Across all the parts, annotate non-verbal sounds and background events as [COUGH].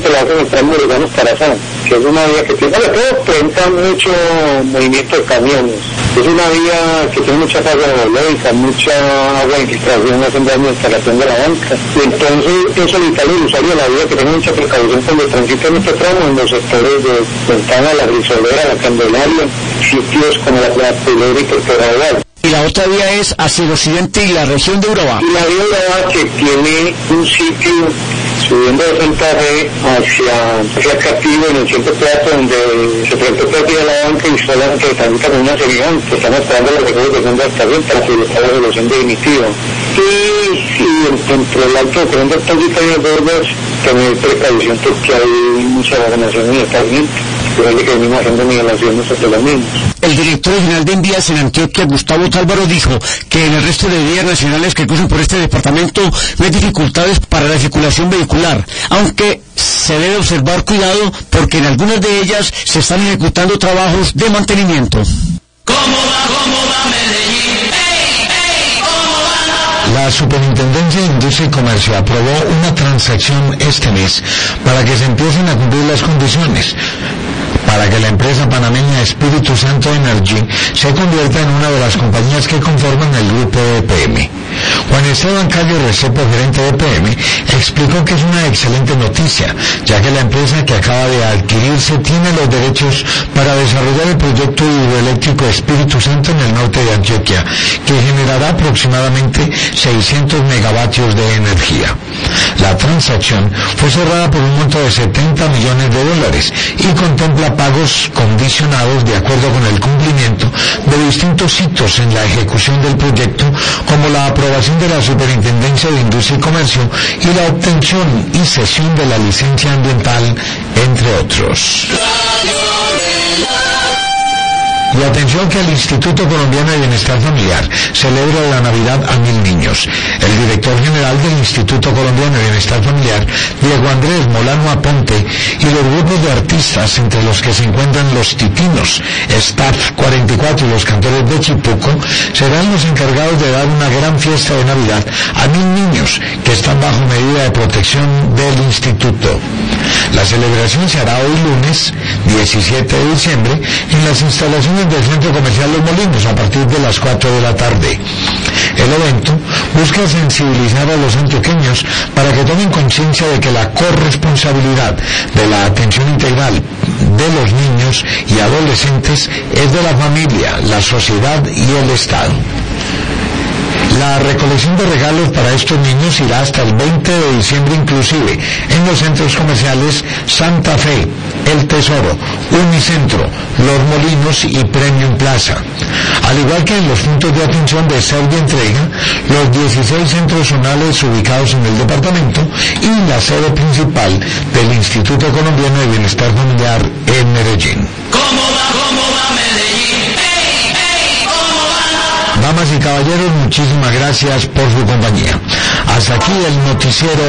solamente la hacen el tramo de para San, que es una vía que tiene, sobre todo mucho movimiento de camiones. Es una vía que tiene mucha carga eólica, mucha agua de infiltración, hacen daño la instalación de la banca. Y entonces es solitario el usuario de la vía que tenga mucha precaución cuando transita en este tramo en los sectores de Ventana, la Risolera, la Candelaria, sitios como la, la Pulera y Tercera la otra vía es hacia el occidente y la región de Urabá. La vía Urabá que tiene un sitio subiendo de Santa Fe hacia, hacia en el centro plato donde se presentó de la banca y solamente transita con una señal que están esperando la recuperación de esta venta para que la resolución definitiva. Y, y dentro del alto tren de Tóxica y de Bordas tener precaución porque hay mucha vacunación en gente. El director general de Envías en Antioquia, Gustavo Álvaro, dijo que en el resto de vías nacionales que cruzan por este departamento no hay dificultades para la circulación vehicular, aunque se debe observar cuidado porque en algunas de ellas se están ejecutando trabajos de mantenimiento. La Superintendencia de Industria y Comercio aprobó una transacción este mes para que se empiecen a cumplir las condiciones para que la empresa panameña Espíritu Santo Energy se convierta en una de las compañías que conforman el grupo EPM. Juan Esteban Calle Recepo, gerente de EPM, explicó que es una excelente noticia, ya que la empresa que acaba de adquirirse tiene los derechos para desarrollar el proyecto hidroeléctrico Espíritu Santo en el norte de Antioquia, que generará aproximadamente 600 megavatios de energía. La transacción fue cerrada por un monto de 70 millones de dólares y contempla pagos condicionados de acuerdo con el cumplimiento de distintos hitos en la ejecución del proyecto, como la aprobación de la Superintendencia de Industria y Comercio y la obtención y cesión de la licencia ambiental, entre otros. Y atención que el Instituto Colombiano de Bienestar Familiar celebra la Navidad a mil niños. El director general del Instituto Colombiano de Bienestar Familiar, Diego Andrés Molano Aponte, y los grupos de artistas, entre los que se encuentran los Titinos, Staff 44 y los cantores de Chipuco, serán los encargados de dar una gran fiesta de Navidad a mil niños que están bajo medida de protección del Instituto. La celebración se hará hoy lunes, 17 de diciembre, en las instalaciones del Centro Comercial Los Molinos a partir de las 4 de la tarde. El evento busca sensibilizar a los antioqueños para que tomen conciencia de que la corresponsabilidad de la atención integral de los niños y adolescentes es de la familia, la sociedad y el Estado. La recolección de regalos para estos niños irá hasta el 20 de diciembre inclusive en los centros comerciales Santa Fe, El Tesoro, Unicentro, Los Molinos y Premium Plaza. Al igual que en los puntos de atención de Ser Entrega, los 16 centros zonales ubicados en el departamento y la sede principal del Instituto Colombiano de Bienestar Familiar en Medellín. Damas y caballeros, muchísimas gracias por su compañía. Hasta aquí el noticiero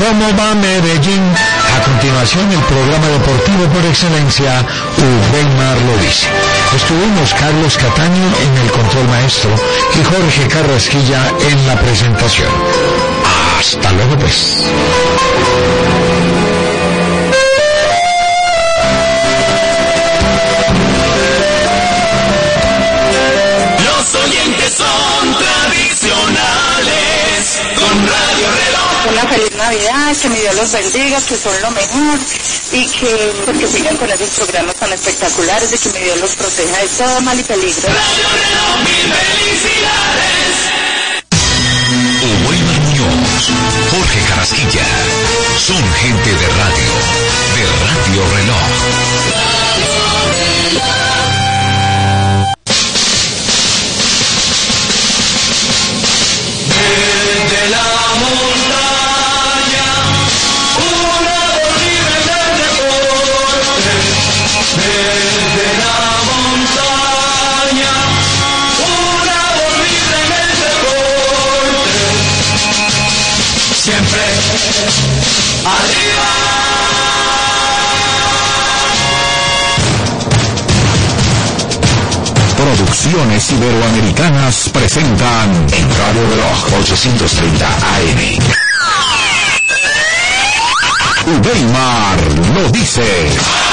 ¿Cómo va Medellín? A continuación el programa deportivo por excelencia, Ubeimar lo dice. Estuvimos Carlos Cataño en el control maestro y Jorge Carrasquilla en la presentación. Hasta luego pues. Una feliz Navidad, que mi Dios los bendiga, que son lo mejor y que, porque sigan con esos programas tan espectaculares de que mi Dios los proteja de todo mal y peligro. mil felicidades. Muñoz, Jorge Carasquilla, son gente de radio, de Radio Reloj. Producciones Iberoamericanas presentan en Radio Reloj 830 AM. Weimar lo dice.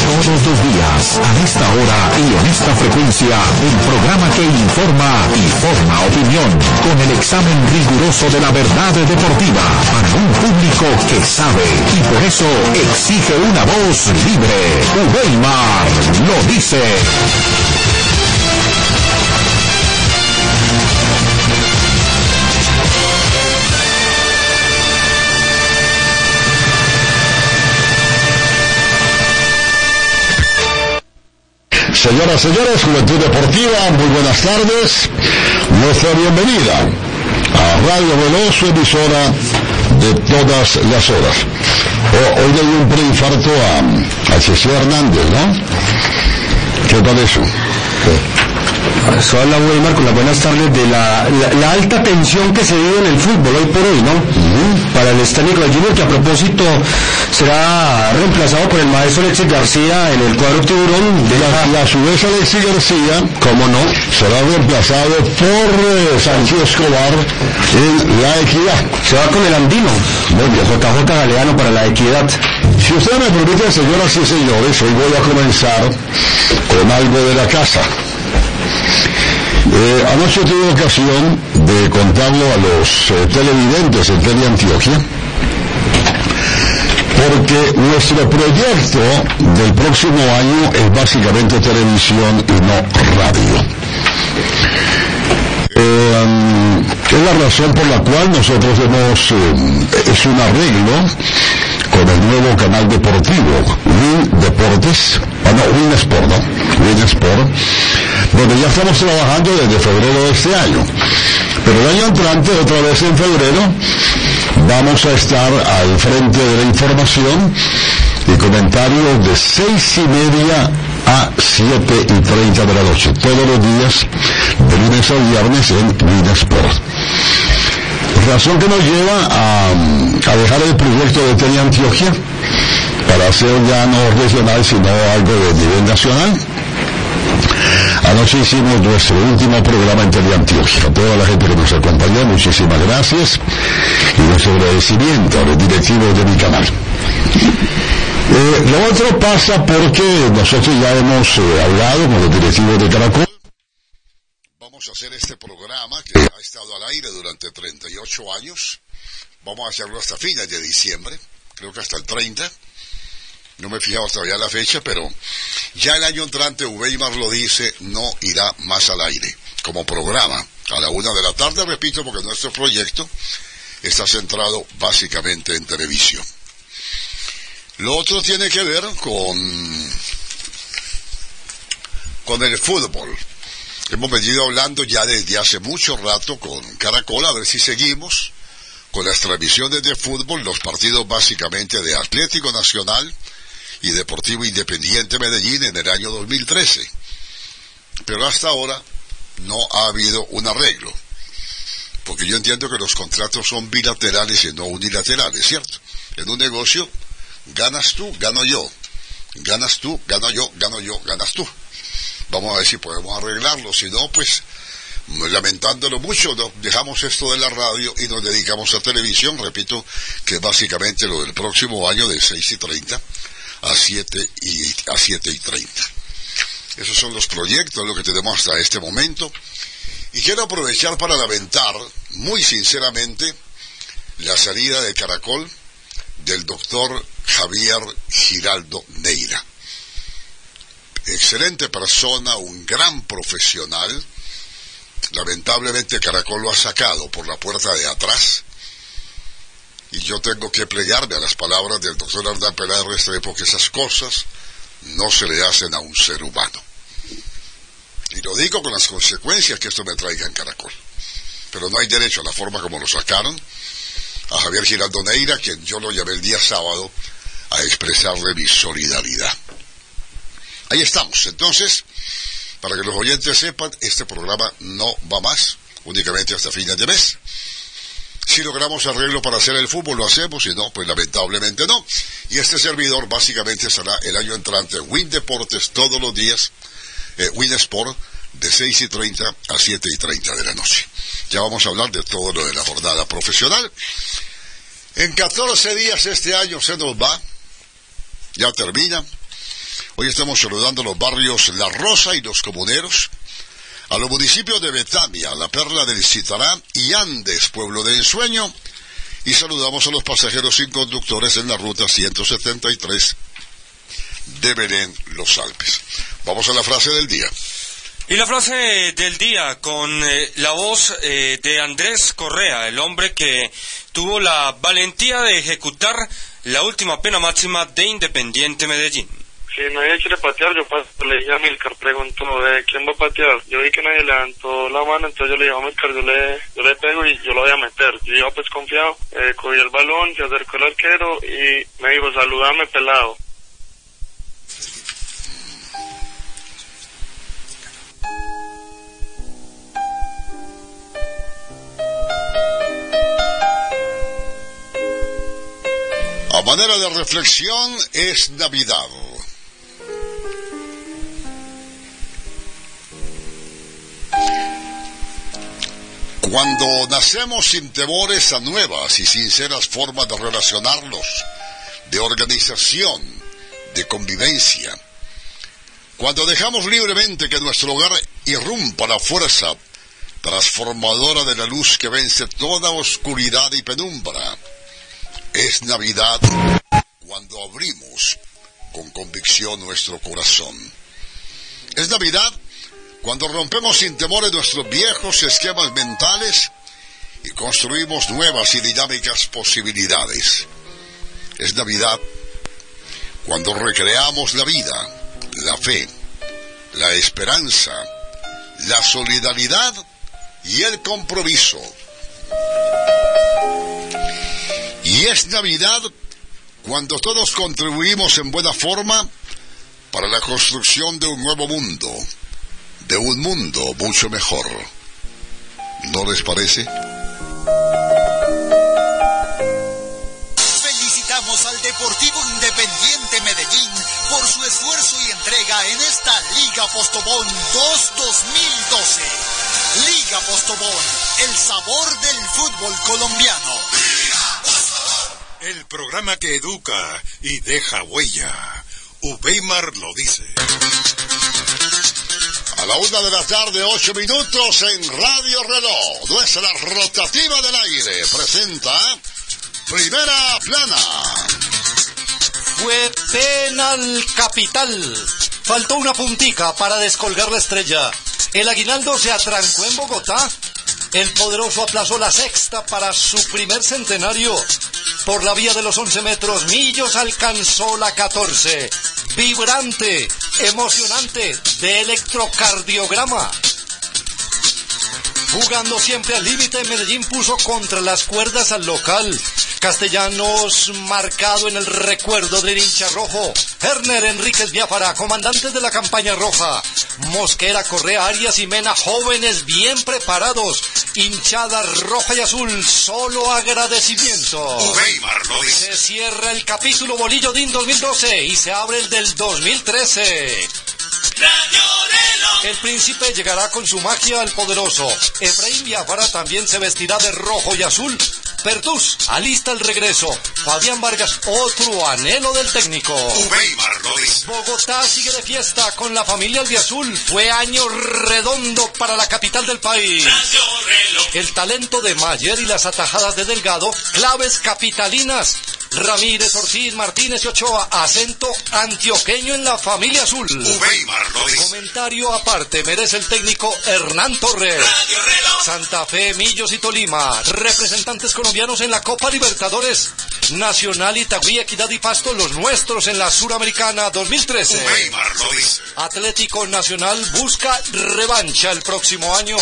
Todos los días, a esta hora y en esta frecuencia, el programa que informa y forma opinión, con el examen riguroso de la verdad deportiva, para un público que sabe y por eso exige una voz libre. Weimar lo dice. Señoras, señores, Juventud Deportiva, muy buenas tardes. Nuestra bienvenida a Radio Veloz, emisora de todas las horas. Oh, hoy le dio un preinfarto a, a César Hernández, ¿no? ¿Qué tal eso? Eso habla Weimar con las buenas tardes de la, la, la, alta tensión que se vive en el fútbol hoy por hoy, ¿no? Para el del Junior, que a propósito será reemplazado por el maestro Alexis García en el cuadro tiburón de Y a, su vez Alexis García, ¿Cómo no? será reemplazado por eh, Sánchez Escobar en La Equidad. Se va con el andino, JJ Galeano para la equidad. Si usted me permite, señoras y señores, hoy voy a comenzar con algo de la casa. Eh, anoche tuve ocasión de contarlo a los eh, televidentes en Teleantioquia, porque nuestro proyecto del próximo año es básicamente televisión y no radio. Eh, es la razón por la cual nosotros hemos, eh, es un arreglo con el nuevo canal deportivo, Win Deportes, ah, Win Sport. Win Sport, donde ya estamos trabajando desde febrero de este año. Pero el año entrante, otra vez en febrero, vamos a estar al frente de la información y comentarios de seis y media a siete y treinta de la noche, todos los días, de lunes a viernes en Win Sport razón que nos lleva a, dejar el proyecto de Tele Antioquia para hacer ya no regional sino algo de nivel nacional. Anoche hicimos nuestro último programa en Tele Antioquia. A toda la gente que nos acompañó, muchísimas gracias y nuestro agradecimiento a los directivos de mi canal. Eh, lo otro pasa porque nosotros ya hemos eh, hablado con los directivos de Caracol vamos a hacer este programa que ha estado al aire durante 38 años. Vamos a hacerlo hasta fines de diciembre, creo que hasta el 30. No me he fijado todavía la fecha, pero ya el año entrante Weimar lo dice, no irá más al aire como programa a la una de la tarde, repito, porque nuestro proyecto está centrado básicamente en televisión. Lo otro tiene que ver con, con el fútbol. Hemos venido hablando ya desde hace mucho rato con Caracol, a ver si seguimos con las transmisiones de fútbol, los partidos básicamente de Atlético Nacional y Deportivo Independiente Medellín en el año 2013. Pero hasta ahora no ha habido un arreglo, porque yo entiendo que los contratos son bilaterales y no unilaterales, ¿cierto? En un negocio, ganas tú, gano yo. Ganas tú, gano yo, gano yo, ganas tú. Vamos a ver si podemos arreglarlo. Si no, pues lamentándolo mucho, dejamos esto de la radio y nos dedicamos a televisión, repito, que es básicamente lo del próximo año de 6 y 30 a 7 y, a 7 y 30. Esos son los proyectos, lo que tenemos hasta este momento. Y quiero aprovechar para lamentar, muy sinceramente, la salida de Caracol del doctor Javier Giraldo Neira excelente persona, un gran profesional. Lamentablemente Caracol lo ha sacado por la puerta de atrás. Y yo tengo que plegarme a las palabras del doctor Arda Peláez Restrepo porque esas cosas no se le hacen a un ser humano. Y lo digo con las consecuencias que esto me traiga en Caracol. Pero no hay derecho a la forma como lo sacaron a Javier Giraldo Neira, quien yo lo llamé el día sábado a expresarle mi solidaridad. Ahí estamos. Entonces, para que los oyentes sepan, este programa no va más, únicamente hasta fines de mes. Si logramos arreglo para hacer el fútbol, lo hacemos, si no, pues lamentablemente no. Y este servidor básicamente será el año entrante Win Deportes todos los días, eh, Win Sport, de 6 y 30 a 7 y 30 de la noche. Ya vamos a hablar de todo lo de la jornada profesional. En 14 días este año se nos va, ya termina. Hoy estamos saludando los barrios La Rosa y los Comuneros, a los municipios de Betania, La Perla del Citarán y Andes, pueblo de ensueño, y saludamos a los pasajeros sin conductores en la ruta 173 de Belén, Los Alpes. Vamos a la frase del día. Y la frase del día con eh, la voz eh, de Andrés Correa, el hombre que tuvo la valentía de ejecutar la última pena máxima de Independiente Medellín. Si nadie quiere patear, yo paso, le dije a Milcar, preguntó, ¿de quién va a patear? Yo vi que nadie levantó la mano, entonces yo le dije a Milcar, yo le, yo le pego y yo lo voy a meter. Yo iba pues confiado, eh, cogí el balón, se acercó el arquero y me dijo, saludame pelado. A manera de reflexión es Navidad. Cuando nacemos sin temores a nuevas y sinceras formas de relacionarnos, de organización, de convivencia, cuando dejamos libremente que nuestro hogar irrumpa la fuerza transformadora de la luz que vence toda oscuridad y penumbra, es Navidad cuando abrimos con convicción nuestro corazón. Es Navidad cuando rompemos sin temores nuestros viejos esquemas mentales y construimos nuevas y dinámicas posibilidades. Es Navidad cuando recreamos la vida, la fe, la esperanza, la solidaridad y el compromiso. Y es Navidad cuando todos contribuimos en buena forma para la construcción de un nuevo mundo, de un mundo mucho mejor. ¿No les parece? Felicitamos al Deportivo Independiente Medellín por su esfuerzo y entrega en esta Liga Postobón 2-2012. Liga Postobón, el sabor del fútbol colombiano. El programa que educa y deja huella. Ubeimar lo dice. A la una de la tarde, ocho minutos en Radio Reloj. Nuestra rotativa del aire presenta Primera Plana. Fue penal capital. Faltó una puntica para descolgar la estrella. El aguinaldo se atrancó en Bogotá. El poderoso aplazó la sexta para su primer centenario. Por la vía de los 11 metros, Millos alcanzó la 14. Vibrante, emocionante, de electrocardiograma. Jugando siempre al límite, Medellín puso contra las cuerdas al local. Castellanos marcado en el recuerdo del hincha rojo. Herner Enríquez Biafara, comandante de la campaña roja. Mosquera, Correa, Arias y Mena, jóvenes bien preparados. Hinchada roja y azul, solo agradecimiento. Se cierra el capítulo Bolillo DIN 2012 y se abre el del 2013. El príncipe llegará con su magia al poderoso. Efraín Biafara también se vestirá de rojo y azul. Pertus, alista el regreso. Fabián Vargas, otro anhelo del técnico. Bogotá sigue de fiesta con la familia Albiazul. Fue año redondo para la capital del país. El talento de Mayer y las atajadas de Delgado, claves capitalinas. Ramírez, Ortiz, Martínez y Ochoa, acento antioqueño en la familia azul. Comentario aparte merece el técnico Hernán Torres. Santa Fe, Millos y Tolima, representantes colombianos en la Copa Libertadores. Nacional, Itagüí, Equidad y Pasto, los nuestros en la Suramericana 2013. Atlético Nacional busca revancha el próximo año.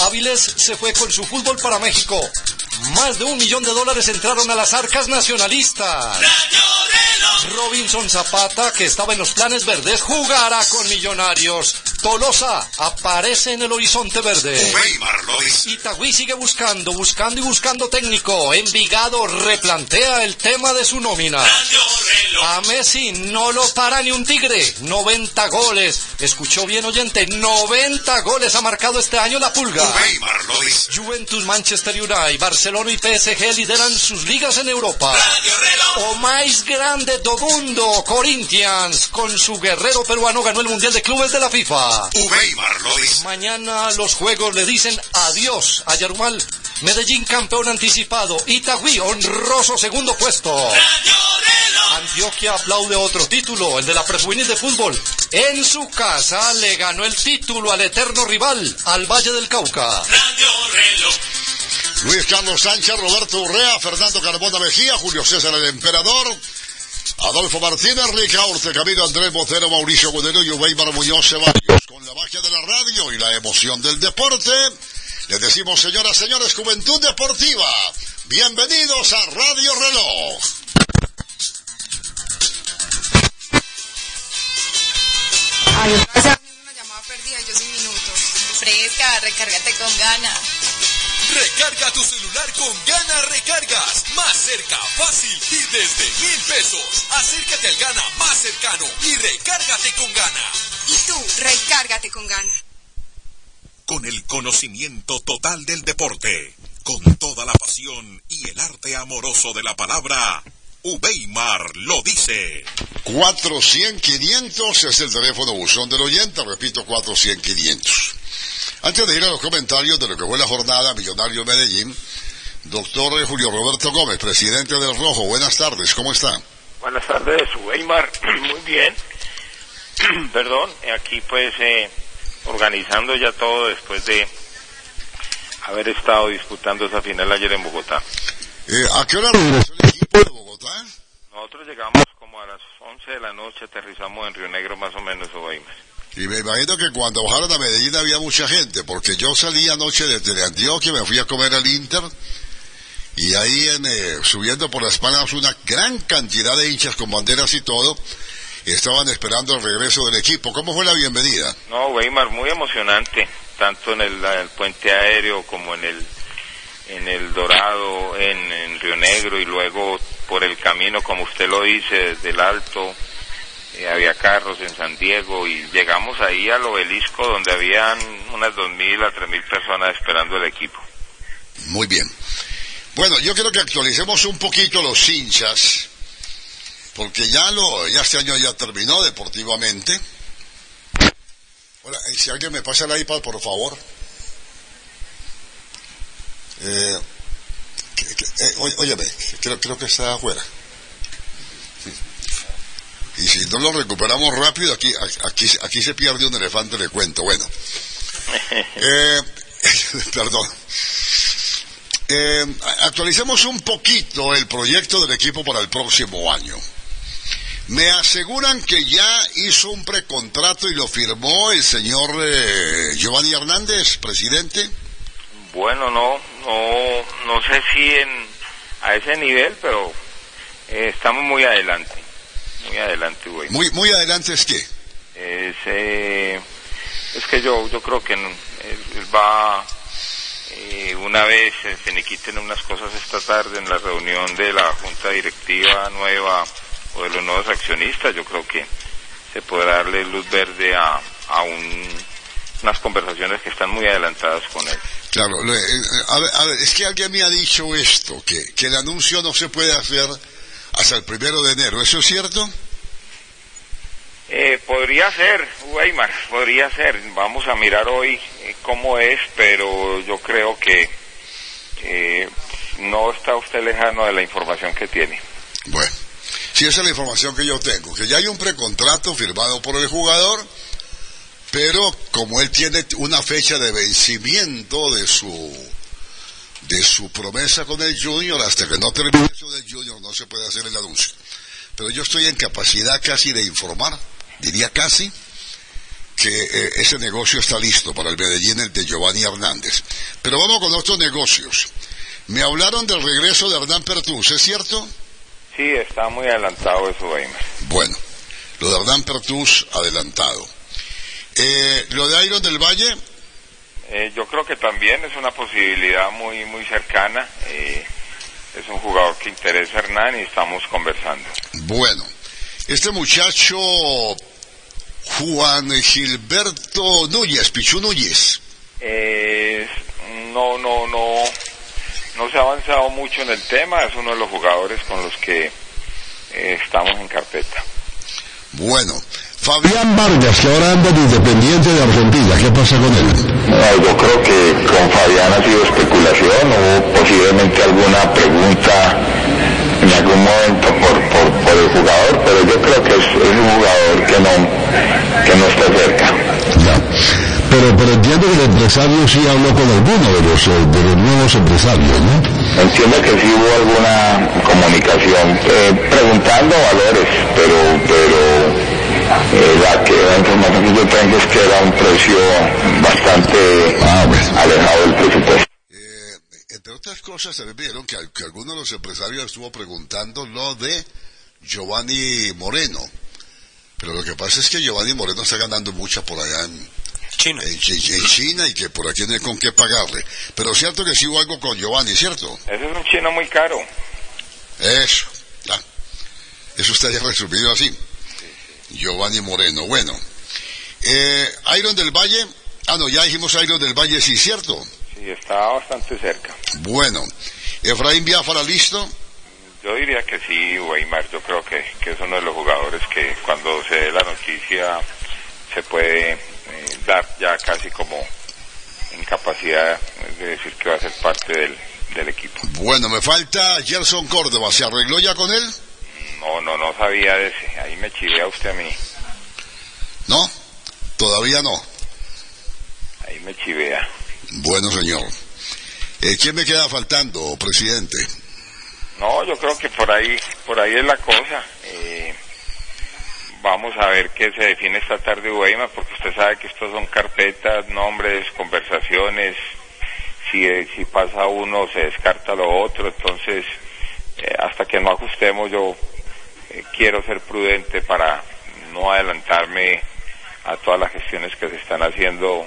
Áviles se fue con su fútbol para México. Más de un millón de dólares entraron a las arcas nacionalistas. Robinson Zapata, que estaba en los planes verdes, jugará con Millonarios. Tolosa aparece en el horizonte verde. Itagüí sigue buscando, buscando y buscando técnico. Envigado replantea el tema de su nómina. A Messi no lo para ni un tigre. 90 goles. Escuchó bien oyente, 90 goles ha marcado este año la pulga. Juventus, Manchester United, Barcelona y PSG lideran sus ligas en Europa. O más grande do mundo, Corinthians, con su guerrero peruano ganó el Mundial de Clubes de la FIFA. Mañana los juegos le dicen adiós a Yarumal. Medellín campeón anticipado. Itagüí honroso segundo puesto. Antioquia aplaude otro título, el de la Preswinning de fútbol. En su casa le ganó el título al eterno rival, al Valle del Cauca. Luis Carlos Sánchez, Roberto Urrea, Fernando Carbona Mejía, Julio César el Emperador, Adolfo Martínez, Rica Orte, Camilo Andrés Botero, Mauricio Gudero y Weimar Muñoz Ceballos. Con la magia de la radio y la emoción del deporte, les decimos, señoras, señores, Juventud Deportiva, bienvenidos a Radio Reloj. Ay, una llamada perdida, yo sin minutos. Fresca, recárgate con ganas. Recarga tu celular con Gana Recargas. Más cerca, fácil y desde mil pesos. Acércate al Gana más cercano y recárgate con Gana. Y tú, recárgate con ganas. Con el conocimiento total del deporte, con toda la pasión y el arte amoroso de la palabra, Ubeimar lo dice. 400-500 es el teléfono buzón del oyente, repito, 400-500. Antes de ir a los comentarios de lo que fue la jornada Millonario Medellín, doctor Julio Roberto Gómez, presidente del Rojo, buenas tardes, ¿cómo está? Buenas tardes, Weimar. [CLEARS THROAT] Muy bien. [CLEARS THROAT] Perdón, aquí pues eh, organizando ya todo después de haber estado disputando esa final ayer en Bogotá. Eh, ¿A qué hora regresó el equipo de Bogotá? Nosotros llegamos como a las 11 de la noche, aterrizamos en Río Negro más o menos, Weimar. Y me imagino que cuando bajaron a Medellín había mucha gente, porque yo salí anoche desde Antioquia, me fui a comer al Inter, y ahí en, eh, subiendo por las palmas una gran cantidad de hinchas con banderas y todo, estaban esperando el regreso del equipo. ¿Cómo fue la bienvenida? No, Weimar, muy emocionante, tanto en el, el puente aéreo como en el en el Dorado, en, en, Río Negro y luego por el camino, como usted lo dice, desde el Alto, eh, había carros en San Diego y llegamos ahí al obelisco donde habían unas 2.000 a 3.000 personas esperando el equipo. Muy bien. Bueno, yo quiero que actualicemos un poquito los hinchas, porque ya lo, ya este año ya terminó deportivamente. Hola, si alguien me pasa el iPad, por favor. Eh, eh, óyeme, creo, creo que está afuera. Y si no lo recuperamos rápido, aquí, aquí, aquí se pierde un elefante, le cuento. Bueno, [LAUGHS] eh, [LAUGHS] perdón. Eh, actualicemos un poquito el proyecto del equipo para el próximo año. Me aseguran que ya hizo un precontrato y lo firmó el señor eh, Giovanni Hernández, presidente. Bueno, no, no, no sé si en, a ese nivel, pero eh, estamos muy adelante, muy adelante, güey. Muy, muy adelante es qué? Es, eh, es que yo, yo creo que él, él va, eh, una vez se le quiten unas cosas esta tarde en la reunión de la junta directiva nueva o de los nuevos accionistas, yo creo que se podrá darle luz verde a, a un, unas conversaciones que están muy adelantadas con él. Claro, a ver, a ver, es que alguien me ha dicho esto, que, que el anuncio no se puede hacer hasta el primero de enero, ¿eso es cierto? Eh, podría ser, Weimar, podría ser. Vamos a mirar hoy eh, cómo es, pero yo creo que eh, no está usted lejano de la información que tiene. Bueno, si esa es la información que yo tengo, que ya hay un precontrato firmado por el jugador, pero como él tiene una fecha de vencimiento de su de su promesa con el Junior, hasta que no termine eso del Junior no se puede hacer el anuncio. Pero yo estoy en capacidad casi de informar, diría casi, que eh, ese negocio está listo para el Medellín, el de Giovanni Hernández. Pero vamos con otros negocios. Me hablaron del regreso de Hernán Pertús, ¿es cierto? Sí, está muy adelantado eso, Weimar. Bueno, lo de Hernán Pertús adelantado. Eh, lo de Iron del Valle, Eh, yo creo que también es una posibilidad muy muy cercana. Eh, es un jugador que interesa a Hernán y estamos conversando. bueno. Este muchacho, Juan Gilberto Núñez, Pichu Núñez. Eh, no, no, no, no se ha avanzado mucho en el tema. Es uno de los jugadores con los que eh, estamos en carpeta. Bueno, Fabián Vargas, que ahora anda de Independiente de Argentina, ¿qué pasa con él? No, yo creo que con Fabián ha sido especulación o posiblemente alguna pregunta en algún momento por, por, por el jugador, pero yo creo que es, es un jugador que no, que no está cerca. Ya. Pero, pero entiendo que el empresario sí habló con alguno de los, eh, de los nuevos empresarios, ¿no? Entiendo que sí hubo alguna comunicación eh, preguntando valores, pero, pero eh, la, que, la información que yo tengo es que era un precio bastante alejado del presupuesto. entre otras cosas, también vieron que, al- que alguno de los empresarios estuvo preguntando lo de Giovanni Moreno. Pero lo que pasa es que Giovanni Moreno está ganando mucho por allá en China. En, en China y que por aquí no hay con qué pagarle. Pero es cierto que sí hubo algo con Giovanni, ¿cierto? Ese es un chino muy caro. Eso, ya. Eso está ya [LAUGHS] resumido así. Giovanni Moreno, bueno. Eh, Iron del Valle, ah no, ya dijimos Iron del Valle, sí, ¿cierto? Sí, está bastante cerca. Bueno. Efraín Biafara, ¿listo? Yo diría que sí, Weimar. Yo creo que, que es uno de los jugadores que cuando se dé la noticia se puede eh, dar ya casi como en capacidad de decir que va a ser parte del, del equipo. Bueno, me falta Gerson Córdoba, ¿se arregló ya con él? No, no, no sabía de ese. Ahí me chivea usted a mí. ¿No? Todavía no. Ahí me chivea. Bueno, señor. Eh, ¿Quién me queda faltando, presidente? No, yo creo que por ahí, por ahí es la cosa. Eh, vamos a ver qué se define esta tarde Weimar, porque usted sabe que estos son carpetas, nombres, conversaciones. Si, si pasa uno, se descarta lo otro. Entonces, eh, hasta que no ajustemos, yo eh, quiero ser prudente para no adelantarme a todas las gestiones que se están haciendo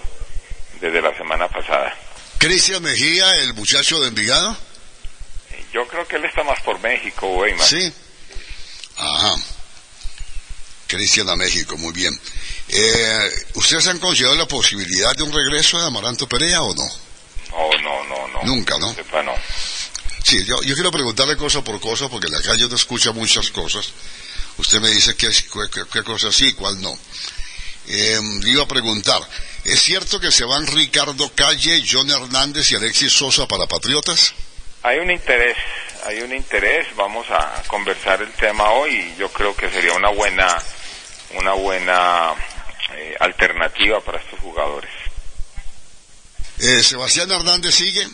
desde la semana pasada. Cristian Mejía, el muchacho de Envigado. Yo creo que él está más por México, Weimar. Sí. Ajá. Cristian a México, muy bien. Eh, ¿Ustedes han considerado la posibilidad de un regreso de Amaranto Perea o no? No, no, no, no. Nunca, ¿no? Sepa, no. Sí, yo, yo quiero preguntarle cosa por cosa porque la calle uno escucha muchas cosas. Usted me dice qué, qué, qué cosa sí, cuál no. Eh, iba a preguntar, ¿es cierto que se van Ricardo Calle, John Hernández y Alexis Sosa para Patriotas? Hay un interés, hay un interés. Vamos a conversar el tema hoy y yo creo que sería una buena, una buena eh, alternativa para estos jugadores. Eh, ¿Sebastián Hernández sigue?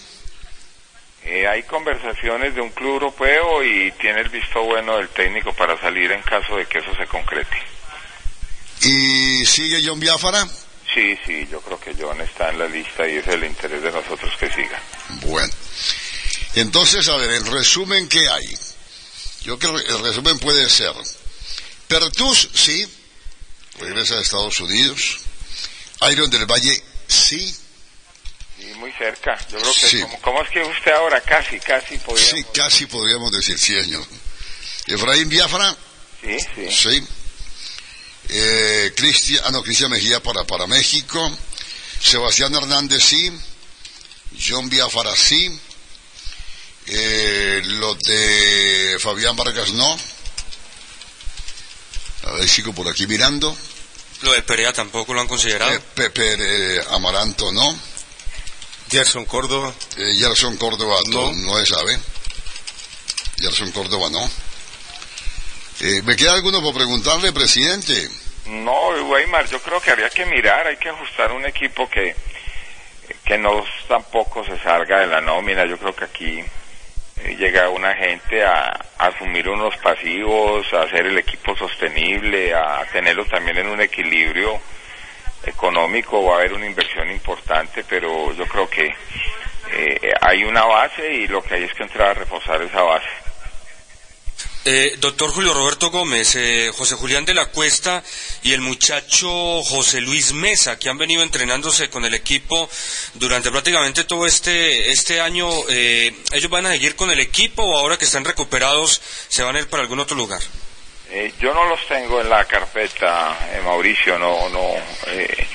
Eh, hay conversaciones de un club europeo y tiene el visto bueno del técnico para salir en caso de que eso se concrete. ¿Y sigue John Biafara? Sí, sí, yo creo que John está en la lista y es el interés de nosotros que siga. Bueno. Entonces, a ver, en resumen, ¿qué hay? Yo creo que el resumen puede ser, Pertus, sí, regresa a Estados Unidos. Iron del Valle, sí. Muy cerca. Yo creo que, Sí. como, ¿cómo es que usted ahora casi, casi podría? Sí, casi podríamos decir, sí, señor. Efraín Biafra, Sí, sí. sí. Eh, Cristian, ah, no, Cristian Mejía para, para México. Sebastián Hernández, sí. John Biafara, sí. Eh, lo de Fabián Vargas, no. A ver, sigo por aquí mirando. Lo de Perea tampoco lo han considerado. Eh, Pepe eh, Amaranto, no. Gerson Córdoba. Eh, Gerson Córdoba, no, No. se sabe. Gerson Córdoba, no. Eh, ¿Me queda alguno por preguntarle, presidente? No, Weimar, yo creo que habría que mirar, hay que ajustar un equipo que, que no tampoco se salga de la nómina. Yo creo que aquí eh, llega una gente a, a asumir unos pasivos, a hacer el equipo sostenible, a tenerlo también en un equilibrio económico, va a haber una inversión importante, pero yo creo que eh, hay una base y lo que hay es que entrar a reforzar esa base. Eh, doctor Julio Roberto Gómez, eh, José Julián de la Cuesta y el muchacho José Luis Mesa, que han venido entrenándose con el equipo durante prácticamente todo este, este año, eh, ¿ellos van a seguir con el equipo o ahora que están recuperados se van a ir para algún otro lugar? Eh, yo no los tengo en la carpeta, eh, Mauricio, no, no. eh,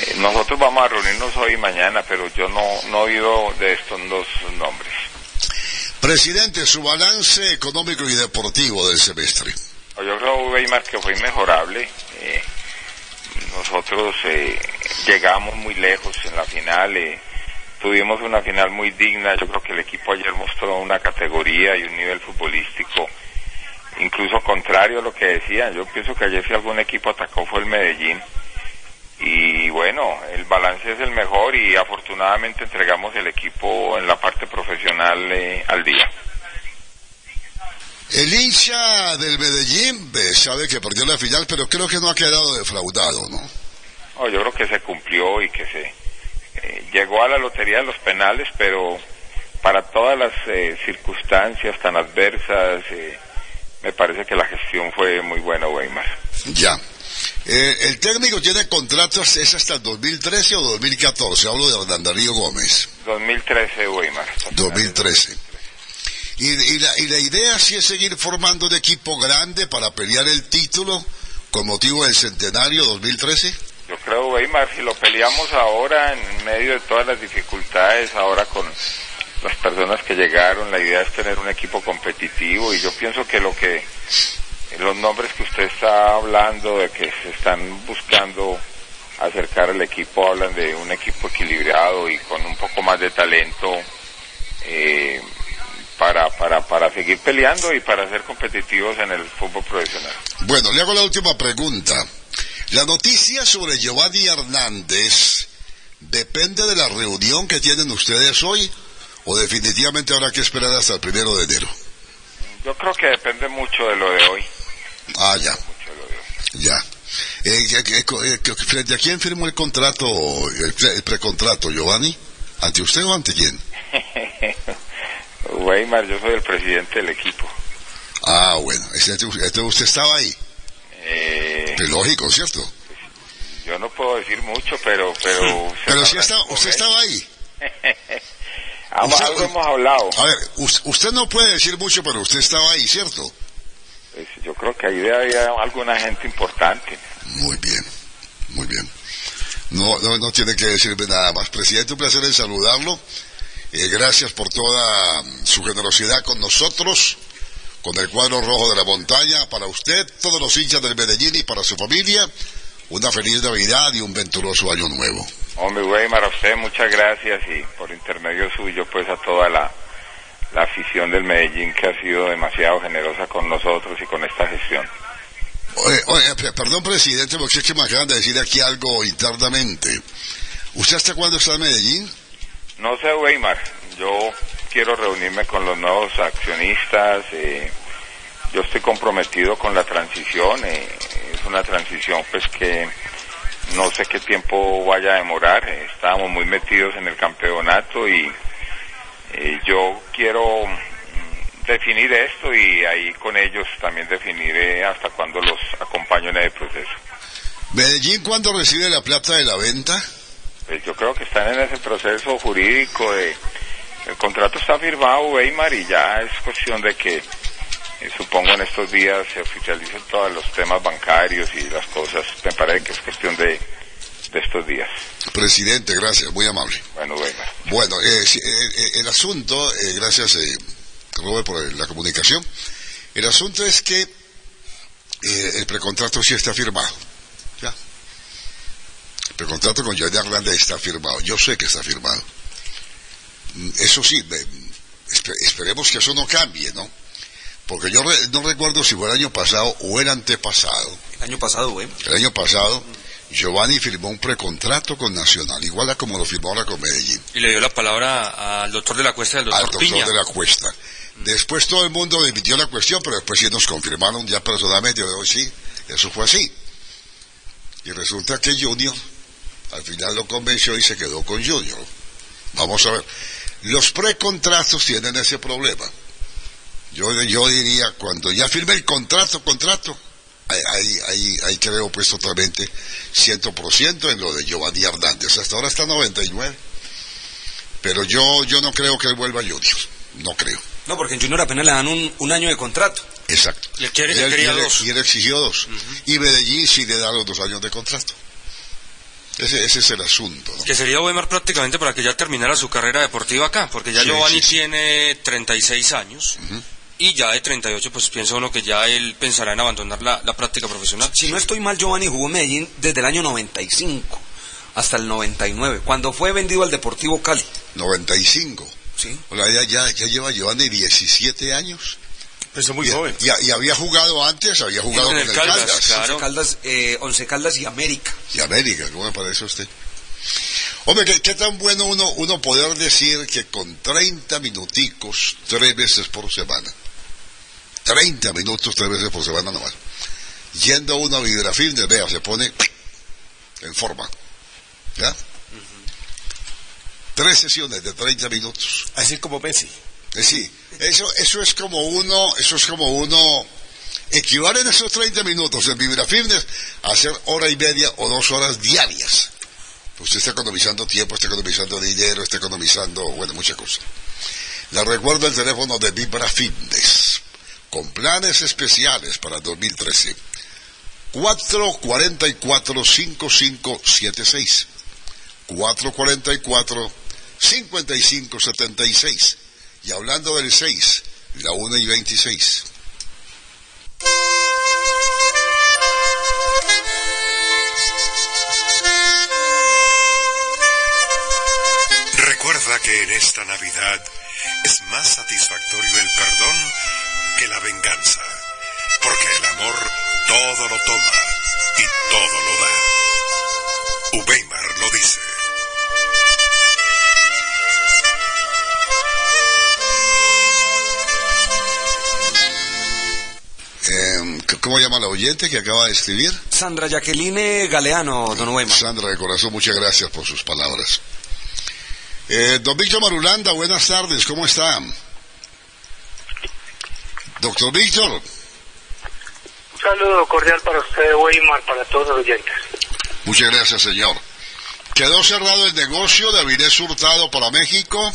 eh, nosotros vamos a reunirnos hoy y mañana, pero yo no, no he oído de estos dos nombres. Presidente, su balance económico y deportivo del semestre. Yo creo, Weimar, que fue inmejorable. Eh, nosotros eh, llegamos muy lejos en la final. eh, tuvimos una final muy digna. Yo creo que el equipo ayer mostró una categoría y un nivel futbolístico incluso contrario a lo que decían. Yo pienso que ayer si algún equipo atacó fue el Medellín. Y bueno, el balance es el mejor y afortunadamente entregamos el equipo en la parte profesional eh, al día. El hincha del Medellín eh, sabe que perdió la final, pero creo que no ha quedado defraudado, ¿no? No, yo creo que se cumplió y que se eh, llegó a la lotería de los penales, pero para todas las eh, circunstancias tan adversas, eh, me parece que la gestión fue muy buena, Weimar. Ya. Eh, el técnico tiene contratos, es hasta el 2013 o 2014, hablo de Hernán Darío Gómez. 2013, Weimar. 2013. Y, y la, y la idea sí es seguir formando un equipo grande para pelear el título con motivo del centenario 2013. Yo creo, Weimar, si lo peleamos ahora en medio de todas las dificultades, ahora con las personas que llegaron, la idea es tener un equipo competitivo y yo pienso que lo que los nombres que usted está hablando de que se están buscando acercar al equipo hablan de un equipo equilibrado y con un poco más de talento eh, para, para, para seguir peleando y para ser competitivos en el fútbol profesional. Bueno, le hago la última pregunta. La noticia sobre Giovanni Hernández depende de la reunión que tienen ustedes hoy o definitivamente habrá que esperar hasta el primero de enero. Yo creo que depende mucho de lo de hoy. Ah, ya. Ya. Eh, ¿Frente a quién firmó el contrato, el, pre- el precontrato, Giovanni? ¿Ante usted o ante quién? [LAUGHS] Weimar, yo soy el presidente del equipo. Ah, bueno. Este- usted estaba ahí. Eh, Es lógico, ¿cierto? yo no puedo decir mucho, pero... Pero, Pero sí estaba, usted estaba ahí. [LAUGHS] Algo Usted- algo hemos hablado. A ver, us- usted no puede decir mucho, pero usted estaba ahí, ¿cierto? Pues yo creo que ahí había alguna gente importante. Muy bien, muy bien. No, no, no tiene que decirme nada más. Presidente, un placer en saludarlo. Eh, gracias por toda mm, su generosidad con nosotros, con el cuadro rojo de la montaña. Para usted, todos los hinchas del Medellín y para su familia, una feliz Navidad y un venturoso año nuevo. Hombre, Weimar, a usted muchas gracias y por intermedio suyo, pues a toda la, la afición del Medellín que ha sido demasiado generosa con nosotros y con esta gestión. Oye, oye, pe- perdón, presidente, porque es que me acaban de decir aquí algo internamente. ¿Usted hasta cuándo está en Medellín? No sé, Weimar, yo quiero reunirme con los nuevos accionistas, eh, yo estoy comprometido con la transición, eh, es una transición pues que no sé qué tiempo vaya a demorar, eh, estábamos muy metidos en el campeonato y eh, yo quiero mm, definir esto y ahí con ellos también definiré hasta cuándo los acompaño en el proceso. ¿Medellín cuándo recibe la plata de la venta? Pues yo creo que están en ese proceso jurídico de el contrato está firmado Weimar y ya es cuestión de que supongo en estos días se oficialicen todos los temas bancarios y las cosas me parece que es cuestión de, de estos días Presidente, gracias, muy amable. bueno Weimar Bueno, eh, sí, eh, eh, el asunto, eh, gracias eh, Robert por la comunicación, el asunto es que eh, el precontrato sí está firmado. ¿ya? El precontrato con Giovanni Hernández está firmado, yo sé que está firmado. Mm, Eso sí, me- esperemos que eso no cambie, ¿no? Porque yo re- no recuerdo si fue el año pasado o el antepasado. El año pasado, güey. El año pasado, Giovanni firmó un precontrato con Nacional, igual a como lo firmó ahora con Medellín. Y le dio la palabra al doctor de la Cuesta al doctor, al doctor Piña. de la cuesta. Después todo el mundo emitió la cuestión, pero después sí nos confirmaron ya personalmente, hoy sí, eso fue así. Y resulta que Junior al final lo convenció y se quedó con Junior. Vamos a ver. Los precontratos tienen ese problema. Yo, yo diría, cuando ya firme el contrato, contrato, ahí, ahí, ahí, creo pues totalmente 100% en lo de Giovanni Hernández. Hasta ahora está 99. Pero yo, yo no creo que él vuelva a Junior. No creo. No, porque en Junior apenas le dan un, un año de contrato. Exacto. Le quiere, Y él, quería y él- dos. y él exigió dos. Y Medellín sí le da los dos años de contrato. Ese, ese es el asunto. ¿no? Que sería Weimar prácticamente para que ya terminara su carrera deportiva acá, porque ya Sí, Giovanni sí, sí. tiene 36 años y ya de 38 pues piensa uno que ya él pensará en abandonar la, la práctica profesional. Si no estoy mal, Giovanni jugó en Medellín desde el año 95 hasta el 99, cuando fue vendido al Deportivo Cali. 95. Sí. O sea, ya, ya, ya lleva Giovanni 17 años. Eso es muy y, joven. Y, y había jugado antes, había jugado En con el Caldas. Once Caldas, eh, Once Caldas y América. Y América, ¿cómo me parece a usted? Hombre, ¿qué, qué tan bueno uno, uno poder decir que con 30 minuticos, tres veces por semana, 30 minutos, tres veces por semana nomás, yendo uno a Vibrafilm, vea, se pone en forma. ¿Ya? Tres sesiones de 30 minutos. Así como Messi. Eh, Sí, eso, eso es como uno, eso es como uno, equivalen esos 30 minutos en Vibra Fitness a hacer hora y media o dos horas diarias. Usted está economizando tiempo, está economizando dinero, está economizando, bueno, muchas cosas. Le recuerdo el teléfono de Vibra Fitness, con planes especiales para 2013. 444-5576. 444-5576. Y hablando del 6, la 1 y 26. Recuerda que en esta Navidad es más satisfactorio el perdón que la venganza, porque el amor todo lo toma y todo lo da. Uweimar lo dice. Eh, ¿Cómo llama la oyente que acaba de escribir? Sandra Jacqueline Galeano, don Weimar. Sandra, de corazón, muchas gracias por sus palabras. Eh, don Víctor Marulanda, buenas tardes, ¿cómo está? Doctor Víctor, Un saludo cordial para usted, Weimar, para todos los oyentes. muchas gracias, señor. ¿Quedó cerrado el negocio de Avilés Hurtado para México?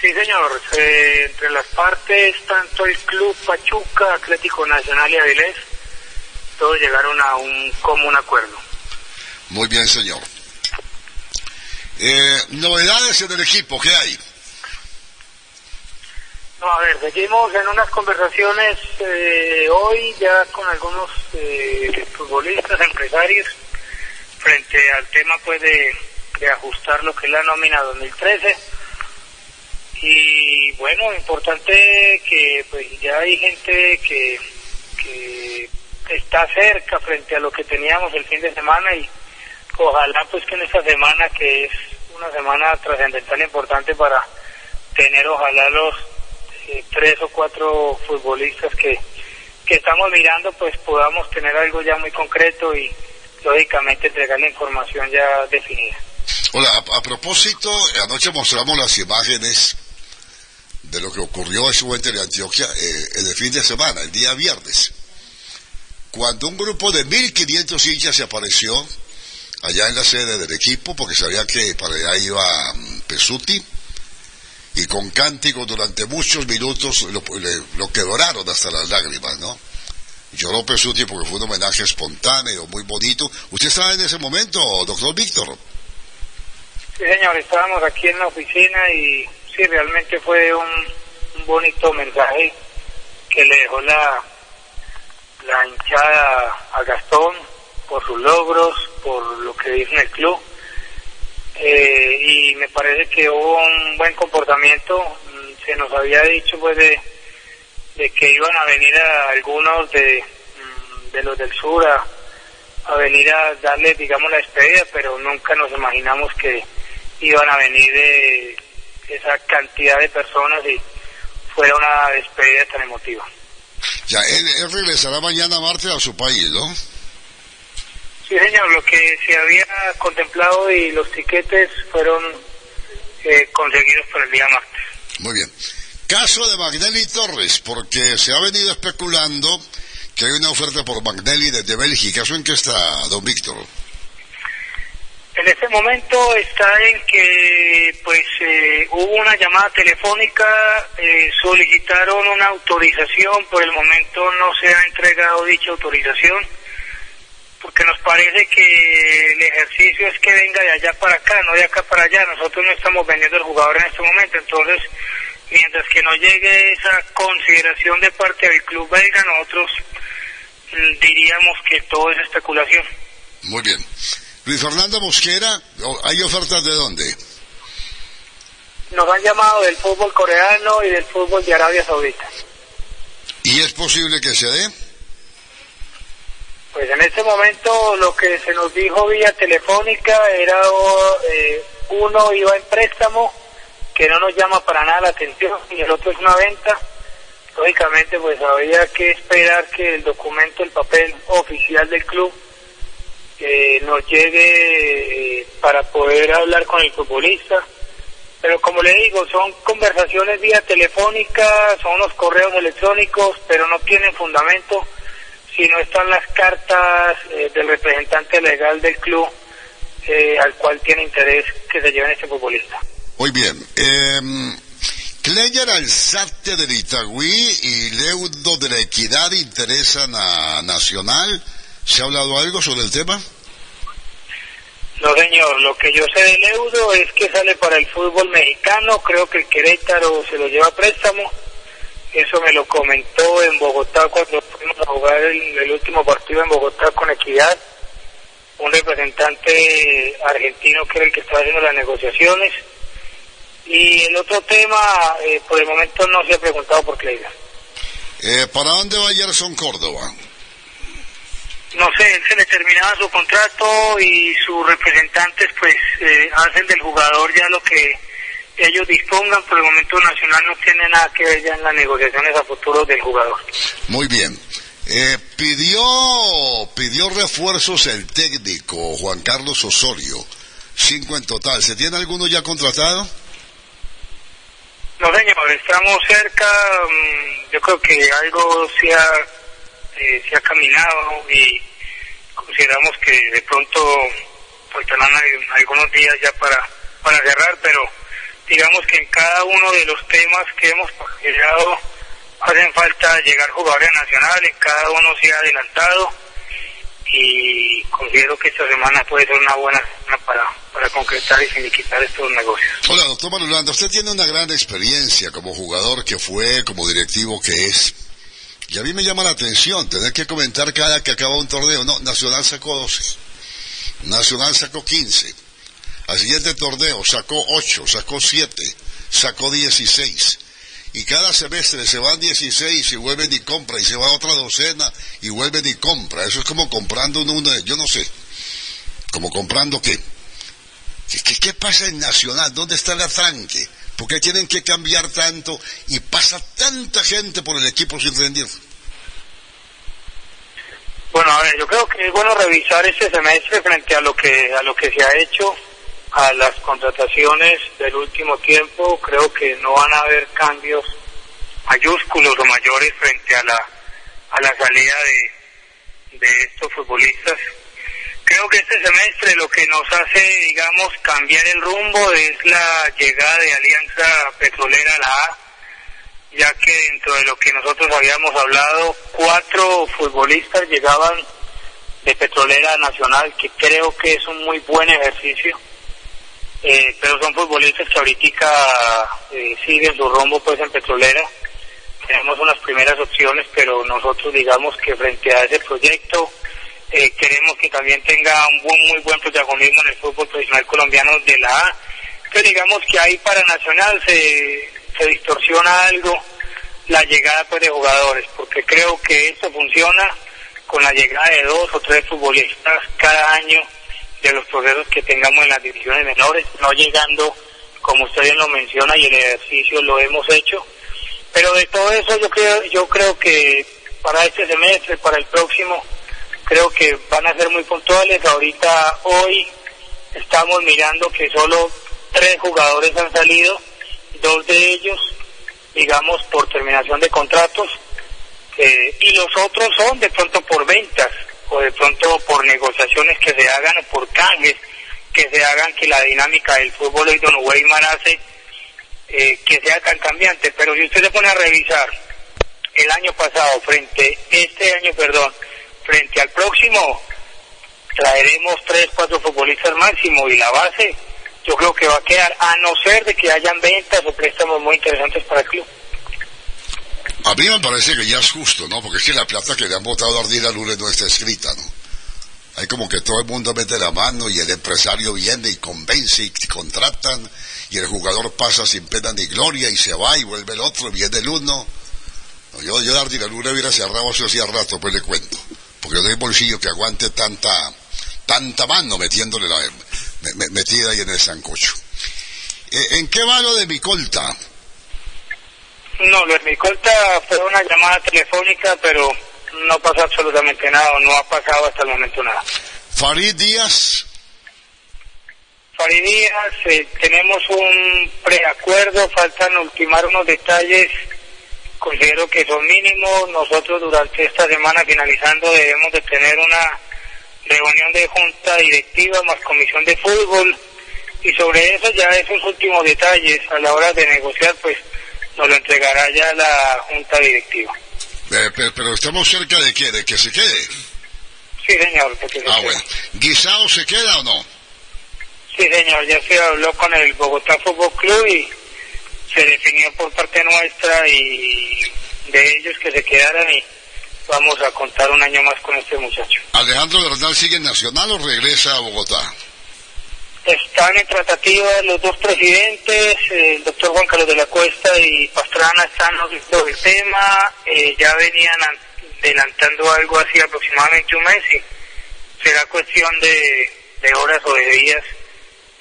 Sí, señor. eh, entre las partes, tanto el Club Pachuca, Atlético Nacional y Avilés, todos llegaron a un común acuerdo. Muy bien, señor. Eh, novedades en el equipo, ¿qué hay? No, a ver, seguimos en unas conversaciones eh, hoy ya con algunos eh, futbolistas, empresarios, frente al tema pues de, de ajustar lo que es la nómina 2013. Y bueno, importante que pues ya hay gente que, que está cerca frente a lo que teníamos el fin de semana y ojalá pues que en esta semana que es una semana trascendental importante para tener ojalá los tres o cuatro futbolistas que, que estamos mirando pues podamos tener algo ya muy concreto y lógicamente entregar la información ya definida. Hola, a, propósito, anoche mostramos las imágenes de lo que ocurrió en su de Antioquia eh, el fin de semana, el día viernes. Cuando un grupo de 1.500 hinchas se apareció allá en la sede del equipo, porque sabía que para allá iba mm, Pesuti, y con cánticos durante muchos minutos lo, le- lo que doraron hasta las lágrimas, ¿no? Lloró Pesuti porque fue un homenaje espontáneo, muy bonito. ¿Usted estaba en ese momento, doctor Víctor? Sí, señor, estábamos aquí en la oficina y sí, realmente fue un, un bonito mensaje que le dejó la, la hinchada a Gastón por sus logros, por lo que hizo en el club. Eh, y me parece que hubo un buen comportamiento. Mm, Se nos había dicho pues de, de que iban a venir a algunos de, mm, de los del sur a, a venir a darle, digamos, la despedida, pero nunca nos imaginamos que iban a venir de esa cantidad de personas y fuera una despedida tan emotiva. Ya, él, él regresará mañana martes a su país, ¿no? Sí, señor, lo que se había contemplado y los tiquetes fueron eh, conseguidos para el día martes. Muy bien. Caso de Magnelli Torres, porque se ha venido especulando que hay una oferta por Magnelli desde Bélgica. ¿Eso en qué está, don Víctor? En este momento está en que pues eh, hubo una llamada telefónica, eh, solicitaron una autorización, por el momento no se ha entregado dicha autorización, porque nos parece que el ejercicio es que venga de allá para acá, no de acá para allá. Nosotros no estamos vendiendo el jugador en este momento, entonces mientras que no llegue esa consideración de parte del club belga, nosotros mm, diríamos que todo es especulación. Muy bien. Luis Fernando Mosquera, ¿hay ofertas de dónde? Nos han llamado del fútbol coreano y del fútbol de Arabia Saudita. ¿Y es posible que se dé? Pues en este momento lo que se nos dijo vía telefónica era eh, uno iba en préstamo, que no nos llama para nada la atención, y el otro es una venta. Lógicamente pues había que esperar que el documento, el papel oficial del club nos llegue eh, para poder hablar con el futbolista. Pero como le digo, son conversaciones vía telefónica, son unos correos electrónicos, pero no tienen fundamento si no están las cartas eh, del representante legal del club eh, al cual tiene interés que se lleven este futbolista. Muy bien. Eh, Kleyer Alzate del Itagüí y Leudo de la Equidad interesan a Nacional. ¿Se ha hablado algo sobre el tema? No, señor. Lo que yo sé del Leudo es que sale para el fútbol mexicano. Creo que el Querétaro se lo lleva a préstamo. Eso me lo comentó en Bogotá cuando fuimos a jugar el, último partido en Bogotá con Equidad. Un representante argentino que era el que estaba haciendo las negociaciones. Y el otro tema, eh, por el momento no se ha preguntado por Cleida. Eh, ¿Para dónde va Gerson Córdoba? No sé, él se le terminaba su contrato y sus representantes pues eh, hacen del jugador ya lo que ellos dispongan, por el momento Nacional no tiene nada que ver ya en las negociaciones a futuro del jugador. Muy bien. Eh, pidió, pidió refuerzos el técnico Juan Carlos Osorio, cinco en total. ¿Se tiene alguno ya contratado? No, señor, estamos cerca. Mm, yo creo que algo se ha, eh, se ha caminado y consideramos que de pronto faltarán algunos días ya para, para cerrar, pero digamos que en cada uno de los temas que hemos llegado hacen falta llegar jugadores nacionales, cada uno se ha adelantado y considero que esta semana puede ser una buena semana para, para concretar y finiquitar estos negocios. Hola, doctor Manolanda, usted tiene una gran experiencia como jugador que fue, como directivo que es. Y a mí me llama la atención tener que comentar cada que acaba un torneo. No, Nacional sacó 12. Nacional sacó 15 al siguiente torneo sacó 8, sacó 7, sacó 16. Y cada semestre se van 16 y vuelven y compra y se va otra docena y vuelven y compra. Eso es como comprando uno, yo no sé. Como comprando qué. ¿Qué, qué pasa en Nacional? ¿Dónde está el atranque? ¿Por qué tienen que cambiar tanto y pasa tanta gente por el equipo sin rendir? Bueno, a ver, yo creo que es bueno revisar este semestre frente a lo que a lo que se ha hecho a las contrataciones del último tiempo, creo que no van a haber cambios mayúsculos o mayores frente a la, a la salida de, de estos futbolistas. Creo que este semestre lo que nos hace, digamos, cambiar el rumbo es la llegada de Alianza Petrolera a la A, ya que dentro de lo que nosotros habíamos hablado, cuatro futbolistas llegaban de Petrolera Nacional, que creo que es un muy buen ejercicio eh, pero son futbolistas que ahorita eh, siguen su rumbo pues en Petrolera. Tenemos unas primeras opciones, pero nosotros digamos que frente a ese proyecto eh, queremos que también tenga un buen, muy buen protagonismo en el fútbol profesional colombiano de la A. Pero digamos que ahí para Nacional se, se distorsiona algo la llegada pues de jugadores, porque creo que esto funciona con la llegada de dos o tres futbolistas cada año de los procesos que tengamos en las divisiones menores, no llegando, como usted bien lo menciona, y el ejercicio lo hemos hecho. Pero de todo eso yo creo, yo creo que para este semestre, para el próximo, creo que van a ser muy puntuales. Ahorita, hoy, estamos mirando que solo tres jugadores han salido, dos de ellos digamos, por terminación de contratos, eh, y los otros son de pronto por ventas, o de pronto por negociaciones que se hagan o por canjes que se hagan que la dinámica del fútbol hoy Don Weimar hace eh, que sea tan cambiante. Pero si usted se pone a revisar el año pasado frente, este año, perdón, frente al próximo, traeremos tres, cuatro futbolistas máximo y la base yo creo que va a quedar, a no ser de que hayan ventas o préstamos muy interesantes para el club. A mí me parece que ya es justo, ¿no? Porque es que la plata que le han votado a Ardila Lule no está escrita, ¿no? Hay como que todo el mundo mete la mano y el empresario viene y convence y contratan y el jugador pasa sin pena ni gloria y se va y vuelve el otro, viene el uno. yo, yo de Ardila Lule hubiera cerrado eso hacía rato, pues le cuento. Porque no hay bolsillo que aguante tanta, tanta mano metiéndole la, metida ahí en el sancocho. Eh, ¿En qué va lo de mi colta? No, lo de mi colta fue una llamada telefónica, pero no pasó absolutamente nada, no ha pasado hasta el momento nada. Farid Díaz. Farid Díaz, eh, tenemos un preacuerdo, faltan ultimar unos detalles, considero que son mínimos. Nosotros durante esta semana finalizando debemos de tener una reunión de junta directiva más comisión de fútbol y sobre eso ya esos últimos detalles a la hora de negociar pues nos lo entregará ya la junta directiva. Eh, pero, estamos cerca de qué, de que se quede. Sí, señor. ah, bueno. ¿Guisado se queda o no? Sí, señor, ya se habló con el Bogotá Fútbol Club y se definió por parte nuestra y de ellos que se quedaran y vamos a contar un año más con este muchacho. ¿Alejandro Bernal sigue en Nacional o regresa a Bogotá? Están en tratativa los dos presidentes, el doctor Juan Carlos de la Cuesta y Pastrana están visto el tema, eh, ya venían adelantando algo así aproximadamente un mes y será cuestión de, horas o de días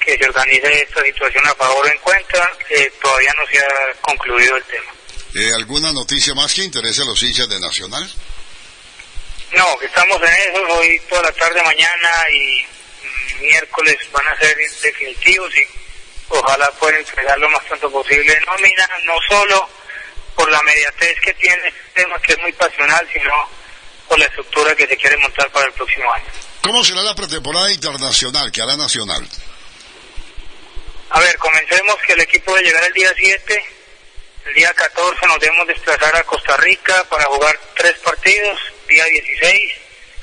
que se organice esta situación a favor o en cuenta, eh, todavía no se ha concluido el tema. Eh, ¿Alguna noticia más que interese a los hinchas de Nacional? No, estamos en eso, hoy toda la tarde, mañana y miércoles van a ser definitivos y ojalá puedan entregar lo más pronto posible nómina, no solo por la mediatez que tiene este tema que es muy pasional, sino por la estructura que se quiere montar para el próximo año. ¿Cómo será la pretemporada internacional que hará Nacional? A ver, comencemos que el equipo a llegar el día 7, el día 14 nos debemos desplazar a Costa Rica para jugar tres partidos, día 16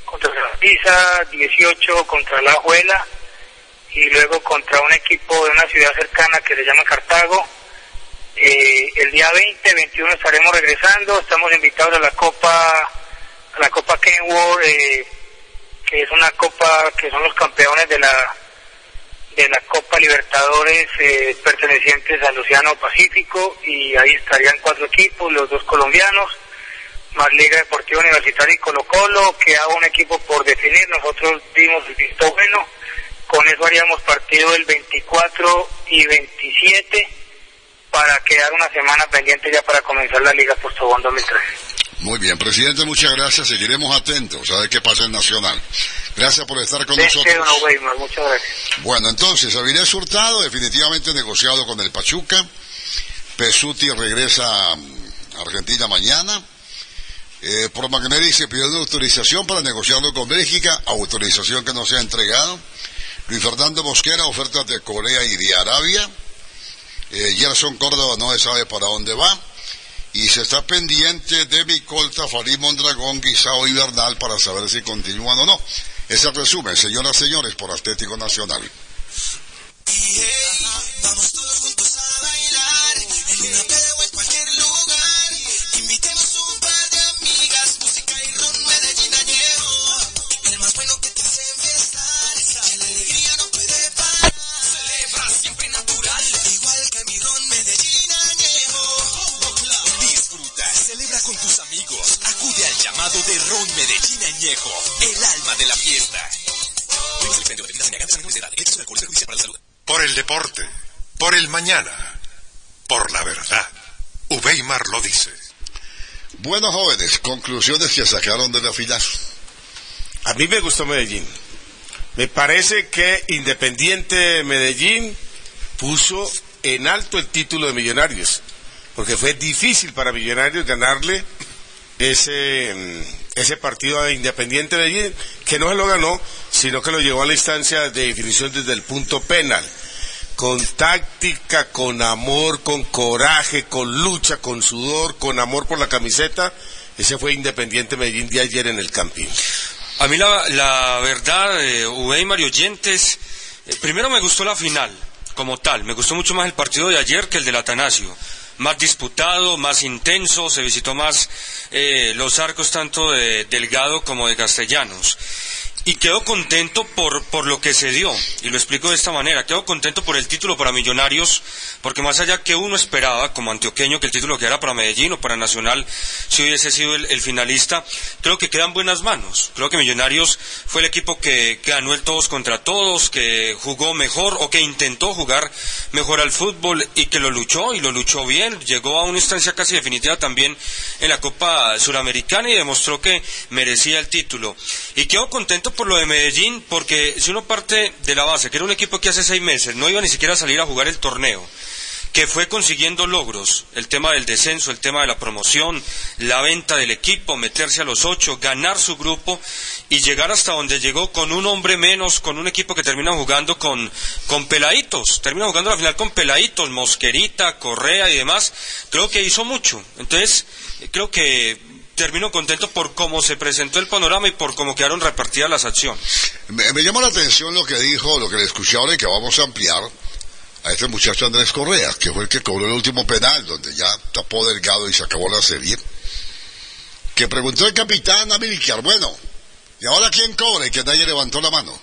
contra la Pisa, 18 contra la Ajuela y luego contra un equipo de una ciudad cercana que se llama Cartago. Eh, el día 20, 21 estaremos regresando, estamos invitados a la Copa, a la Copa Kenworth, eh, que es una copa que son los campeones de la de la Copa Libertadores eh, pertenecientes al Océano Pacífico y ahí estarían cuatro equipos, los dos colombianos más Liga Deportiva Universitaria y Colo Colo, que haga un equipo por definir, nosotros dimos el visto bueno, con eso haríamos partido el 24 y 27 para quedar una semana pendiente ya para comenzar la Liga Postobón 2013. Muy bien, presidente, muchas gracias. Seguiremos atentos a ver qué pasa en Nacional. Gracias por estar con nosotros. muchas gracias. Bueno, entonces, Avilés Hurtado, definitivamente negociado con el Pachuca. Pesuti regresa a Argentina mañana. Eh, por Magneri se pidió una autorización para negociarlo con Bélgica, autorización que no se ha entregado. Luis Fernando Mosquera, ofertas de Corea y de Arabia. Eh, Gerson Córdoba no se sabe para dónde va. Y se está pendiente de Micolta, Farid Mondragón, Guisao y Bernal para saber si continúan o no. Ese resumen, señoras y señores, por Atlético Nacional. El mañana, por la verdad. Ubeimar lo dice. Bueno, jóvenes, conclusiones que sacaron de la final. A mí me gustó Medellín. Me parece que Independiente Medellín puso en alto el título de Millonarios. porque fue difícil para Millonarios ganarle ese, mm, ese partido a Independiente de allí, que no se lo ganó, sino que lo llevó a la instancia de definición desde el punto penal. Con táctica, con amor, con coraje, con lucha, con sudor, con amor por la camiseta, ese fue Independiente Medellín de ayer en el Campín. A mí la, la verdad, eh, Weimar y oyentes, eh, primero me gustó la final, como tal. Me gustó mucho más el partido de ayer que el del Atanasio. Más disputado, más intenso, se visitó más eh, los arcos tanto de Delgado como de Castellanos. Y quedo contento por, por lo que se dio, y lo explico de esta manera, quedo contento por el título para Millonarios, porque más allá que uno esperaba, como antioqueño, que el título quedara para Medellín o para Nacional, si hubiese sido el, el finalista, creo que quedan buenas manos. Creo que Millonarios fue el equipo que, ganó el todos contra todos, que jugó mejor o que intentó jugar mejor al fútbol y que lo luchó y lo luchó bien. Llegó a una instancia casi definitiva también en la Copa Suramericana y demostró que merecía el título. Y quedo contento por lo de Medellín, porque si uno parte de la base, que era un equipo que hace seis meses no iba ni siquiera a salir a jugar el torneo, que fue consiguiendo logros, el tema del descenso, el tema de la promoción, la venta del equipo, meterse a los ocho, ganar su grupo y llegar hasta donde llegó con un hombre menos, con un equipo que termina jugando con, con peladitos, termina jugando la final con peladitos, Mosquerita, Correa y demás, creo que hizo mucho. Entonces, creo que termino contento por cómo se presentó el panorama y por cómo quedaron repartidas las acciones. Me, me llamó la atención lo que dijo, lo que le escuché ahora y que vamos a ampliar a este muchacho Andrés Correa, que fue el que cobró el último penal, donde ya tapó Delgado y se acabó la serie, que preguntó el capitán a Milcar, bueno, ¿y ahora quién cobra? Y que nadie levantó la mano.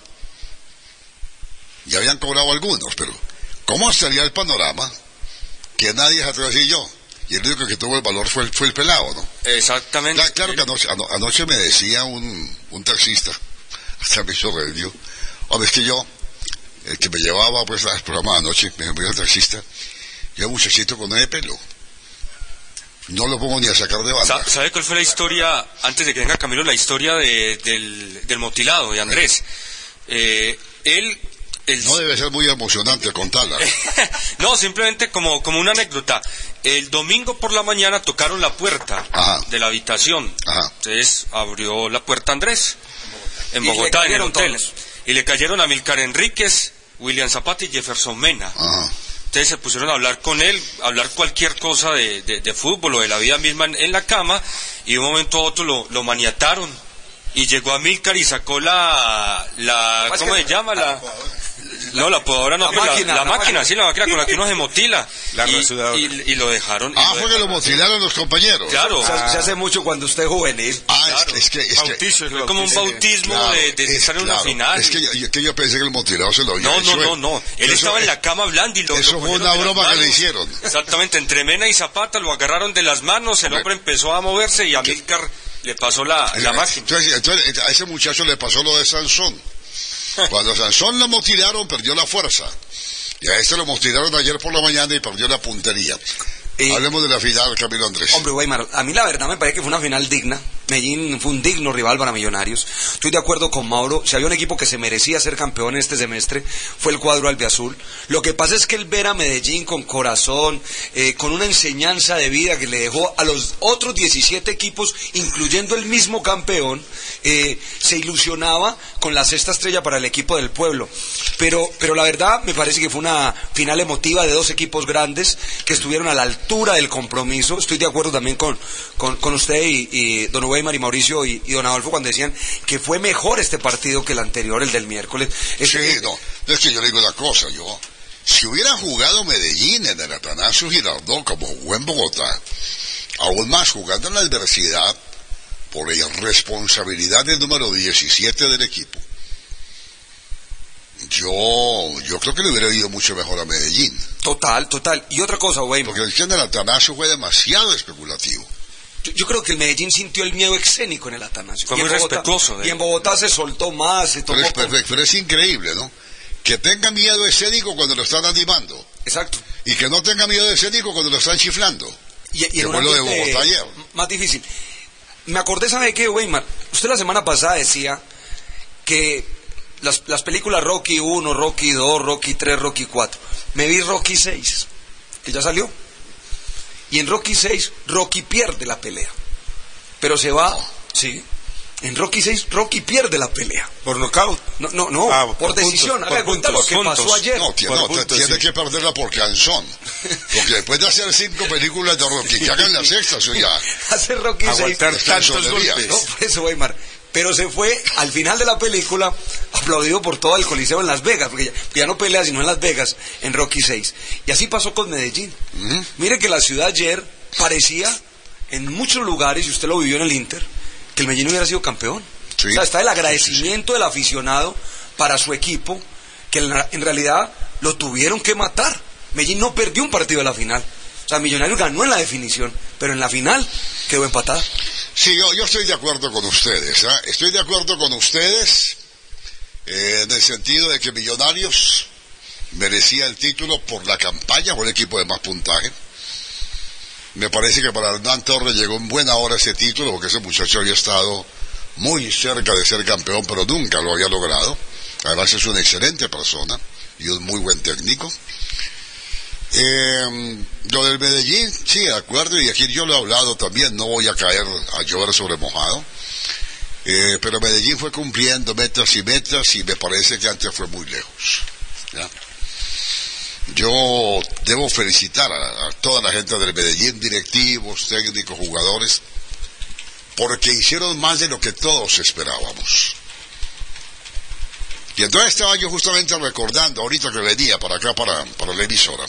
Ya habían cobrado algunos, pero ¿cómo estaría el panorama que nadie se atrevió a decir yo? Y el único que tuvo el valor fue el, fue el pelado, ¿no? Exactamente. Cla- claro que anoche, ano- anoche me decía un, un taxista, [LAUGHS] hasta me hizo reír, hombre, es que yo, el que me llevaba pues al programa de anoche, me envió el taxista, yo un muchachito con nueve pelo. No lo pongo ni a sacar de banda. Sa- ¿Sabe cuál fue la historia, antes de que venga Camilo, la historia de- del, del motilado, de Andrés? Eh, él... el- No debe ser muy emocionante contarla. [LAUGHS] No, simplemente como, como una anécdota. El domingo por la mañana tocaron la puerta de la habitación. Entonces abrió la puerta Andrés en Y le Bogotá, en el cayeron hotel. todos. Y le cayeron a Milcar Enríquez, William Zapata y Jefferson Mena. Entonces se pusieron a hablar con él, a hablar cualquier cosa de, de- de fútbol o de la vida misma en, en la cama, y de un momento a otro lo, lo maniataron. Y llegó a Milcar y sacó la, la ¿cómo se llama? La, no, la podadora no, La máquina, la la máquina, máquina. sí, la máquina con la que uno se motila. La y, y, y lo dejaron. y Ah, lo fue que lo motilaron los compañeros. Claro. Se, se hace mucho cuando usted es juvenil. Ah, es que- es que... Es que fue como un bautismo Claro, de, de es estar en una claro. final. Es que yo, yo- que yo pensé que el motilado se lo había No, hecho no, no, no. Él Eso- estaba en la cama hablando y lo Eso fue una broma que le hicieron. Exactamente, entre Mena y Zapata lo agarraron de las manos, el hombre empezó a moverse y a Milcar le pasó la, la máquina. Entonces, entonces, a ese muchacho le pasó lo de Sansón. Cuando a Sansón lo motilaron, perdió la fuerza. Y a este lo motilaron ayer por la mañana y perdió la puntería. Hablemos de la final, Camilo Andrés. Hombre, Weimar, a mí la verdad me parece que fue una final digna. Medellín fue un digno rival para Millonarios. Estoy de acuerdo con Mauro. Si había un equipo que se merecía ser campeón este semestre, fue el cuadro albiazul. Lo que pasa es que el ver a Medellín con corazón, eh, con una enseñanza de vida que le dejó a los otros 17 equipos, incluyendo el mismo campeón, eh, se ilusionaba con la sexta estrella para el equipo del pueblo. Pero, pero la verdad me parece que fue una final emotiva de dos equipos grandes que estuvieron a la altura del compromiso. Estoy de acuerdo también con, con, usted y, y don Weimar y Mauricio y, y don Adolfo cuando decían que fue mejor este partido que el anterior, el del miércoles. Sí, no, es que yo le digo una cosa, yo, si hubiera jugado Medellín en el Atanasio Girardot como jugó en Bogotá, aún más jugando en la adversidad por la irresponsabilidad del número 17 del equipo, yo, yo creo que le hubiera ido mucho mejor a Medellín. Total, total. Y otra cosa, Weimar. Porque el que en el Atanasio fue demasiado especulativo. Yo, yo creo que el Medellín sintió el miedo escénico en el Atanasio. Fue Y en muy Bogotá- respetuoso de Y en Bogotá se soltó más, se Pero tomó es, perfecto, pero es increíble, ¿no? Que tenga miedo escénico cuando lo están animando. Exacto. Y que no tenga miedo escénico cuando lo están chiflando. Y, y lo de Bogotá ayer. más difícil. Me acordé, ¿sabe qué, Weimar? Usted la semana pasada decía que las, las películas Rocky 1, Rocky 2, Rocky 3, Rocky 4. Me vi Rocky 6, que ya salió. Y en Rocky 6, Rocky pierde la pelea. Pero se va, sí. En Rocky 6, Rocky pierde la pelea. ¿Por nocaut? No, no, no Ah, por, por decisión. puntos, por lo puntos, que pasó ayer. No, tiene, no, puntos, tiene sí. que perderla por canzón. Porque después de hacer cinco películas de Rocky, que hagan la sexta, eso [LAUGHS] ya. Hace Rocky 6. Aguantar tantos golpes. No, por eso, Weimar. Pero se fue al final de la película aplaudido por todo el Coliseo en Las Vegas, porque ya, no pelea sino en Las Vegas, en Rocky 6. Y así pasó con Medellín. Mire que la ciudad ayer parecía, en muchos lugares, y usted lo vivió en el Inter, que el Medellín hubiera sido campeón. Sí. O sea, está el agradecimiento del aficionado para su equipo, que en, la- en realidad lo tuvieron que matar. Medellín no perdió un partido de la final. O sea, Millonarios ganó en la definición, pero en la final quedó empatada. Sí, yo, estoy de acuerdo con ustedes. ¿ah? Estoy de acuerdo con ustedes eh, en el sentido de que Millonarios merecía el título por la campaña, fue el equipo de más puntaje. Me parece que para Hernán Torres llegó en buena hora ese título, porque ese muchacho había estado muy cerca de ser campeón, pero nunca lo había logrado. Además es una excelente persona y un muy buen técnico. Eh, lo del Medellín, sí, de acuerdo, y aquí yo lo he hablado también, no voy a caer a llover sobre mojado. Eh, pero Medellín fue cumpliendo metas y metas y me parece que antes fue muy lejos. Yo debo felicitar a, a toda la gente del Medellín, directivos, técnicos, jugadores, porque hicieron más de lo que todos esperábamos. Y entonces estaba yo justamente recordando, ahorita que venía para acá, para, para la emisora,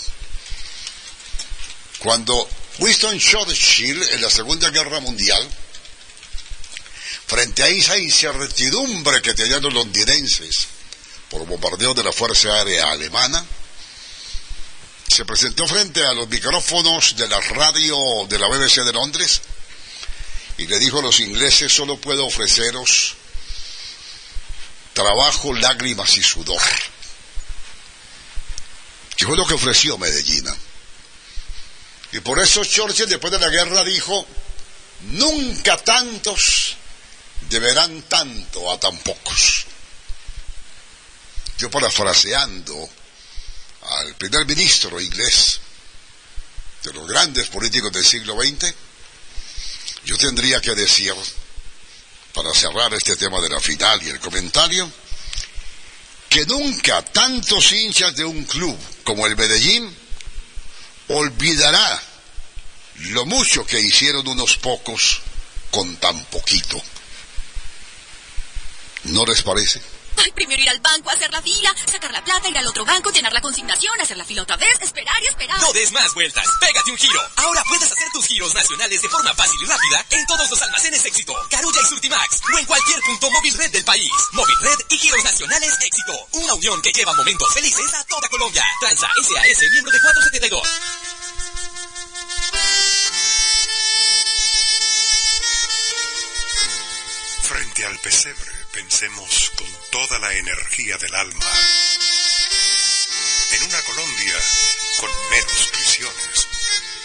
cuando Winston Churchill en la Segunda Guerra Mundial, frente a esa incertidumbre que tenían los londinenses por bombardeo de la Fuerza Aérea Alemana, se presentó frente a los micrófonos de la radio de la BBC de Londres y le dijo a los ingleses, solo puedo ofreceros trabajo, lágrimas y sudor. Que fue lo que ofreció Medellín. Y por eso Churchill después de la guerra dijo, nunca tantos deberán tanto a tan pocos. Yo parafraseando al primer ministro inglés de los grandes políticos del siglo XX, yo tendría que decir, para cerrar este tema de la final y el comentario, que nunca tantos hinchas de un club como el Medellín olvidará lo mucho que hicieron unos pocos con tan poquito. ¿No les parece? Ay, primero ir al banco, hacer la fila, sacar la plata, ir al otro banco, llenar la consignación, hacer la fila otra vez, esperar y esperar. No des más vueltas, pégate un giro. Ahora puedes hacer tus giros nacionales de forma fácil y rápida en todos los almacenes Éxito, Carulla y Surtimax, o en cualquier punto móvil red del país. Móvil red y giros nacionales Éxito. Una unión que lleva momentos felices a toda Colombia. Transa SAS, miembro de 472. Frente al pesebre, pensemos con toda la energía del alma. En una Colombia con menos prisiones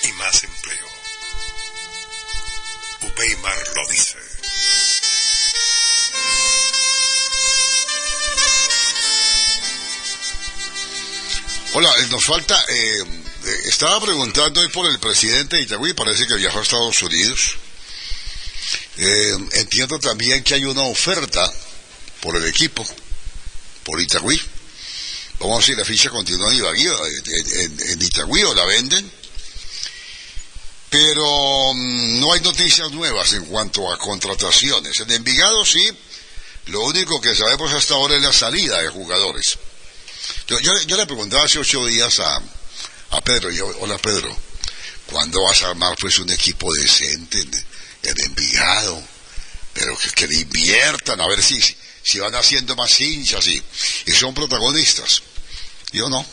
y más empleo. Upeimar lo dice. Hola, eh, nos falta, eh, eh, estaba preguntando hoy por el presidente de Itagüí, parece que viajó a Estados Unidos. Eh, entiendo también que hay una oferta por el equipo, por Itagüí. Vamos a ver si la ficha continúa en Ibagué, en, en- Itagüí o la venden. Pero mm, no hay noticias nuevas en cuanto a contrataciones. En Envigado sí, lo único que sabemos hasta ahora es la salida de jugadores. Yo, yo, yo le preguntaba hace ocho días a, a Pedro, yo, hola Pedro, ¿cuándo vas a armar pues un equipo decente en Envigado? Pero que, que le inviertan, a ver si, si, van haciendo más hinchas y, y son protagonistas. Yo no,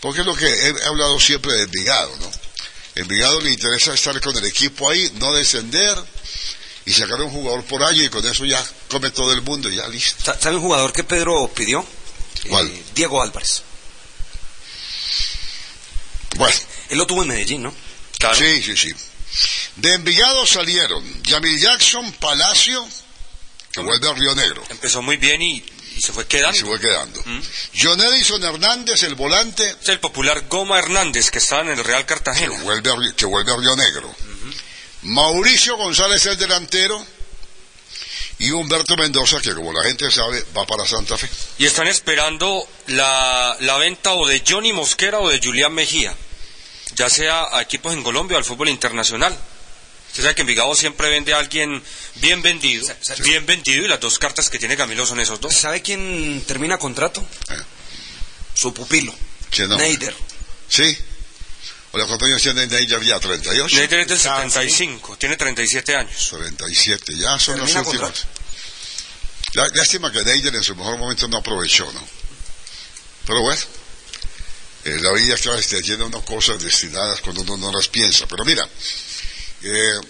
porque es lo que he, hablado siempre de Envigado, ¿no? Envigado le interesa estar con el equipo ahí, no descender y sacar un jugador por allí y con eso ya come todo el mundo y ya listo. Sa- ¿Sabe un jugador que Pedro pidió? ¿Cuál? Eh, Diego Álvarez. Bueno. Él lo tuvo en Medellín, ¿no? Sí, sí, sí. De Envigado salieron Yamil Jackson, Palacio, que vuelve a Río Negro. Empezó muy bien y y se fue quedando. Y se fue quedando. John Edison Hernández, el volante. Es el popular Goma Hernández, que está en el Real Cartagena. Que vuelve a, Ri- que vuelve a Río Negro. Mauricio González, el delantero. Y Humberto Mendoza, que como la gente sabe, va para Santa Fe. Y están esperando la, la venta o de Johnny Mosquera o de Julián Mejía, ya sea a equipos en Colombia o al fútbol internacional. Usted sabe que Envigado siempre vende a alguien bien vendido, bien vendido, y las dos cartas que tiene Camilo son esos dos. ¿Sabe quién termina contrato? Su pupilo. ¿Quién no? Neider. ¿Sí? Hola, ¿cuántos años tiene Neider ya? ¿38? Neider es del 75, tiene 37 años. 37, ya son los últimos. La- Lástima que Neider en su mejor momento no aprovechó, ¿no? Pero bueno, eh, la vida claro, está llena de unas cosas destinadas cuando uno no las piensa. Pero mira, eh,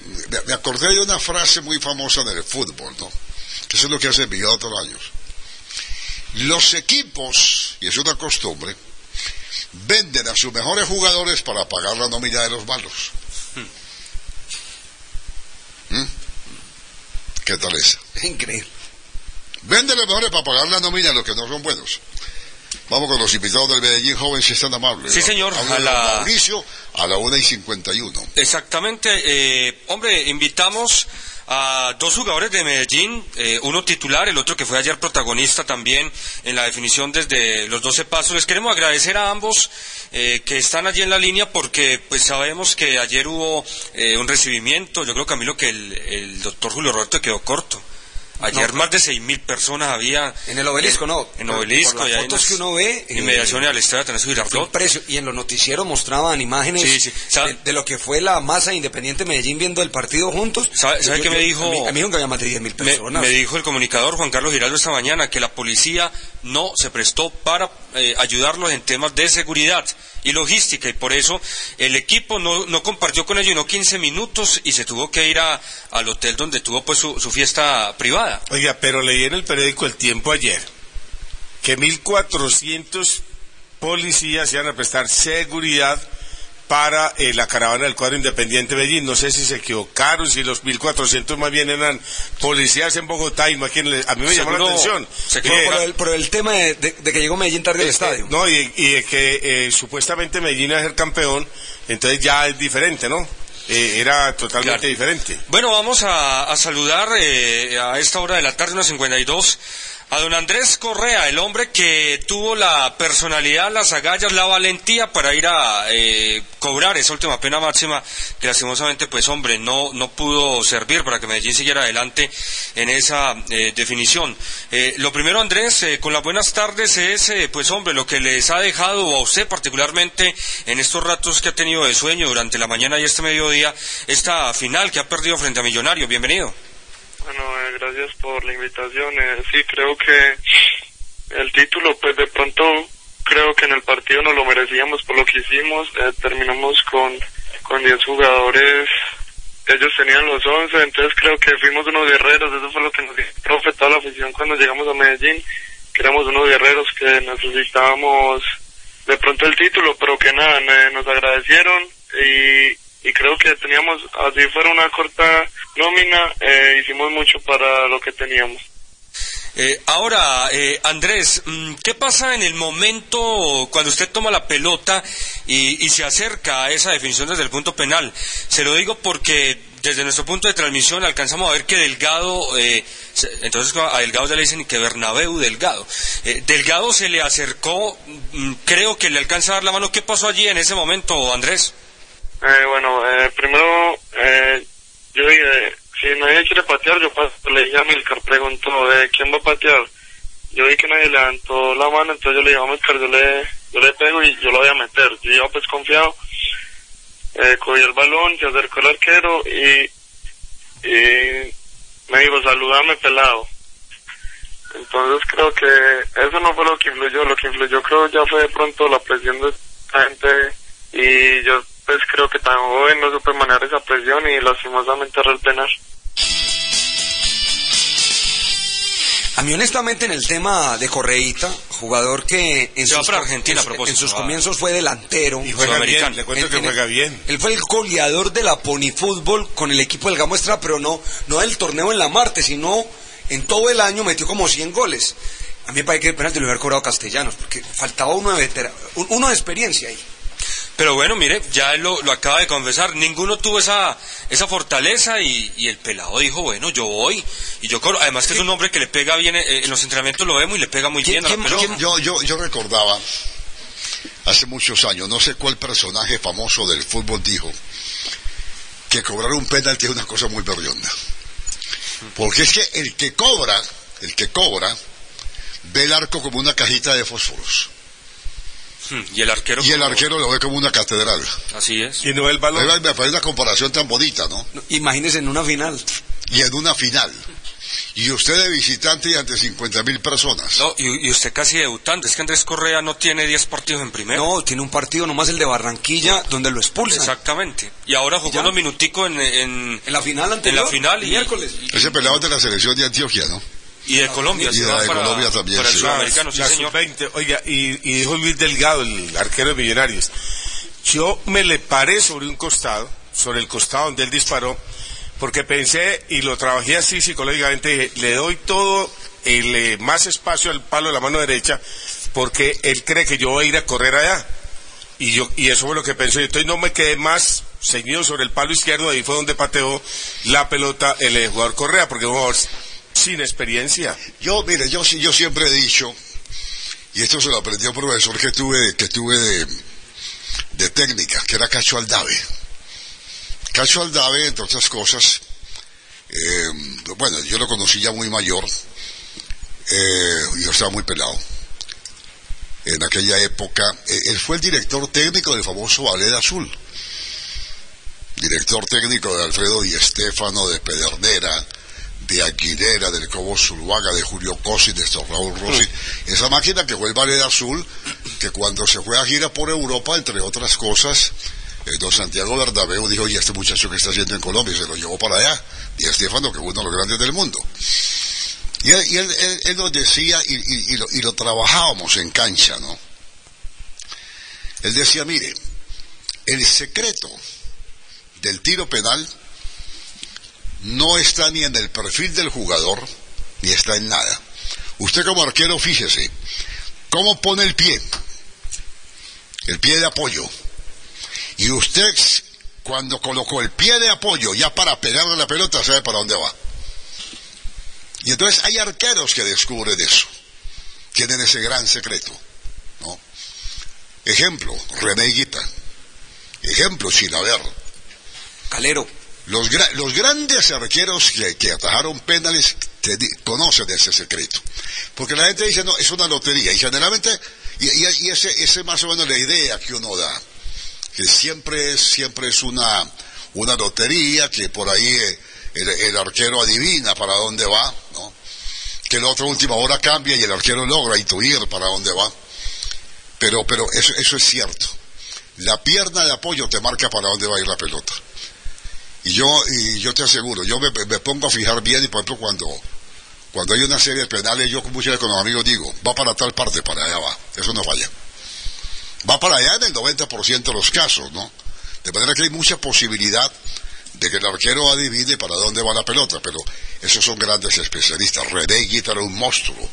me, acordé de una frase muy famosa en el fútbol, ¿no? Que eso es lo que hace Envigado todos los años. Los equipos, y es una costumbre, venden a sus mejores jugadores para pagar la nómina de los malos. ¿Mm? ¿Qué tal esa? Increíble. Venden los mejores para pagar la nómina a los que no son buenos. Vamos con los invitados del Medellín joven, si están amables. Sí, señor, Habla a la- Mauricio a la 1 y 51. Exactamente, eh, hombre, invitamos a dos jugadores de Medellín, eh, uno titular, el otro que fue ayer protagonista también en la definición desde los 12 pasos. Les queremos agradecer a ambos eh, que están allí en la línea porque pues sabemos que ayer hubo eh, un recibimiento, yo creo Camilo que el, el doctor Julio Roberto quedó corto. Ayer No. más de seis mil personas había. En el obelisco, no. En Por- obelisco, por las y fotos que uno ve, eh, Inmediaciones al estadio Atanasio Girardot. Y en los noticieros mostraban imágenes Sí, sí. de, de lo que fue la masa independiente Medellín viendo el partido juntos. ¿Sabe, sabe qué me dijo? A mí, a mí que había más de 10 mil Me, personas. me dijo el comunicador Juan Carlos Giraldo esta mañana que la policía no se prestó para eh, ayudarlos en temas de seguridad y logística y por eso el equipo no, no compartió con ellos no 15 minutos y se tuvo que ir a- al hotel donde tuvo pues su, su fiesta privada. Oiga, pero leí en el periódico El Tiempo ayer que 1.400 policías iban a prestar seguridad para eh, la caravana del cuadro independiente de Medellín. No sé si se equivocaron, si los 1.400 más bien eran policías en Bogotá y más quien les- A mí me llamó la atención. se Eh, por, el, por el tema de, de- de que llegó Medellín tarde al eh, estadio. no, y, y de que eh, supuestamente Medellín iba a ser campeón, entonces ya es diferente, ¿no? Eh, era totalmente Claro. diferente. Bueno, vamos a, a saludar eh, a esta hora de la tarde, unas 52, a don Andrés Correa, el hombre que tuvo la personalidad, las agallas, la valentía para ir a eh, cobrar esa última pena máxima que lastimosamente, pues hombre, no, no pudo servir para que Medellín siguiera adelante en esa eh, definición. Eh, lo primero, Andrés, con las buenas tardes es, pues hombre, lo que les ha dejado a usted particularmente en estos ratos que ha tenido de sueño durante la mañana y este mediodía, esta final que ha perdido frente a Millonario. Bienvenido. Bueno, eh, gracias por la invitación. Eh, sí, creo que el título, pues de pronto, creo que en el partido nos lo merecíamos por lo que hicimos. Eh, terminamos con, con 10 jugadores. Ellos tenían los 11, entonces creo que fuimos unos guerreros. Eso fue lo que nos dijo profe, toda la afición cuando llegamos a Medellín. Que éramos unos guerreros que necesitábamos de pronto el título, pero que nada, nos agradecieron y, y creo que teníamos, así fuera una corta nómina, eh, hicimos mucho para lo que teníamos. Eh, ahora, eh, Andrés, mm, ¿qué pasa en el momento cuando usted toma la pelota y, se acerca a esa definición desde el punto penal? Se lo digo porque desde nuestro punto de transmisión alcanzamos a ver que Delgado, eh, entonces a Delgado ya le dicen que Bernabéu Delgado. Eh, Delgado se le acercó, mm, creo que le alcanza a dar la mano. ¿Qué pasó allí en ese momento, Andrés? Eh, bueno, eh, primero, eh, yo dije, si nadie quiere patear, yo paso. Le dije a Milcar, preguntó, eh, ¿quién va a patear? Yo vi que nadie levantó la mano, entonces yo le dije a Milcar, yo le, yo le pego y yo lo voy a meter. Yo pues confiado. Eh, cogí el balón, se acercó el arquero y, y me dijo, saludame pelado. Entonces creo que eso no fue lo que influyó, lo que influyó creo ya fue de pronto la presión de esta gente y yo pues creo que tan joven no supe manejar esa presión y lastimosamente penal. A mí honestamente en el tema de Correíta, jugador que en sus, para Argentina, en- a propósito, en sus va. comienzos fue delantero. Y juega bien, le cuento que juega bien. Él fue el goleador de la Pony Fútbol con el equipo del Gamuestra, pero no, no del torneo en la Marte, sino en todo el año metió como 100 goles. A mí me parece que el penalti lo hubiera cobrado Castellanos, porque faltaba uno de, uno de experiencia ahí. Pero bueno, mire, ya él lo, lo acaba de confesar, ninguno tuvo esa, esa fortaleza y, y el pelado dijo, bueno, yo voy y yo cobro. Además que es un hombre que le pega bien, eh, en los entrenamientos lo vemos y le pega muy bien a la pelota. Yo, yo, yo recordaba hace muchos años, no sé cuál personaje famoso del fútbol dijo que cobrar un penalti es una cosa muy berrionda. Porque es que el que cobra, el que cobra, ve el arco como una cajita de fósforos. Hmm, Y el arquero... Y el arquero lo ve como una catedral. Así es. Y no el balón. Me parece una comparación tan bonita, ¿no? Imagínese en una final. Y en una final. Y usted de visitante y ante 50 mil personas. No, y, y usted casi debutante, es que Andrés Correa no tiene 10 partidos en primera. No, tiene un partido nomás el de Barranquilla, donde lo expulsan. Exactamente. Y ahora jugó unos minuticos en, en, En la final en anterior. la final y, miércoles. Ese pelado de la selección de Antioquia, ¿no? Y de Colombia. Y se de va la de para, Colombia también, para el sí. sudamericano, sí señor. sub-20. Oiga, y, y dijo Luis Delgado, el arquero de Millonarios. Yo me le paré sobre un costado, sobre el costado donde él disparó, porque pensé y lo trabajé así psicológicamente, dije, le doy todo el eh, más espacio al palo de la mano derecha, porque él cree que yo voy a ir a correr allá. Y yo y eso fue lo que pensé. Entonces no me quedé más ceñido sobre el palo izquierdo, ahí fue donde pateó la pelota el eh, jugador Correa, porque un jugador sin experiencia. Yo, mire, yo, yo siempre he dicho, y esto se lo aprendí a un profesor que tuve, que tuve de, de técnica, que era Cacho Aldave. Cacho Aldave, entre otras cosas, eh, bueno, yo lo conocí ya muy mayor, eh, yo estaba muy pelado. En aquella época, eh, él fue el director técnico del famoso Ballet Azul. Director técnico de Alfredo Di Estefano, de Pedernera, de Aguilera, del Cobo Zuluaga, de Julio Cosi, de Raúl Rossi. Esa máquina que fue el Ballet Azul, que cuando se fue a gira por Europa, entre otras cosas, eh, don Santiago Bernabéu dijo, y este muchacho que está haciendo en Colombia, y se lo llevó para allá. Di Estefano, que fue uno de los grandes del mundo. Y él, y nos decía, y, y- y lo, y lo trabajábamos en cancha, ¿no? Él decía, mire, el secreto del tiro penal no está ni en el perfil del jugador, ni está en nada. Usted como arquero, fíjese, ¿cómo pone el pie? El pie de apoyo. Y usted, cuando colocó el pie de apoyo ya para pegarle la pelota, sabe para dónde va. Y entonces hay arqueros que descubren eso, tienen ese gran secreto. Ejemplo, René Guita. Ejemplo, Chilaver. Calero. Los, gra- los grandes arqueros que, atajaron penales te conocen ese secreto. Porque la gente dice, no, es una lotería. Y generalmente, y, y- y ese, ese es más o menos la idea que uno da. Que siempre es, siempre es una, una lotería, que por ahí eh, el, el arquero adivina para dónde va, ¿no? Que la otra última hora cambia y el arquero logra intuir para dónde va. Pero, pero eso, eso es cierto. La pierna de apoyo te marca para dónde va a ir la pelota. Y yo, y yo te aseguro, yo me, me pongo a fijar bien y por ejemplo cuando, cuando hay una serie de penales, yo con muchos de los amigos digo, va para tal parte, para allá va, eso no falla. Va para allá en el 90% de los casos, ¿no? De manera que hay mucha posibilidad de que el arquero adivine para dónde va la pelota, pero esos son grandes especialistas. René Guita era un monstruo,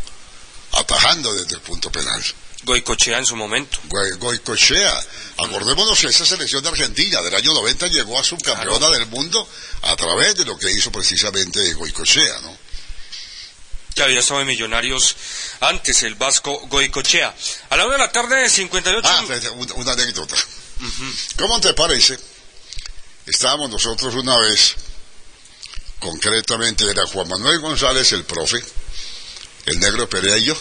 atajando desde el punto penal. Goicochea en su momento. Goy- Goicochea. Acordémonos que esa selección de Argentina del año 90 llegó a subcampeona del mundo a través de lo que hizo precisamente Goicochea, ¿no? Que había estado en Millonarios antes, el Vasco Goicochea. A la una de la tarde, 58. Ah, espérate, una, una anécdota. ¿Cómo te parece? Estábamos nosotros una vez, concretamente era Juan Manuel González, el profe, el negro Perea y yo.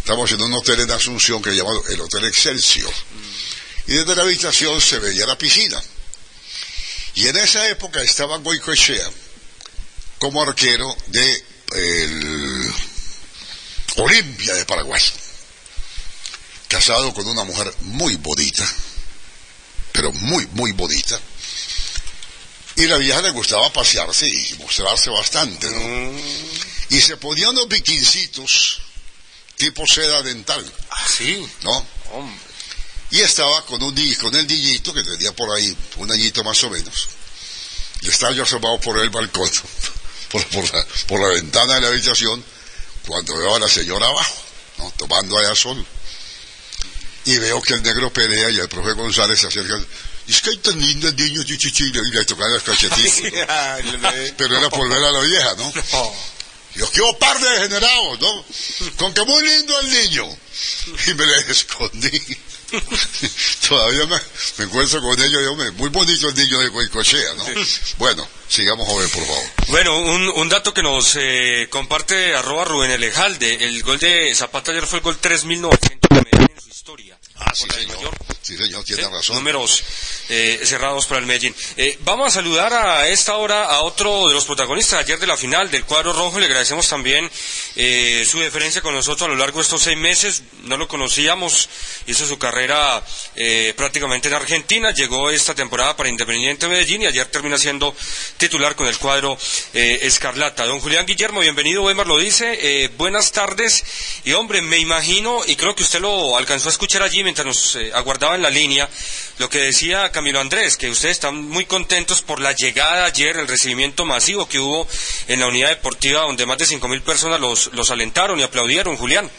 Estamos en un hotel en Asunción que se llama el Hotel Excelsior. Y desde la habitación se veía la piscina. Y en esa época estaba Goicoechea como arquero de el Olimpia de Paraguay. Casado con una mujer muy bonita, pero muy, muy bonita. Y la vieja le gustaba pasearse y mostrarse bastante, ¿no? Y se ponía unos biquincitos tipo seda dental. Ah, sí. ¿No? Y estaba con un con el niñito que tenía por ahí un añito más o menos. Y estaba yo asomado por el balcón, [LAUGHS] por, por la, por la ventana de la habitación, cuando veo a la señora abajo, ¿no? tomando allá sol, y veo que el negro pelea y el profe González se acerca. Y es que hay tan lindo el niño y le tocan las cachetitas. [LAUGHS] Pero era por ver a la vieja, ¿no? Yo quiero par de degenerados, ¿no? Con que muy lindo el niño. Y me le escondí. [LAUGHS] Todavía me, encuentro con ellos, yo me, muy bonito el niño de Goicochea, ¿no? Bueno, sigamos ver, por favor. Bueno, un, un dato que nos eh, comparte arroba Rubén Elejalde. El gol de Zapata ayer fue el gol 3900 de Medellín en su historia. Ah, sí, señor. Sí, señor, tiene razón. Números eh, cerrados para el Medellín. Eh, vamos a saludar a esta hora a otro de los protagonistas ayer de la final del cuadro rojo. Le agradecemos también eh, su deferencia con nosotros a lo largo de estos seis meses. No lo conocíamos, hizo su carrera eh, prácticamente en Argentina. Llegó esta temporada para Independiente Medellín y ayer termina siendo titular con el cuadro eh, Escarlata. Don Julián Guillermo, bienvenido. Weimar lo dice. Eh, buenas tardes. Y hombre, me imagino, y creo que usted lo alcanzó a escuchar allí mientras nos eh, aguardaba en la línea, lo que decía Camilo Andrés, que ustedes están muy contentos por la llegada ayer, el recibimiento masivo que hubo en la unidad deportiva donde más de 5.000 personas los, los alentaron y aplaudieron, Julián.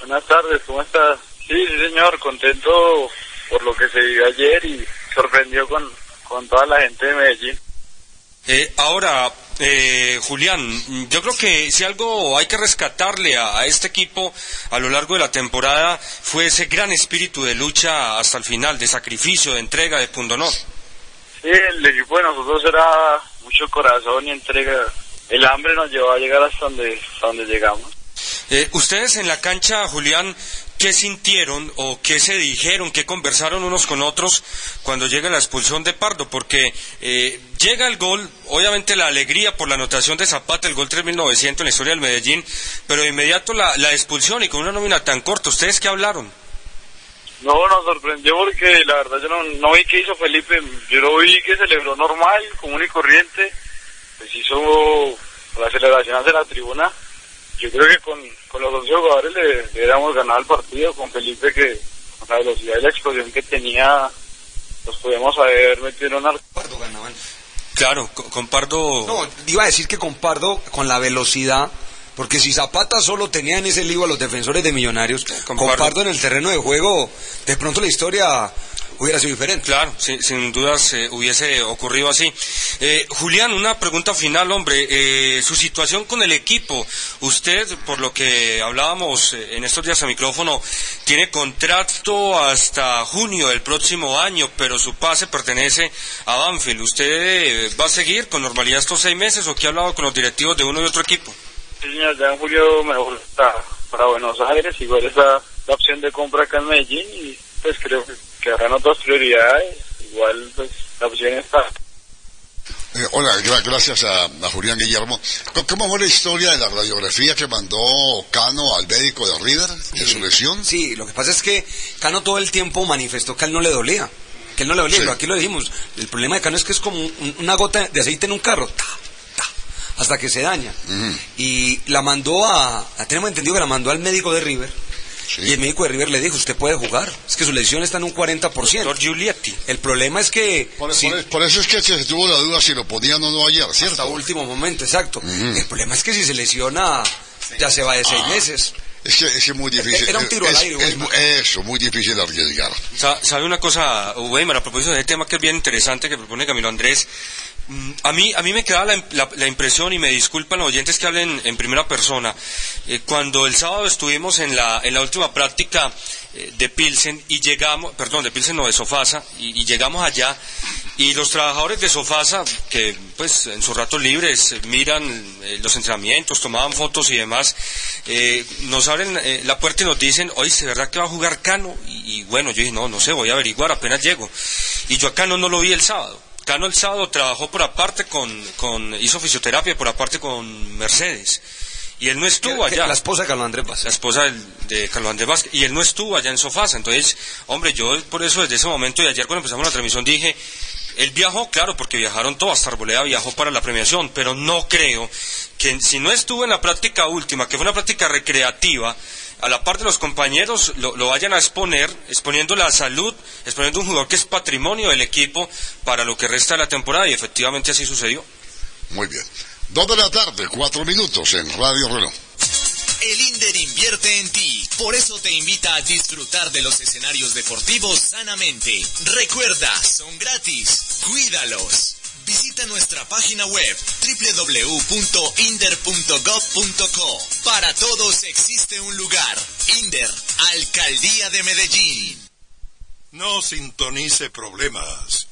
Buenas tardes, ¿cómo estás? Sí, sí, señor, contento por lo que se vivió ayer y sorprendió con, con toda la gente de Medellín. Eh, ahora, eh, Julián, yo creo que si algo hay que rescatarle a, a, este equipo a lo largo de la temporada fue ese gran espíritu de lucha hasta el final, de sacrificio, de entrega, de pundonor. Sí, el equipo de nosotros era mucho corazón y entrega. El hambre nos llevó a llegar hasta donde, hasta donde llegamos. Eh, ustedes en la cancha, Julián, ¿qué sintieron o qué se dijeron, qué conversaron unos con otros cuando llega la expulsión de Pardo? Porque eh, llega el gol, obviamente la alegría por la anotación de Zapata, el gol 3900 en la historia del Medellín, pero de inmediato la, expulsión y con una nómina tan corta, ¿ustedes qué hablaron? No, nos sorprendió porque la verdad yo no, no vi qué hizo Felipe, yo lo vi que celebró normal, común y corriente, pues hizo la celebración hacia la tribuna. Yo creo que con, con los 11 jugadores le, le hubiéramos ganado el partido, con Felipe que con la velocidad y la explosión que tenía, los podíamos haber metido en una... Pardo ganaban. Claro, con, con Pardo... No, iba a decir que con Pardo, con la velocidad, porque si Zapata solo tenía en ese lío a los defensores de Millonarios. Pardo en el terreno de juego, de pronto la historia hubiera sido diferente. Claro, sin, sin dudas eh, hubiese ocurrido así. Eh, Julián, una pregunta final, hombre. Eh, su situación con el equipo. Usted, por lo que hablábamos eh, en estos días a micrófono, tiene contrato hasta junio del próximo año, pero su pase pertenece a Banfield. ¿Usted eh, va a seguir con normalidad estos seis meses o qué ha hablado con los directivos de uno y otro equipo? Sí, señor, ya en julio me voy para, para Buenos Aires, igual es la, la opción de compra acá en Medellín y pues creo que quedarán otras prioridades, igual pues la opción está. Eh, hola, gra gracias a, a, Julián Guillermo. ¿Cómo fue la historia de la radiografía que mandó Cano al médico de River de su lesión? Sí, lo que pasa es que Cano todo el tiempo manifestó que a él no le dolía. Que él no le dolía, sí. pero aquí lo dijimos. El problema de Cano es que es como un, una gota de aceite en un carro. Ta, ta, hasta que se daña. Uh -huh. Y la mandó a, tenemos entendido que la mandó al médico de River Sí. Y el médico de River le dijo, usted puede jugar. Es que su lesión está en un 40%. Doctor Giulietti. El problema es que... Por, si, por, por, eso es que se tuvo la duda si lo podían o no ayer, ¿cierto? Hasta último momento, exacto. Uh -huh. El problema es que si se lesiona, ya se va de seis ah. meses. Es que, es que muy difícil. Era un tiro es, al aire, es, Eso, muy difícil arriesgar. ¿Sabe una cosa, Weimar, a propósito de este tema que es bien interesante que propone Camilo Andrés? Mm, A mí, a mí me queda la, impresión, y me disculpan los oyentes que hablen en primera persona, eh, cuando el sábado estuvimos en la, en la última práctica eh, de Pilsen y llegamos, perdón, de Pilsen no, de Sofasa, y, llegamos allá, y los trabajadores de Sofasa, que pues en sus ratos libres eh, miran los entrenamientos, tomaban fotos y demás, nos abren la puerta y nos dicen, oye, ¿de verdad que va a jugar Cano? Y, y bueno, yo dije, no, no sé, voy a averiguar, apenas llego. Y yo a Cano no lo vi el sábado. Cano el sábado trabajó por aparte con, con, hizo fisioterapia por aparte con Mercedes. Y él no estuvo allá. La esposa de Carlos Andrés Vázquez. La esposa de, de Carlos Andrés Vázquez. Y él no estuvo allá en Sofasa. Entonces, hombre, yo por eso desde ese momento y ayer cuando empezamos la transmisión dije, él viajó, claro, porque viajaron todos, hasta Arboleda viajó para la premiación, pero no creo que si no estuvo en la práctica última, que fue una práctica recreativa, a la par de los compañeros lo, lo, vayan a exponer, exponiendo la salud, exponiendo un jugador que es patrimonio del equipo para lo que resta de la temporada y efectivamente así sucedió. Muy bien. Dos de la tarde, cuatro minutos en Radio Reloj. El INDER invierte en ti. Por eso te invita a disfrutar de los escenarios deportivos sanamente. Recuerda, son gratis. Cuídalos. Visita nuestra página web www.inder.gov.co. Para todos existe un lugar. INDER, Alcaldía de Medellín. No sintonice problemas.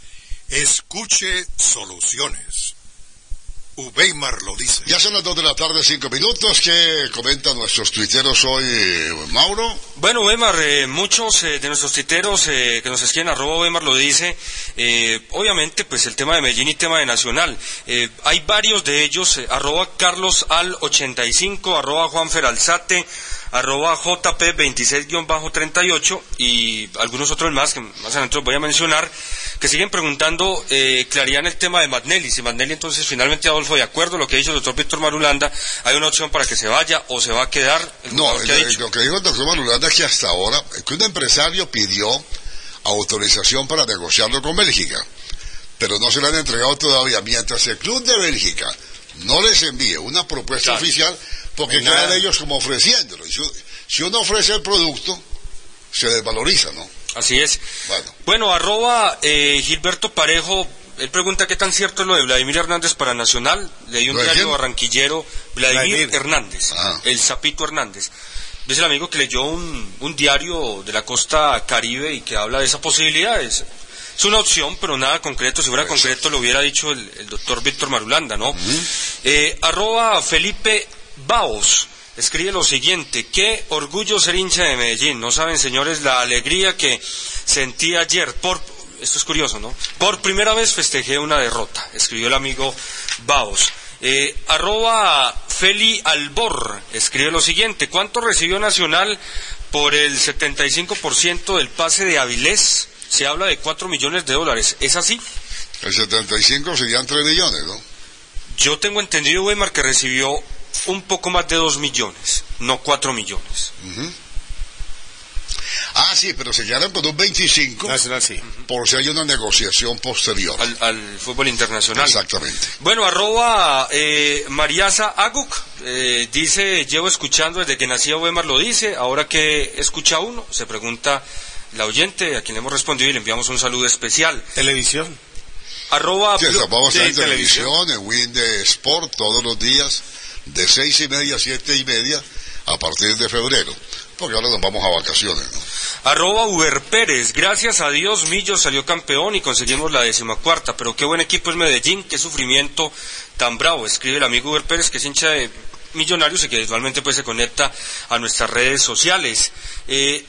Escuche soluciones. Ubeimar lo dice. Ya son las 2 de la tarde, 5 minutos. ¿Qué comentan nuestros tuiteros hoy, Mauro? Bueno, Weimar, eh, muchos eh, de nuestros tuiteros eh, que nos escriben, arroba Weimar lo dice, eh, obviamente, pues el tema de Medellín y tema de Nacional. Eh, hay varios de ellos, eh, arroba Carlos al 85, arroba Juan Feralzate, arroba JP26-38 y algunos otros más que más adelante los voy a mencionar, que siguen preguntando eh, claridad en el tema de Magnelli. Si Magnelli entonces finalmente, Adolfo, de acuerdo a lo que ha dicho el doctor Víctor Marulanda, hay una opción para que se vaya o se va a quedar. El No, que ha lo, que dijo el doctor Manulanda es que hasta ahora, que un empresario pidió autorización para negociarlo con Bélgica, pero no se le han entregado todavía, mientras el club de Bélgica no les envíe una propuesta Claro. oficial, porque quedan ellos como ofreciéndolo. Si uno ofrece el producto, se desvaloriza, ¿no? Así es. Bueno, Bueno, arroba eh, Gilberto Parejo, él pregunta qué tan cierto es lo de Vladimir Hernández para Nacional. Leí un ¿Lo de diario quién? barranquillero, Vladimir, Vladimir. Hernández, Ah. el Zapito Hernández. Dice el amigo que leyó un, un diario de la costa caribe y que habla de esa posibilidad. Es, es una opción, pero nada concreto. Si fuera Pues concreto lo hubiera dicho el, el doctor Víctor Marulanda, ¿no? Eh, arroba Felipe Baos. Escribe lo siguiente, qué orgullo ser hincha de Medellín. No saben, señores, la alegría que sentí ayer. Por, esto es curioso, ¿no? Por primera vez festejé una derrota, escribió el amigo Baos. Eh, arroba Feli Albor escribe lo siguiente, ¿cuánto recibió Nacional por el 75% del pase de Avilés? Se habla de 4 millones de dólares, ¿es así? el 75 serían 3 millones, ¿no? Yo tengo entendido, Weimar, que recibió un poco más de 2 millones, no 4 millones. Ujú. Ah, sí, pero se quedaron con un 25 Nacional sí. por si hay una negociación posterior. Al, al fútbol internacional. Exactamente. Bueno, arroba eh, Mariasa Aguk eh, dice, llevo escuchando desde que nací Weimar lo dice, ahora que escucha uno, se pregunta la oyente, a quien le hemos respondido y le enviamos un saludo especial. Televisión. Arroba Sí, vamos a televisión, en Win de Sport, todos los días, de seis y media a siete y media, a partir de febrero. Porque ahora nos vamos a vacaciones. Arroba Uber Pérez, gracias a Dios Millo salió campeón y conseguimos la decimacuarta, pero qué buen equipo es Medellín, qué sufrimiento tan bravo, escribe el amigo Uber Pérez que es hincha de Millonarios y que virtualmente pues se conecta a nuestras redes sociales. Eh,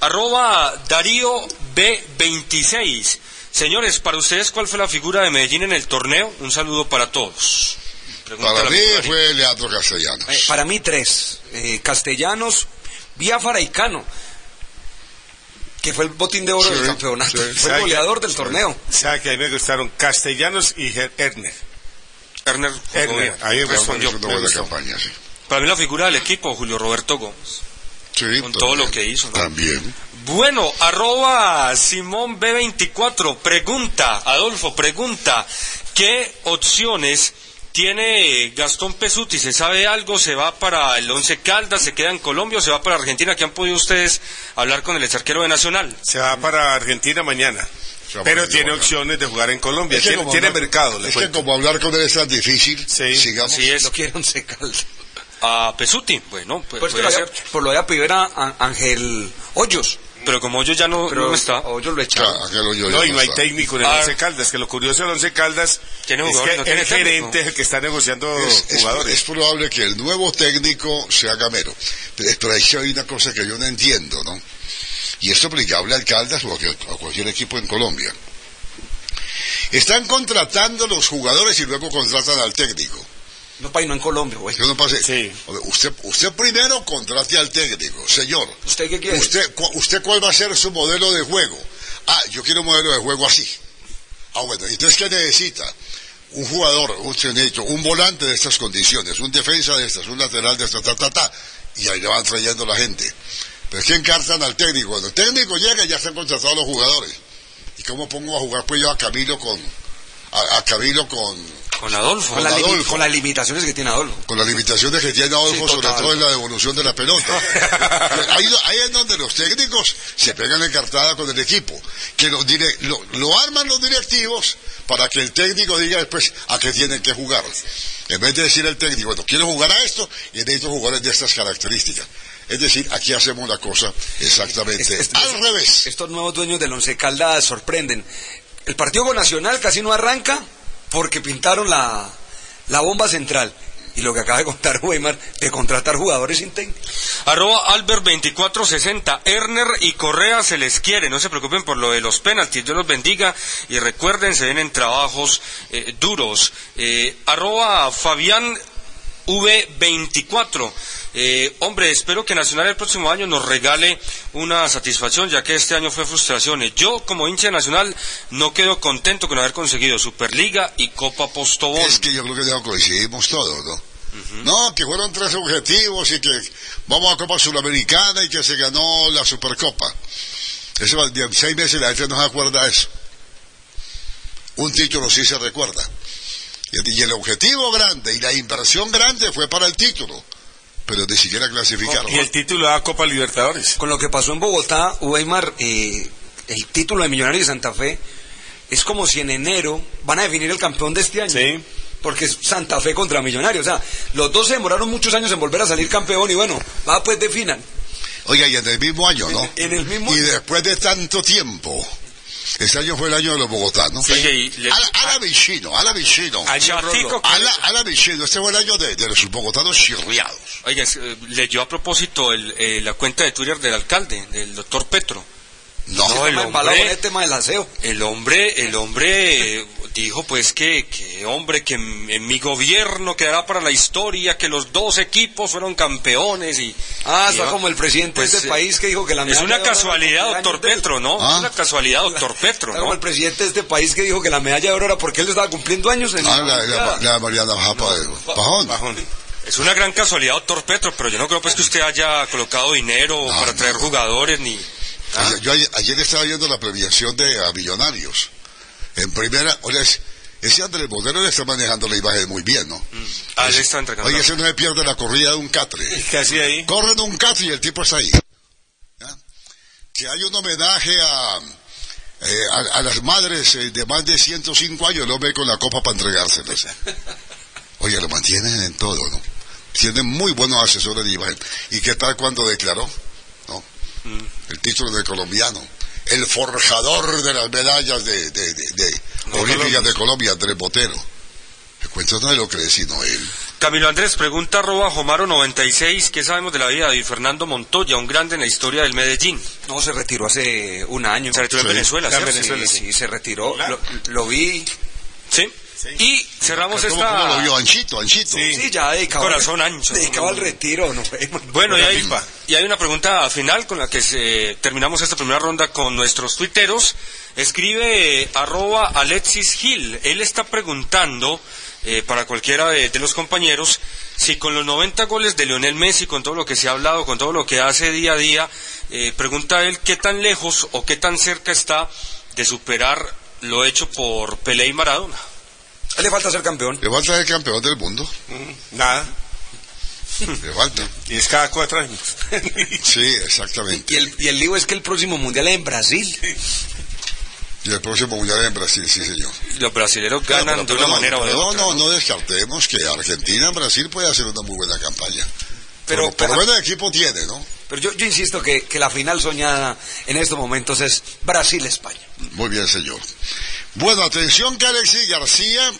arroba Darío B26, señores, para ustedes cuál fue la figura de Medellín en el torneo, un saludo para todos. Para mí fue Leandro Castellanos. Eh, para mí tres. Eh, Castellanos, Biafara y Cano. Que fue el botín de oro Sí, del campeonato. sí. Fue el ¿Sabe goleador del torneo. ¿Sabe que a mí me gustaron Castellanos y Erner? Erner Erner, ahí me respondió. Campaña, sí. Para mí la figura del equipo, Julio Roberto Gómez. Sí, Con todo lo que hizo, ¿no? También. Bueno, arroba Simón B24, pregunta, Adolfo, pregunta, ¿qué opciones tiene Gastón Pesuti? ¿Se sabe algo? ¿Se va para el Once Caldas? ¿Se queda en Colombia o se va para Argentina? ¿Qué han podido ustedes hablar con el exarquero de Nacional? Se va para Argentina mañana. Pero tiene opciones de jugar en Colombia. Es que tiene como tiene hablar- mercado, le Es que como hablar con él es tan difícil, Sí, sigamos. Así es. Lo quiere Once Caldas. A Pesuti, bueno, pues Pues puede lo había- ser. por lo de pedir a a Ángel Hoyos. Pero como yo ya no, Pero no está, Hoyos lo echaron. aquel hoyo ya No, y no hay está. técnico en el Ah. Once Caldas, que lo curioso del Once Caldas Tiene es que no tiene el gerente es el que está negociando Es, es- jugadores. es probable que el nuevo técnico sea Gamero. Pero, pero ahí hay una cosa que yo no entiendo, ¿no? Y esto aplicable al Caldas o a cualquier, a cualquier equipo en Colombia. Están contratando los jugadores y luego contratan al técnico. No, país, no en Colombia, güey. Uno pase- Sí. Usted, usted primero contrate al técnico, señor. ¿Usted qué quiere? ¿Usted, cu- ¿Usted cuál va a ser su modelo de juego? Ah, yo quiero un modelo de juego así. Ah, bueno, entonces ¿qué necesita? Un jugador, un, se necesita un volante de estas condiciones, un defensa de estas, un lateral de estas, ta, ta, ta, y ahí le van trayendo la gente. Pero es que encartan al técnico. Cuando el técnico llega ya están contratados los jugadores. ¿Y cómo pongo a jugar pues yo a Camilo con, a, a Camilo con, Con Adolfo. Con, Adolfo. con las limitaciones que tiene Adolfo. con las limitaciones que tiene Adolfo, Sí, sobre todo en la devolución de la pelota. [LAUGHS] ahí, ahí es donde los técnicos se pegan en cartada con el equipo, que los dire- lo, lo arman los directivos para que el técnico diga después a qué tienen que jugar. En vez de decir el técnico, bueno, quiero jugar a esto y necesito jugadores de estas características. Es decir, aquí hacemos la cosa exactamente al revés. Estos nuevos dueños del Once Caldas sorprenden. El partido con Nacional casi no arranca porque pintaron la, la bomba central. Y lo que acaba de contar [LAUGHS] Weimar de contratar jugadores sin técnico. Arroba Albert2460. Erner y Correa se les quiere. No se preocupen por lo de los penaltis. Dios los bendiga. Y recuerden, se vienen trabajos eh, duros. Eh, arroba Fabián V24. Eh, hombre, espero que Nacional el próximo año nos regale una satisfacción, ya que este año fue frustraciones. Yo, como hincha de Nacional, no quedo contento con haber conseguido Superliga y Copa Postobón. Es que yo creo que ya coincidimos todos, ¿no? No, que fueron tres objetivos y que vamos a Copa Sudamericana y que se ganó la Supercopa. Eso seis meses la gente no se acuerda de eso. Un título sí se recuerda. Y y el objetivo grande y la inversión grande fue para el título, pero ni siquiera clasificaron. Y el título de la Copa Libertadores. Con lo que pasó en Bogotá, Weimar, eh, el título de Millonarios de Santa Fe, es como si en enero van a definir el campeón de este año. Porque es Santa Fe contra Millonarios. O sea, los dos se demoraron muchos años en volver a salir campeón y bueno, va pues definan. Oiga, y en el mismo año, ¿no? En el mismo Y después de tanto tiempo, este año fue el año de los bogotanos. Y le- Ala, Vicino, ala Vicino. Ala, Vicino, este fue el año de, de los bogotanos chirriados. Oiga, es, eh, leyó a propósito el, eh, la cuenta de Twitter del alcalde, del doctor Petro. No, Se el hombre, el tema del aseo. el hombre, el hombre eh, dijo pues que, que hombre, que en, mi gobierno quedará para la historia que los dos equipos fueron campeones y... Ah, y está como el presidente pues, de este país que dijo que la Es medalla una de oro era casualidad, doctor. Petro, ¿no? Ah. Es una casualidad, doctor [LAUGHS] Petro, Está como ¿no? el presidente de este país que dijo que la medalla de oro era porque él estaba cumpliendo años en Ah, la, la, la Mariana Japa de Pajón. Es una gran casualidad, doctor Petro, pero yo no creo pues que usted haya colocado dinero No, para no, traer no. jugadores ni... Ayer- Yo ayer, ayer estaba viendo la premiación de a Millonarios. En primera, oye, es- ese Andrés Botero le está manejando la imagen muy bien, ¿no? Ah, él está entregando. Oye, ese no se pierde la corrida de un catre. [LAUGHS] ¿Qué hacía ahí? Corren un catre y el tipo está ahí. ¿Ya? Que hay un homenaje a, eh, a, a las madres eh, de más de 105 años, el hombre con la copa para entregárselas. [LAUGHS] Oye, lo mantienen en todo, ¿no? Tienen muy buenos asesores de imagen. ¿Y qué tal cuando declaró? ¿No? El título de colombiano. El forjador de las medallas de, de, de, de olímpicas de Colombia, Andrés Botero. El cuento no es lo que sino él. Camilo Andrés pregunta arroba Jomaro96, ¿qué sabemos de la vida de Fernando Montoya, un grande en la historia del Medellín? No, se retiró hace un año. Se retiró en Sí. Venezuela, Sí, ¿cierto? sí, sí, se retiró. Lo, lo vi. ¿Sí? Y cerramos ¿Cómo, esta... cómo lo vio? Anchito, Anchito. Sí, ya dedicado. Corazón ancho. Dedicado al retiro, no Bueno, y hay, y hay una pregunta final con la que se- terminamos esta primera ronda con nuestros tuiteros. Escribe eh, arroba Alexis Gil. Él está preguntando eh, para cualquiera de, de los compañeros si con los 90 goles de Lionel Messi, con todo lo que se ha hablado, con todo lo que hace día a día, eh, pregunta él qué tan lejos o qué tan cerca está de superar lo hecho por Pelé y Maradona. A él le falta ser campeón. Le falta ser campeón del mundo. Nada. [LAUGHS] Le falta. Y es cada cuatro años. [LAUGHS] Sí, exactamente. Y el, y el lío es que el próximo mundial es en Brasil. Y el próximo mundial en Brasil, sí, señor. Los brasileños ganan de una no, manera o de pero otra. No, no, no descartemos que Argentina en Brasil puede hacer una muy buena campaña. Pero- por pero- lo menos el equipo tiene, ¿no? Pero yo, yo insisto que, que la final soñada en estos momentos es Brasil-España. Muy bien, señor. Bueno, atención que Alexis García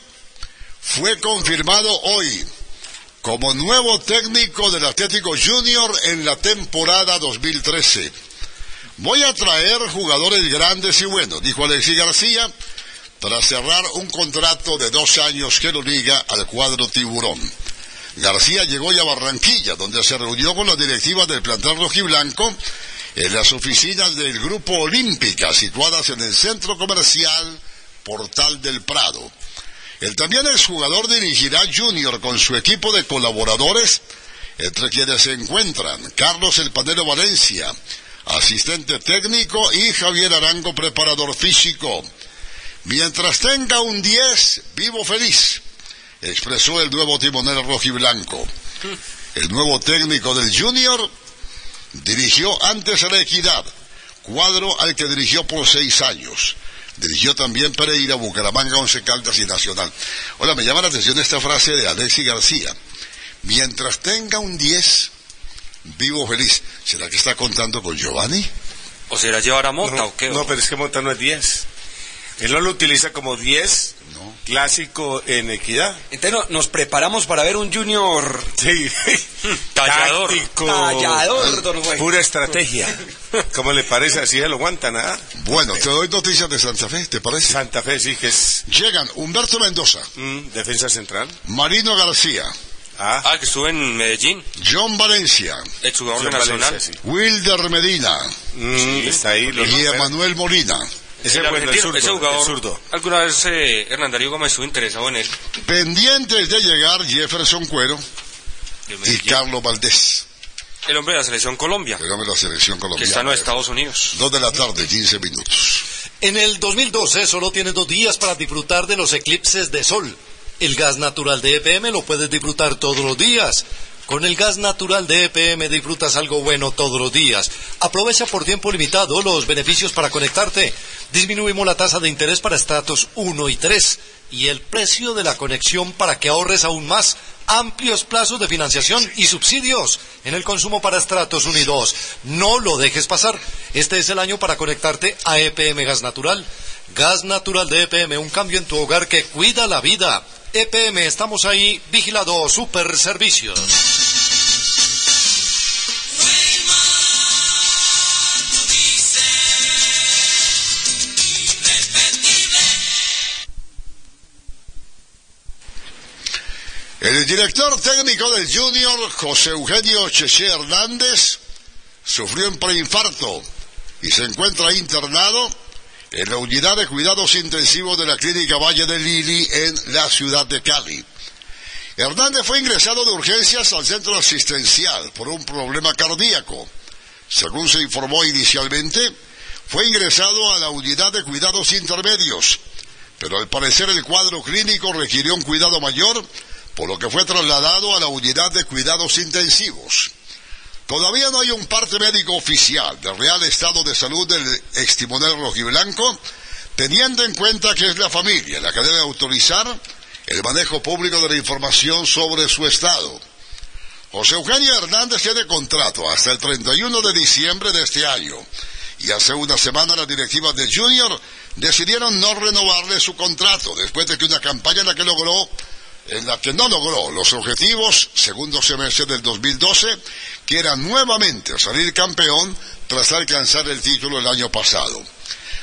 fue confirmado hoy como nuevo técnico del Atlético Junior en la temporada 2013. Voy a traer jugadores grandes y buenos, dijo Alexis García, tras cerrar un contrato de dos años que lo liga al cuadro tiburón. García llegó ya a Barranquilla, donde se reunió con las directivas del plantel rojiblanco en las oficinas del Grupo Olímpica, situadas en el centro comercial Portal del Prado. El también exjugador dirigirá Junior con su equipo de colaboradores, entre quienes se encuentran Carlos El Panero Valencia, asistente técnico, y Javier Arango, preparador físico. Mientras tenga un 10, vivo feliz. Expresó el nuevo timonel rojiblanco. El nuevo técnico del Junior dirigió antes a la Equidad, cuadro al que dirigió por seis años. Dirigió también Pereira, Bucaramanga, Once Caldas y Nacional. Hola, me llama la atención esta frase de Alexis García. Mientras tenga un 10, vivo feliz. ¿Será que está contando con Giovanni? ¿O será llevar a Mota no, o qué? No, pero es que Mota no es 10. Él no lo utiliza como 10 clásico en equidad. Entonces no- nos preparamos para ver un Junior. Sí. [LAUGHS] Tallador. Táctico. Tallador, don Juan. Pura estrategia. [LAUGHS] ¿Cómo le parece? Así lo aguanta nada. Bueno, te doy noticias de Santa Fe, ¿te parece? Santa Fe sí que es Llegan Humberto Mendoza, mm, defensa central. Marino García, Ah, Ah, que estuvo en Medellín, John Valencia, exjugador de John Nacional. Valencia, sí. Wilder Medina Mm, Está ahí. y Emanuel Molina. Ese el es bueno, el zurdo, ese el jugador, zurdo. alguna vez eh, Hernán Darío Gómez estuvo interesado en él. Pendientes de llegar Jefferson Cuero y. Carlos Valdés, El hombre de la selección Colombia, que de la selección que está en los Estados Unidos. Dos de la tarde, 15 minutos. En el 2012 solo tienes dos días para disfrutar de los eclipses de sol. El gas natural de EPM lo puedes disfrutar todos los días. Con el gas natural de EPM disfrutas algo bueno todos los días. Aprovecha por tiempo limitado los beneficios para conectarte. Disminuimos la tasa de interés para estratos 1 y 3 y el precio de la conexión para que ahorres aún más. Amplios plazos de financiación y subsidios en el consumo para estratos 1 y 2. No lo dejes pasar. Este es el año para conectarte a EPM Gas Natural. Gas Natural de EPM, un cambio en tu hogar que cuida la vida. EPM, estamos ahí, vigilado Super Servicios. El director técnico del Junior, José Eugenio Cheche Hernández, sufrió un preinfarto y se encuentra internado en la unidad de cuidados intensivos de la Clínica Valle de Lili en la ciudad de Cali. Hernández fue ingresado de urgencias al centro asistencial por un problema cardíaco. Según se informó inicialmente, fue ingresado a la unidad de cuidados intermedios, pero al parecer el cuadro clínico requirió un cuidado mayor, por lo que fue trasladado a la unidad de cuidados intensivos. Todavía no hay un parte médico oficial del real estado de salud del extimonel rojiblanco, teniendo en cuenta que es la familia la que debe autorizar el manejo público de la información sobre su estado. José Eugenio Hernández tiene contrato hasta el 31 de diciembre de este año y hace una semana las directivas de Junior decidieron no renovarle su contrato después de que una campaña en la que logró en la que no logró los objetivos segundo semestre del 2012, que era nuevamente salir campeón tras alcanzar el título el año pasado.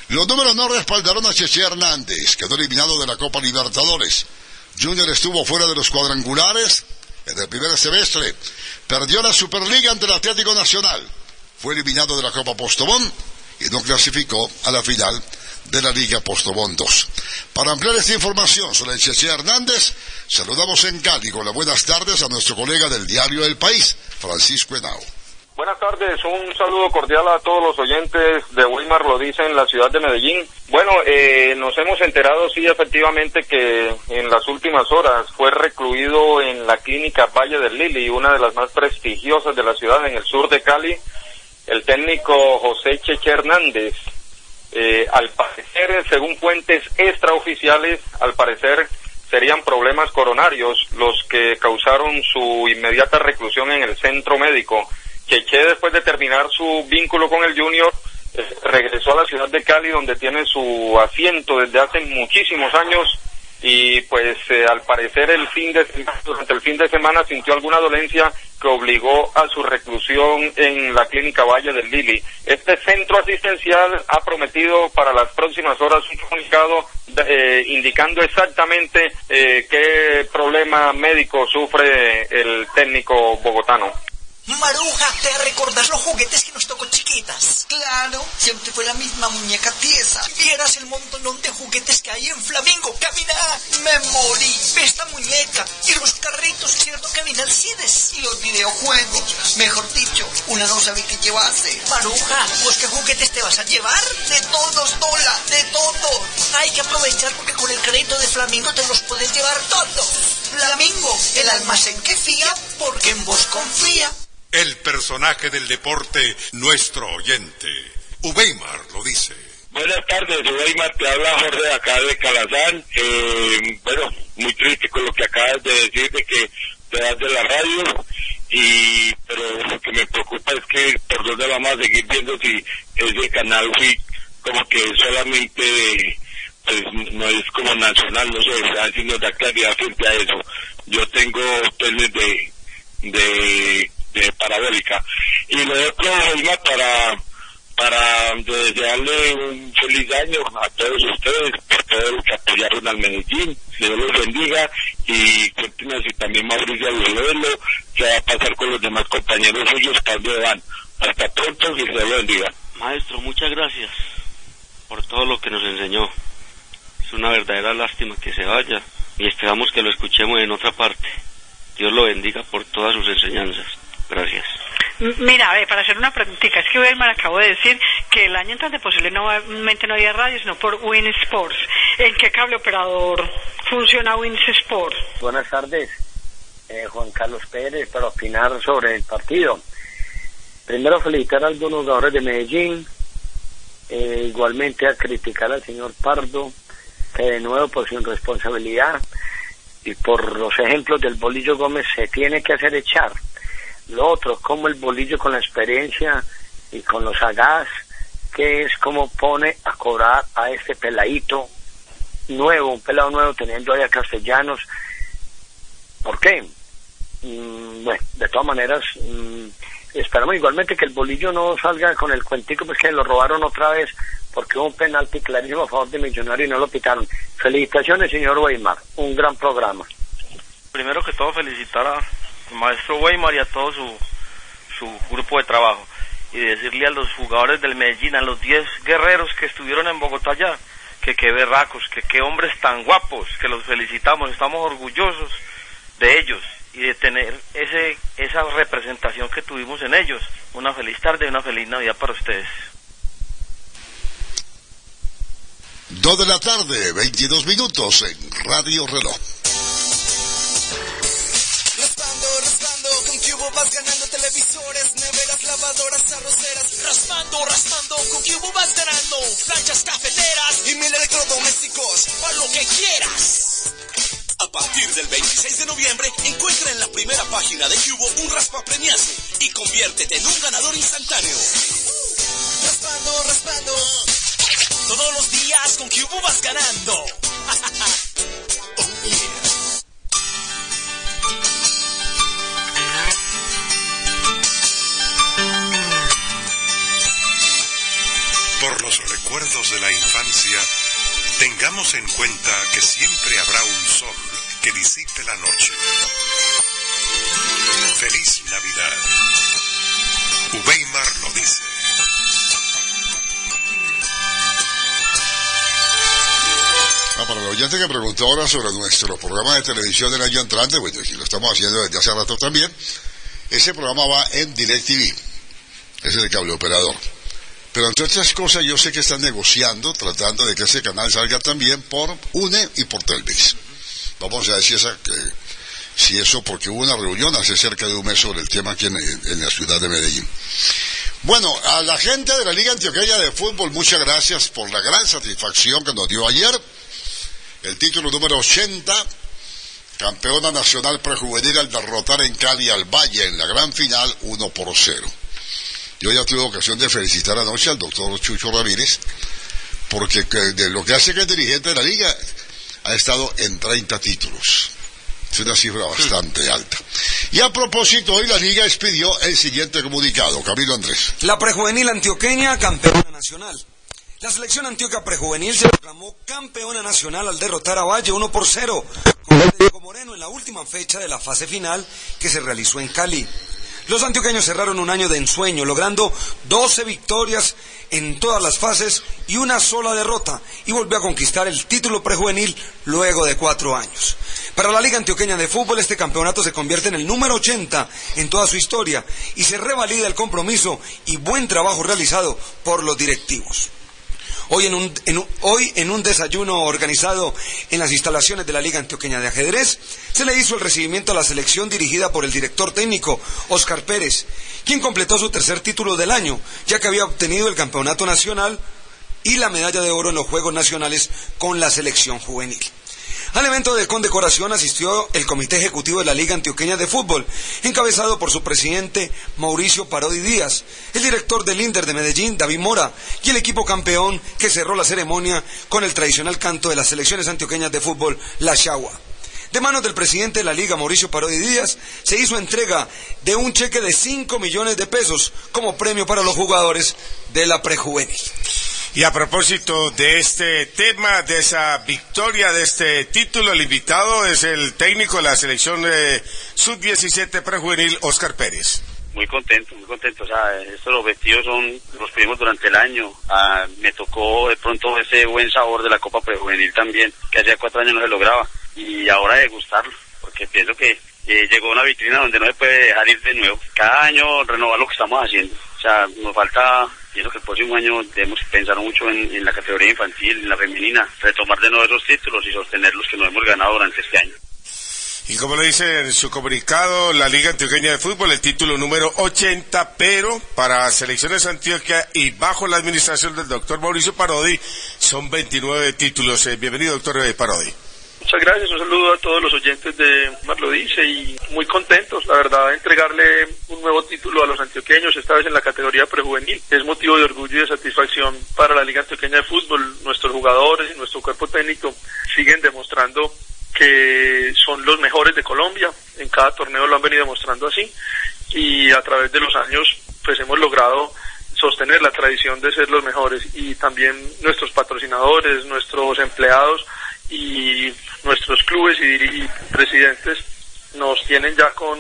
Los números no respaldaron a Cheche Hernández, quedó eliminado de la Copa Libertadores. Junior estuvo fuera de los cuadrangulares en el primer semestre, perdió la Superliga ante el Atlético Nacional, fue eliminado de la Copa Postobón y no clasificó a la final de la Liga Postobón 2. Para ampliar esta información sobre el Cheche Hernández, saludamos en Cali con las buenas tardes a nuestro colega del diario El País, Francisco Henao. Buenas tardes, un saludo cordial a todos los oyentes de Wilmar lo dice en la ciudad de Medellín. Bueno, eh, nos hemos enterado, sí, efectivamente, que en las últimas horas fue recluido en la clínica Valle del Lili, una de las más prestigiosas de la ciudad en el sur de Cali, el técnico José Cheche Hernández. Eh, al parecer, según fuentes extraoficiales, al parecer serían problemas coronarios los que causaron su inmediata reclusión en el centro médico. Cheche, después de terminar su vínculo con el Junior, eh, regresó a la ciudad de Cali, donde tiene su asiento desde hace muchísimos años y pues eh, al parecer el fin de durante el fin de semana sintió alguna dolencia que obligó a su reclusión en la clínica Valle del Lili. Este centro asistencial ha prometido para las próximas horas un comunicado eh, indicando exactamente eh, qué problema médico sufre el técnico bogotano. Maruja, ¿te recordás los juguetes que nos tocó chiquitas? Claro, siempre fue la misma muñeca tiesa. Vieras el montón de juguetes que hay en Flamingo. Camina, me morí. Ve esta muñeca y los carritos cierto vine Alcides. Y los videojuegos. Mejor dicho, una no sabe qué llevarse. Maruja, ¿vos qué juguetes te vas a llevar? De todos, Dola, de todos. Hay que aprovechar porque con el crédito de Flamingo te los puedes llevar todos. Flamingo, el almacén que fía porque en vos confía. El personaje del deporte, nuestro oyente. Ubeimar lo dice. Buenas tardes, Weimar, te habla Jorge acá de Calazán. Eh, bueno, muy triste con lo que acabas de decir de que te das de la radio, y pero lo que me preocupa es que por dónde vamos a seguir viendo si ese canal fui como que solamente pues no es como nacional, no sé, así nos da claridad frente a eso. Yo tengo teles de, de, de parabólica. Y lo otro, para para desearle un feliz año a todos ustedes por todo lo que apoyaron al Medellín. Dios los bendiga y cuéntenos si también Mauricio Abuelo qué va a pasar con los demás compañeros suyos, dónde van. Hasta pronto y Dios los bendiga. Maestro, muchas gracias por todo lo que nos enseñó. Es una verdadera lástima que se vaya y esperamos que lo escuchemos en otra parte. Dios lo bendiga por todas sus enseñanzas. Gracias. Mira, a ver, para hacer una preguntita, es que Weimar acabo de decir que el año entrante posible no solamente no había radio, sino por Win Sports. ¿En qué cable operador funciona Win Sports? Buenas tardes, eh, Juan Carlos Pérez, para opinar sobre el partido. Primero felicitar a algunos jugadores de Medellín, eh, igualmente a criticar al señor Pardo, que de nuevo por su irresponsabilidad y por los ejemplos del Bolillo Gómez se tiene que hacer echar. Lo otro, como el Bolillo con la experiencia y con los sagaz, que es como pone a cobrar a este peladito nuevo, un pelado nuevo teniendo ahí a Castellanos. ¿Por qué? Mm, bueno, de todas maneras, mm, esperamos igualmente que el bolillo no salga con el cuentico, pues que lo robaron otra vez, porque hubo un penalti clarísimo a favor de Millonario y no lo pitaron. Felicitaciones, señor Weimar, un gran programa. primero que todo felicitar al maestro Weimar y a todo su, su grupo de trabajo y decirle a los jugadores del Medellín, a los 10 guerreros que estuvieron en Bogotá ya, que qué berracos, que qué hombres tan guapos, que los felicitamos, estamos orgullosos de ellos y de tener ese esa representación que tuvimos en ellos. Una feliz tarde y una feliz Navidad para ustedes. Dos de la tarde, 22 minutos en Radio Reloj. Raspando, raspando, con Cubo vas ganando televisores, neveras, lavadoras, arroceras. Raspando, raspando, con Cubo vas ganando. Planchas cafeteras y mil electrodomésticos. para lo que quieras. A partir del 26 de noviembre, encuentra en la primera página de Cubo un raspa premiarse y conviértete en un ganador instantáneo. Raspando, raspando. Todos los días con Cubo vas ganando. [LAUGHS] Por los recuerdos de la infancia, tengamos en cuenta que siempre habrá un sol que disipe la noche. Feliz Navidad. Uweimar lo dice. Ah, para el oyente que preguntó ahora sobre nuestro programa de televisión del año entrante, bueno, y lo estamos haciendo desde hace rato también, ese programa va en DirecTV, ese de cable operador. Pero entre otras cosas, yo sé que están negociando, tratando de que ese canal salga también por UNE y por Telmex. Vamos a ver si, esa, que, si eso, porque hubo una reunión hace cerca de un mes sobre el tema aquí en, en la ciudad de Medellín. Bueno, a la gente de la Liga Antioqueña de Fútbol, muchas gracias por la gran satisfacción que nos dio ayer. El título número 80, campeona nacional prejuvenil al derrotar en Cali al Valle en la gran final 1 por 0. Yo ya tuve ocasión de felicitar anoche al doctor Chucho Ramírez, porque que- de lo que hace que es dirigente de la liga, ha estado en 30 títulos. Es una cifra bastante alta. Y a propósito, hoy la liga expidió el siguiente comunicado. Camilo Andrés. La prejuvenil antioqueña campeona nacional. La selección antioquia prejuvenil se proclamó campeona nacional al derrotar a Valle 1 por 0 con Diego Moreno en la última fecha de la fase final que se realizó en Cali. Los antioqueños cerraron un año de ensueño, logrando 12 victorias en todas las fases y una sola derrota, y volvió a conquistar el título prejuvenil luego de cuatro años. Para la Liga Antioqueña de Fútbol, este campeonato se convierte en el número 80 en toda su historia y se revalida el compromiso y buen trabajo realizado por los directivos. Hoy en, un, hoy en un desayuno organizado en las instalaciones de la Liga Antioqueña de Ajedrez, se le hizo el recibimiento a la selección dirigida por el director técnico Oscar Pérez, quien completó su tercer título del año, ya que había obtenido el campeonato nacional y la medalla de oro en los Juegos Nacionales con la selección juvenil. Al evento de condecoración asistió el Comité Ejecutivo de la Liga Antioqueña de Fútbol, encabezado por su presidente Mauricio Parodi Díaz, el director del Inder de Medellín, David Mora, y el equipo campeón que cerró la ceremonia con el tradicional canto de las selecciones antioqueñas de fútbol, La Chagua. De manos del presidente de la Liga, Mauricio Parodi Díaz, se hizo entrega de un cheque de 5 millones de pesos como premio para los jugadores de la prejuvenil. Y a propósito de este tema, de esa victoria, de este título, el invitado es el técnico de la selección eh, sub-17 prejuvenil, Oscar Pérez. Muy contento, muy contento. O sea, estos objetivos son los pedimos durante el año. Ah, me tocó de pronto ese buen sabor de la Copa Prejuvenil también, que hacía cuatro años no se lograba. Y ahora de gustarlo, porque pienso que eh, llegó una vitrina donde no se puede dejar ir de nuevo. Cada año renovar lo que estamos haciendo. O sea, nos falta, pienso que el próximo año debemos pensar mucho en, la categoría infantil, en la femenina, retomar de nuevo esos títulos y sostener los que no hemos ganado durante este año. Y como lo dice en su comunicado, la Liga Antioqueña de Fútbol, el título número 80, pero para selecciones Antioquia y bajo la administración del doctor Mauricio Parodi, son 29 títulos. Eh, bienvenido, doctor eh, Parodi. Muchas gracias, un saludo a todos los oyentes de Mar dice y muy contentos, la verdad, entregarle un nuevo título a los antioqueños, esta vez en la categoría prejuvenil. Es motivo de orgullo y de satisfacción para la Liga Antioqueña de Fútbol. Nuestros jugadores y nuestro cuerpo técnico siguen demostrando que son los mejores de Colombia. En cada torneo lo han venido demostrando así y a través de los años pues hemos logrado sostener la tradición de ser los mejores y también nuestros patrocinadores, nuestros empleados y nuestros clubes y, y presidentes nos tienen ya con,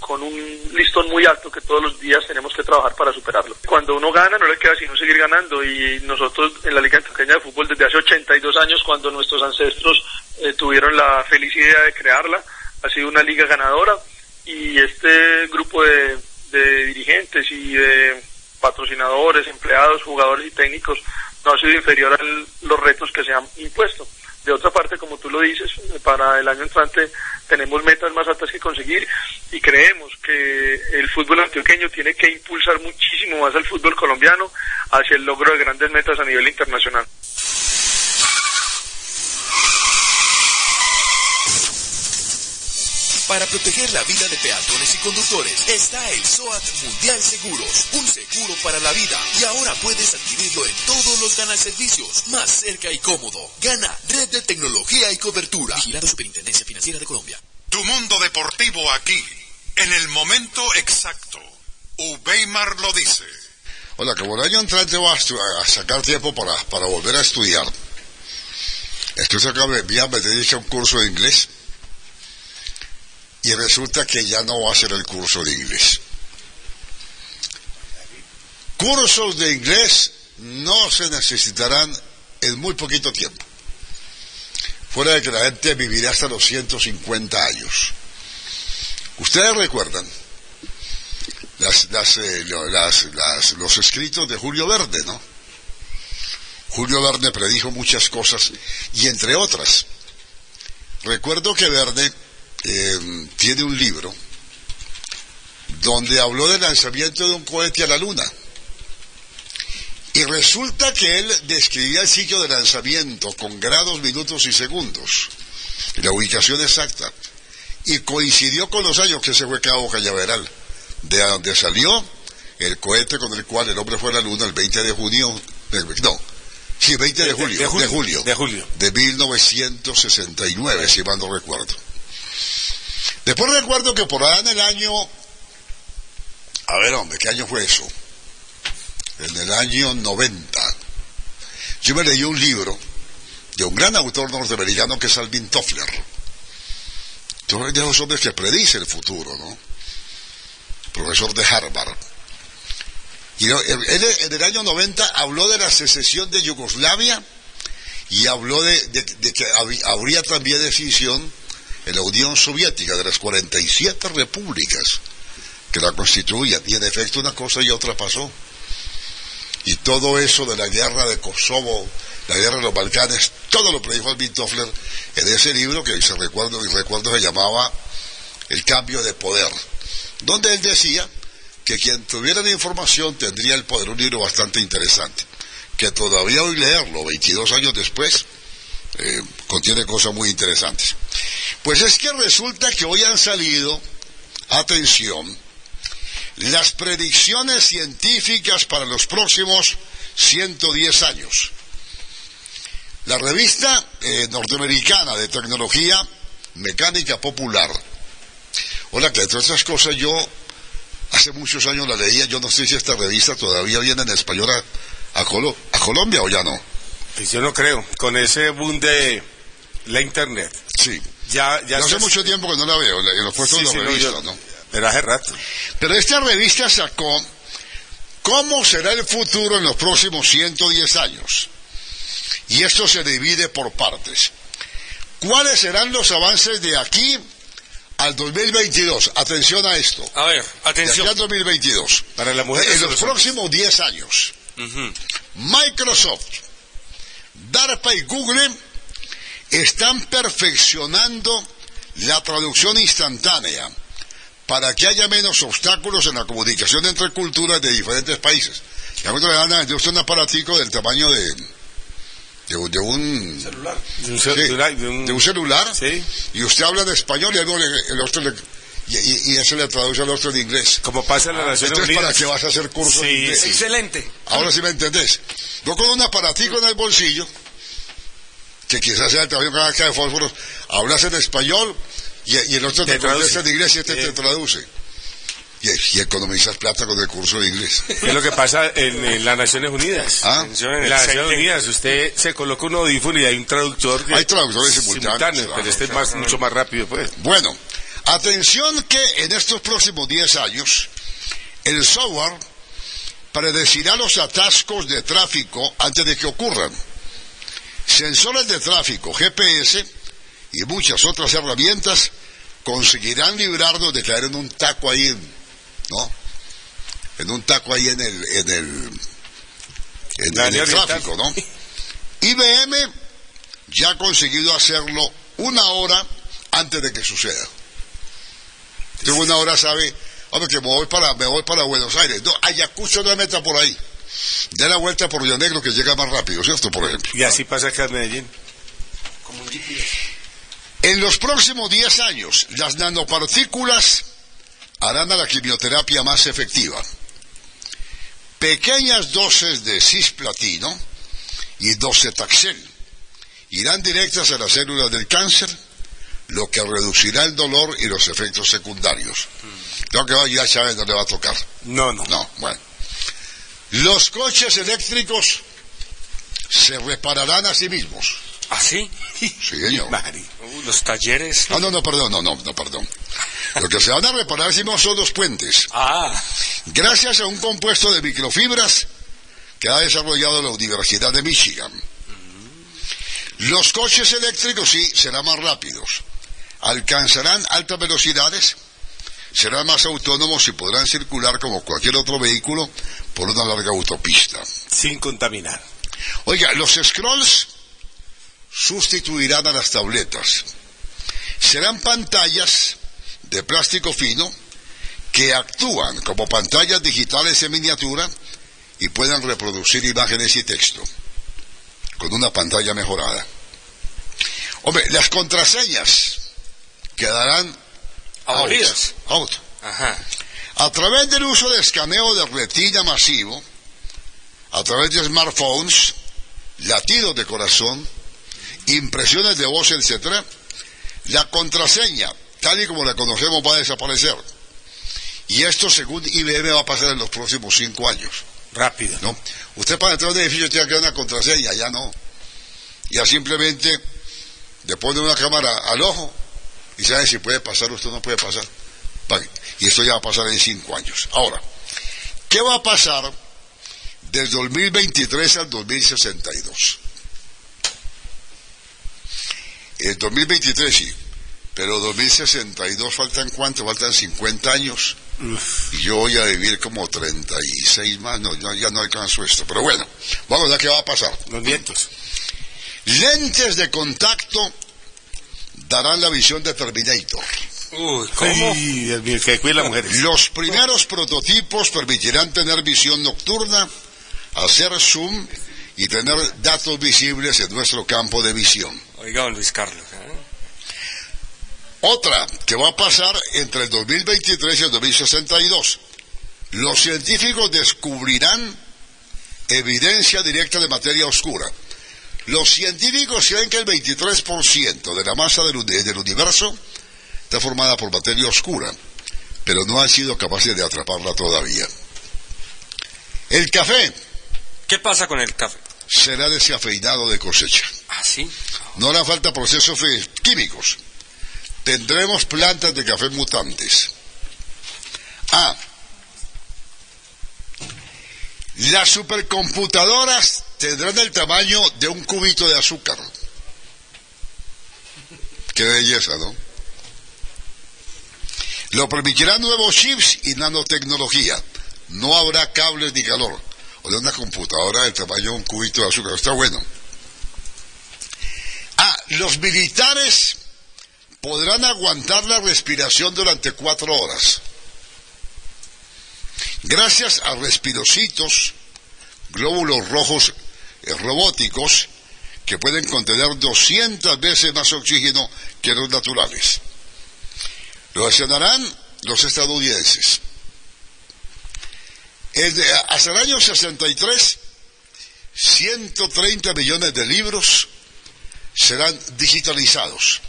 con un listón muy alto que todos los días tenemos que trabajar para superarlo. Cuando uno gana no le queda sino seguir ganando y nosotros en la Liga Antioqueña de Fútbol desde hace 82 años cuando nuestros ancestros eh, tuvieron la feliz idea de crearla, ha sido una liga ganadora y este grupo de dirigentes y de patrocinadores, empleados, jugadores y técnicos no ha sido inferior a los retos que se han impuesto. De otra parte, como tú lo dices, para el año entrante tenemos metas más altas que conseguir y creemos que el fútbol antioqueño tiene que impulsar muchísimo más al fútbol colombiano hacia el logro de grandes metas a nivel internacional. Para proteger la vida de peatones y conductores está el SOAT Mundial Seguros, un seguro para la vida. Y ahora puedes adquirirlo en todos los ganaservicios, más cerca y cómodo. Gana red de tecnología y cobertura. Vigilado Superintendencia Financiera de Colombia. Tu mundo deportivo aquí, en el momento exacto. Ubeimar lo dice. Hola, que por el año entrante voy a, a sacar tiempo para, para volver a estudiar. Estoy sacando, voy a meter un curso de inglés. Y resulta que ya no va a ser el curso de inglés. Cursos de inglés no se necesitarán en muy poquito tiempo. Fuera de que la gente vivirá hasta los 150 años. Ustedes recuerdan las, las, eh, los escritos de Julio Verde, ¿no? Julio Verne predijo muchas cosas y entre otras, recuerdo que Verne eh, tiene un libro donde habló del lanzamiento de un cohete a la luna. Y resulta que él describía el sitio de lanzamiento con grados, minutos y segundos, y la ubicación exacta, y coincidió con los años que se fue Cabo Cañaveral, de donde salió el cohete con el cual el hombre fue a la luna el 20 de junio, de- no, sí, 20 de De- julio, de de julio, de julio. de 1969, si mal no recuerdo. Después recuerdo que por allá en el año, a ver hombre, ¿qué año fue eso? En el año 90, yo me leí un libro de un gran autor norteamericano que es Alvin Toffler. Entonces, de esos hombres que predicen el futuro, ¿no? profesor de Harvard. Y él, en el año 90 habló de la secesión de Yugoslavia y habló de, de- que hab- habría también decisión en la Unión Soviética de las 47 repúblicas que la constituían. Y en efecto una cosa y otra pasó. Y todo eso de la guerra de Kosovo, la guerra de los Balcanes, todo lo predijo Alvin Toffler en ese libro que se recuerdo, y recuerdo se llamaba El cambio de poder, donde él decía que quien tuviera la información tendría el poder, un libro bastante interesante, que todavía hoy leerlo, 22 años después, eh, contiene cosas muy interesantes. Pues es que resulta que hoy han salido, atención, las predicciones científicas para los próximos 110 años. La revista eh, norteamericana de tecnología mecánica popular. Hola, que todas esas cosas yo hace muchos años la leía, yo no sé si esta revista todavía viene en español a Colombia o ya no. Pues yo no creo, con ese boom de la internet. Sí. Ya, ya Yo hace mucho tiempo que no la veo, en los puestos Sí, de sí, la no, yo- ¿no? Pero hace rato. Pero esta revista sacó cómo será el futuro en los próximos 110 años. Y esto se divide por partes. ¿Cuáles serán los avances de aquí al 2022? Atención a esto. A ver, atención. De aquí al 2022. Para la mujer En los lo próximos 10 años, Microsoft, DARPA y Google están perfeccionando la traducción instantánea para que haya menos obstáculos en la comunicación entre culturas de diferentes países. Y a le van a un aparatico del tamaño de, de, un- de un celular. De un, Sí, celular, de un- de un celular Sí. y usted habla en español y luego el otro le, y, y, y ese le traduce al otro en inglés. Como pasa en las Naciones Entonces, ¿para qué vas a hacer curso Sí, en inglés? sí. Excelente. Ahora sí me entendés. Yo con un aparatico en el bolsillo, que quizás sea el tamaño de una caja de fósforos, hablas en español y, y el otro te, Te traduce. en inglés y este te traduce. Y, y economizas plata con el curso de inglés. Es lo que pasa en, en las Naciones Unidas. ¿Ah? En las Naciones Unidas usted se coloca un audífono y hay un traductor. que- Hay traductores simultáneos, pero claro, este es claro. más, mucho más rápido, pues. Bueno, atención que en estos próximos 10 años el software predecirá los atascos de tráfico antes de que ocurran. Sensores de tráfico, GPS y muchas otras herramientas conseguirán librarnos de caer en un taco ahí, ¿no? En un taco ahí en el, en el, en, el tráfico, ¿no? IBM ya ha conseguido hacerlo una hora antes de que suceda. Entonces una hora sabe, hombre, que me voy para, me voy para Buenos Aires. No, Ayacucho no me meta por ahí. De la vuelta por Río Negro que llega más rápido, ¿cierto? Por ejemplo. Y así pasa acá en Medellín. En los próximos 10 años, las nanopartículas harán a la quimioterapia más efectiva. Pequeñas dosis de cisplatino y docetaxel irán directas a las células del cáncer, lo que reducirá el dolor y los efectos secundarios. Creo que ya no le va a tocar. No, no. No, bueno. Los coches eléctricos se repararán a sí mismos. ¿Ah, sí? Sí, señor. Uh, los talleres. Ah, no, no, perdón, no, no, no, perdón. Lo que se van a reparar si no son los puentes. Ah, Gracias a un compuesto de microfibras que ha desarrollado la Universidad de Michigan. Los coches eléctricos sí serán más rápidos, alcanzarán altas velocidades, serán más autónomos y podrán circular como cualquier otro vehículo por una larga autopista. Sin contaminar. Oiga, los scrolls sustituirán a las tabletas. Serán pantallas de plástico fino que actúan como pantallas digitales en miniatura y puedan reproducir imágenes y texto con una pantalla mejorada. Hombre, las contraseñas quedarán Abolidas. out. ajá. A través del uso de escaneo de retina masivo, a través de smartphones, latidos de corazón, impresiones de voz, etcétera, la contraseña, tal y como la conocemos, va a desaparecer. Y esto, según IBM, va a pasar en los próximos cinco años. Rápido. ¿no? Usted para entrar a un edificio tiene que dar una contraseña, ya no. Ya simplemente le pone una cámara al ojo y sabe si puede pasar o usted no puede pasar. Pa- Y esto ya va a pasar en cinco años. Ahora, ¿qué va a pasar del 2023 al 2062? El 2023 sí, pero 2062 faltan cuánto? Faltan 50 años. Y yo voy a vivir como 36 más, no, ya, ya no alcanzo esto. Pero bueno, vamos a ver qué va a pasar. Los nietos. Lentes de contacto darán la visión de Terminator. Uy, mujeres. Los primeros prototipos permitirán tener visión nocturna, hacer zoom y tener datos visibles en nuestro campo de visión. Oiga, don Luis Carlos. ¿eh? Otra que va a pasar entre el 2023 y el 2062. Los científicos descubrirán evidencia directa de materia oscura. Los científicos creen que el 23% de la masa del, uni- del universo está formada por materia oscura, pero no han sido capaces de atraparla todavía. El café ¿Qué pasa con el café? será descafeinado de cosecha. ¿Ah, sí? No hará falta procesos químicos. Tendremos plantas de café mutantes. Ah, las supercomputadoras tendrán el tamaño de un cubito de azúcar. Qué belleza, ¿no? Lo permitirán nuevos chips y nanotecnología. No habrá cables ni calor. O de una computadora del tamaño de un cubito de azúcar. Está bueno. Ah, los militares podrán aguantar la respiración durante cuatro horas. Gracias a respirocitos, glóbulos rojos eh, robóticos que pueden contener 200 veces más oxígeno que los naturales. Lo accionarán los estadounidenses. De- hasta el año 63, 130 millones de libros serán digitalizados.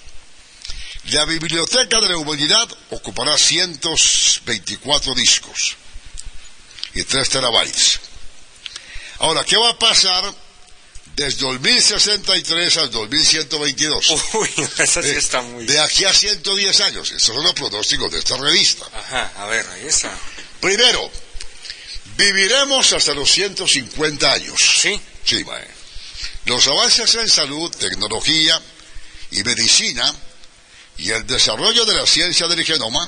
La biblioteca de la humanidad ocupará 124 discos y 3 terabytes. Ahora, ¿qué va a pasar desde 2063 al 2122? Uy, [LAUGHS] esa sí Eh, está muy... De aquí a 110 años. Estos son los pronósticos de esta revista. Ajá, a ver, ahí está. Primero, viviremos hasta los 150 años. ¿Sí? Sí. Los avances en salud, tecnología y medicina y el desarrollo de la ciencia del genoma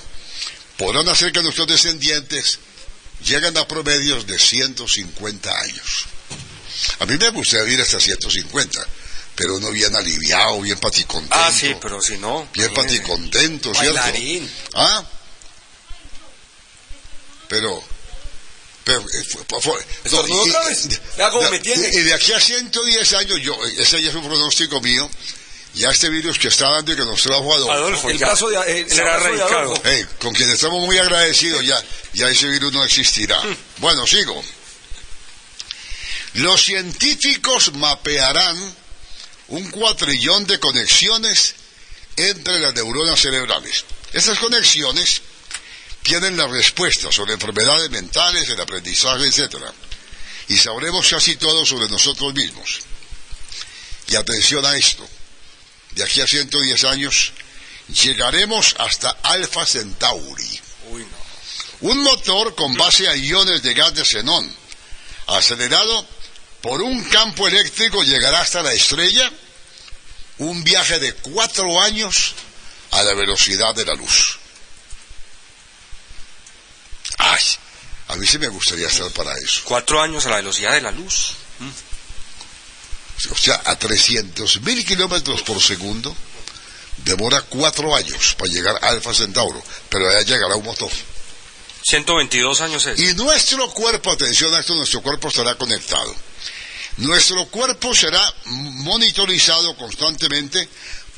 podrán hacer que nuestros descendientes lleguen a promedios de 150 años. A mí me gustaría vivir hasta 150, pero uno bien aliviado, bien paticontento. Ah, sí, pero si no... Bien imagínese. paticontento, ¿cierto? Bailarín. Ah, pero... pero eh, ¿Estornudó y- otra y- vez? Tiene. Y de aquí a 110 años, yo, ese ya es un pronóstico mío, ya este virus que está dando y que nos trajo Adolfo, Adolfo, El brazo de, eh, el Será de. Adolfo. Hey, con quien estamos muy agradecidos, ya, ya ese virus no existirá. Hmm. Bueno, sigo. Los científicos mapearán un cuatrillón de conexiones entre las neuronas cerebrales. Estas conexiones tienen la respuesta sobre enfermedades mentales, el aprendizaje, etc. Y sabremos casi todo sobre nosotros mismos. Y atención a esto. De aquí a 110 años llegaremos hasta Alpha Centauri. Uy, no. Un motor con base a iones de gas de xenón, acelerado por un campo eléctrico, llegará hasta la estrella, un viaje de cuatro años a la velocidad de la luz. Ay, a mí sí me gustaría estar para eso. Cuatro años a la velocidad de la luz. O sea, a 300 mil kilómetros por segundo, demora cuatro años para llegar a Alfa Centauro, pero allá llegará un motor. 122 años es. Y nuestro cuerpo, atención a esto, nuestro cuerpo estará conectado. Nuestro cuerpo será monitorizado constantemente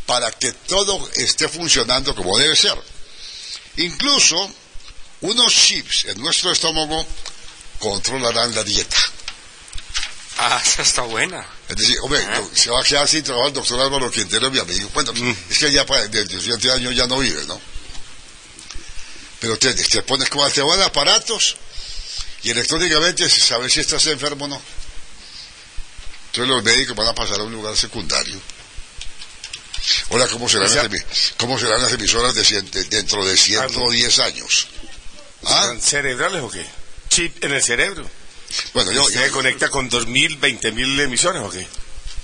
para que todo esté funcionando como debe ser. Incluso unos chips en nuestro estómago controlarán la dieta. Ah, [LAUGHS] esa está buena. Es decir, hombre, no, se va a quedar sin trabajo el doctor Álvaro Quintero, mi amigo. Bueno, es que ya para, de 17 años ya no vive, ¿no? Pero te, te pones como te van aparatos y electrónicamente se sabe si estás enfermo o no. Entonces los médicos van a pasar a un lugar secundario. Hola, ¿cómo serán, O sea- las, emi- cómo serán las emisoras de cien- de- dentro de 110 años? ¿Ah? ¿Cerebrales o qué? Chip en el cerebro. Bueno, yo- ¿Usted yo- conecta con 2.000, 20.000 emisoras o qué?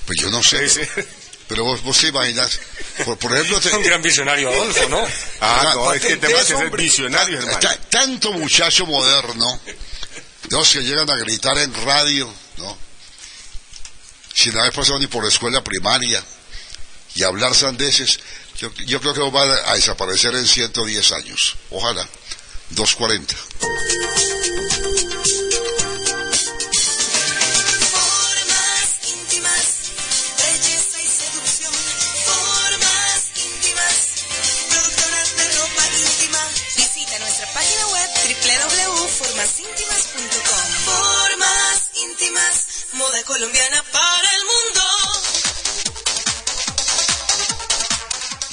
Pues yo no sé. Sí, sí. Pero, pero vos, vos te imaginas, por, por ejemplo... te- Un gran visionario, Adolfo, ¿no? Ah, no, es que te vas a ser visionario, hermano. Ta- tanto muchacho moderno, los que llegan a gritar en radio, ¿no? Sin haber pasado ni por la escuela primaria y hablar sandeces, yo, yo creo que van a desaparecer en 110 años. Ojalá. 240. Moda colombiana para el mundo.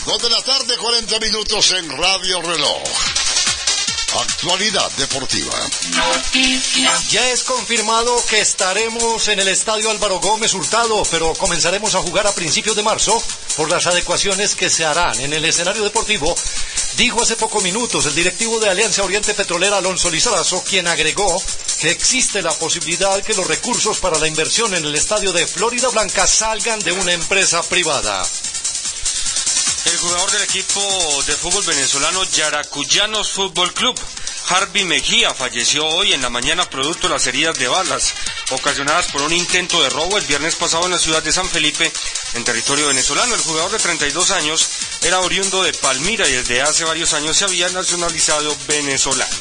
2 de la tarde, 40 minutos en Radio Reloj. Actualidad deportiva. Ya es confirmado que estaremos en el estadio Álvaro Gómez Hurtado, pero comenzaremos a jugar a principios de marzo por las adecuaciones que se harán en el escenario deportivo. Dijo hace pocos minutos el directivo de Alianza Oriente Petrolera, Alonso Lizarazo, quien agregó que existe la posibilidad que los recursos para la inversión en el estadio de Florida Blanca salgan de una empresa privada. El jugador del equipo de fútbol venezolano Yaracuyanos Fútbol Club, Harvey Mejía, falleció hoy en la mañana producto de las heridas de balas ocasionadas por un intento de robo el viernes pasado en la ciudad de San Felipe, en territorio venezolano. El jugador de 32 años era oriundo de Palmira y desde hace varios años se había nacionalizado venezolano.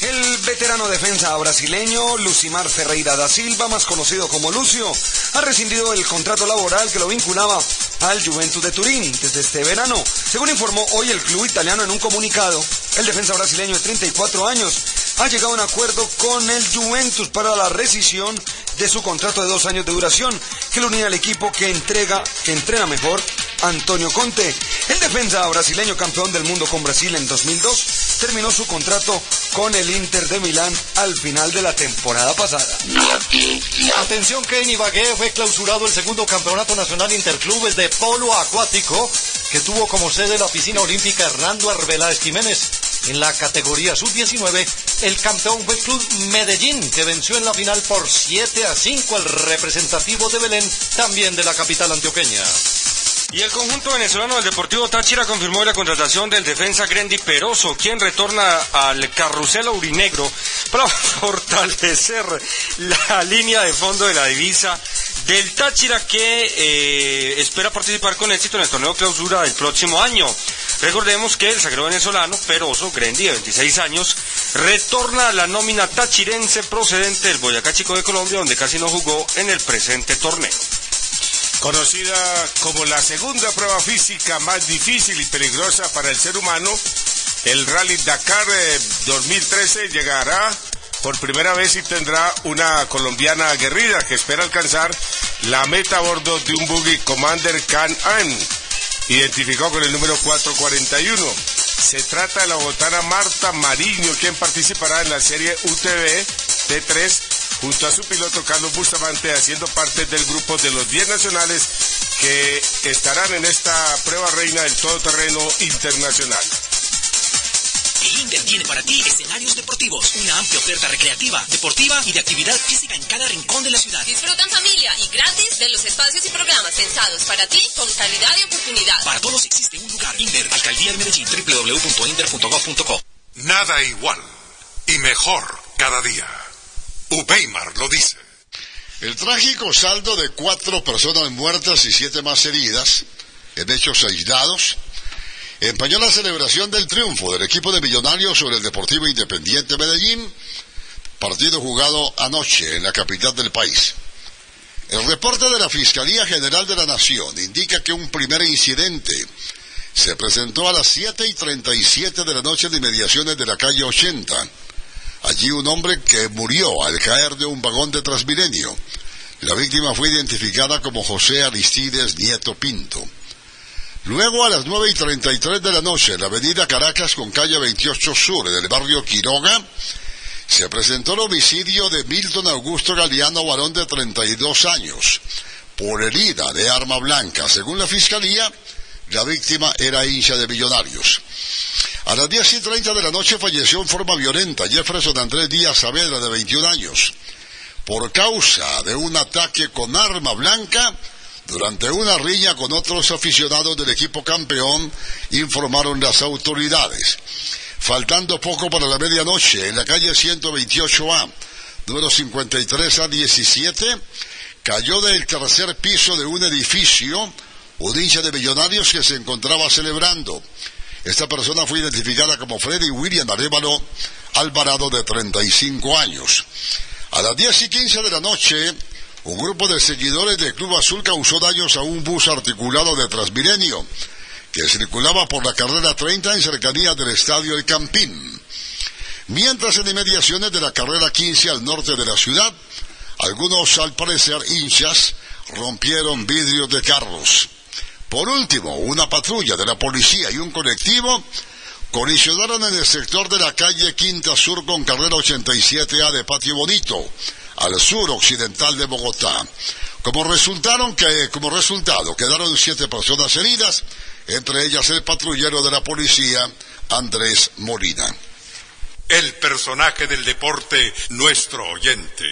El veterano defensa brasileño Lucimar Ferreira da Silva, más conocido como Lucio, ha rescindido el contrato laboral que lo vinculaba al Juventus de Turín desde este verano. Según informó hoy el club italiano en un comunicado, el defensa brasileño de 34 años ha llegado a un acuerdo con el Juventus para la rescisión de su contrato de dos años de duración que lo unía al equipo que entrega, que entrena mejor, Antonio Conte. El defensa brasileño campeón del mundo con Brasil en 2002 terminó su contrato con el Inter de Milán al final de la temporada pasada. Atención que en fue clausurado el segundo campeonato nacional interclubes de polo acuático que tuvo como sede la piscina olímpica Hernando Arbeláez Jiménez. En la categoría sub-19, el campeón fue el Club Medellín, que venció en la final por 7 a 5 al representativo de Belén, también de la capital antioqueña. Y el conjunto venezolano del Deportivo Táchira confirmó la contratación del defensa Grendy Peroso, quien retorna al carrusel aurinegro para [LAUGHS] fortalecer la línea de fondo de la divisa del Táchira que eh, espera participar con éxito en el torneo clausura del próximo año. Recordemos que el zaguero venezolano Peroso, Grendy, de 26 años, retorna a la nómina tachirense procedente del Boyacá Chico de Colombia, donde casi no jugó en el presente torneo. Conocida como la segunda prueba física más difícil y peligrosa para el ser humano, el Rally Dakar eh, 2013 llegará por primera vez y tendrá una colombiana aguerrida que espera alcanzar la meta a bordo de un buggy Commander Can-Am, identificado con el número 441. Se trata de la botana Marta Mariño, quien participará en la serie UTV T3 junto a su piloto Carlos Bustamante, haciendo parte del grupo de los 10 nacionales que estarán en esta prueba reina del todoterreno internacional. El Inder tiene para ti escenarios deportivos, una amplia oferta recreativa, deportiva y de actividad física en cada rincón de la ciudad. Disfruta en familia y gratis de los espacios y programas pensados para ti con calidad y oportunidad. Para todos existe un lugar. Inder, Alcaldía de Medellín, www.inder.gov.co. Nada igual y mejor cada día. Ubeimar lo dice. El trágico saldo de cuatro personas muertas y siete más heridas en hechos aislados empañó la celebración del triunfo del equipo de Millonarios sobre el Deportivo Independiente Medellín, partido jugado anoche en la capital del país. El reporte de la Fiscalía General de la Nación indica que un primer incidente se presentó a las 7 y 37 de la noche en inmediaciones de la calle 80. Allí un hombre que murió al caer de un vagón de Transmilenio. La víctima fue identificada como José Aristides Nieto Pinto. Luego a las 9 y 33 de la noche en la avenida Caracas con calle 28 Sur en el barrio Quiroga, se presentó el homicidio de Milton Augusto Galeano, varón de 32 años, por herida de arma blanca. Según la fiscalía, la víctima era hincha de Millonarios. A las 10 y 30 de la noche falleció en forma violenta Jefferson Andrés Díaz Saavedra, de 21 años, por causa de un ataque con arma blanca durante una riña con otros aficionados del equipo campeón, informaron las autoridades. Faltando poco para la medianoche, en la calle 128A, número 53 a 17, cayó del tercer piso de un edificio un hincha de millonarios que se encontraba celebrando. Esta persona fue identificada como Freddy William Arevalo Alvarado, de 35 años. A las 10 y 15 de la noche, un grupo de seguidores del Club Azul causó daños a un bus articulado de Transmilenio que circulaba por la carrera 30 en cercanía del estadio El Campín. Mientras en inmediaciones de la carrera 15 al norte de la ciudad, algunos, al parecer hinchas, rompieron vidrios de carros. Por último, una patrulla de la policía y un colectivo colisionaron en el sector de la calle Quinta Sur con carrera 87A de Patio Bonito, al sur occidental de Bogotá. Como, resultaron que, como resultado, quedaron siete personas heridas, entre ellas el patrullero de la policía, Andrés Molina. El personaje del deporte, nuestro oyente.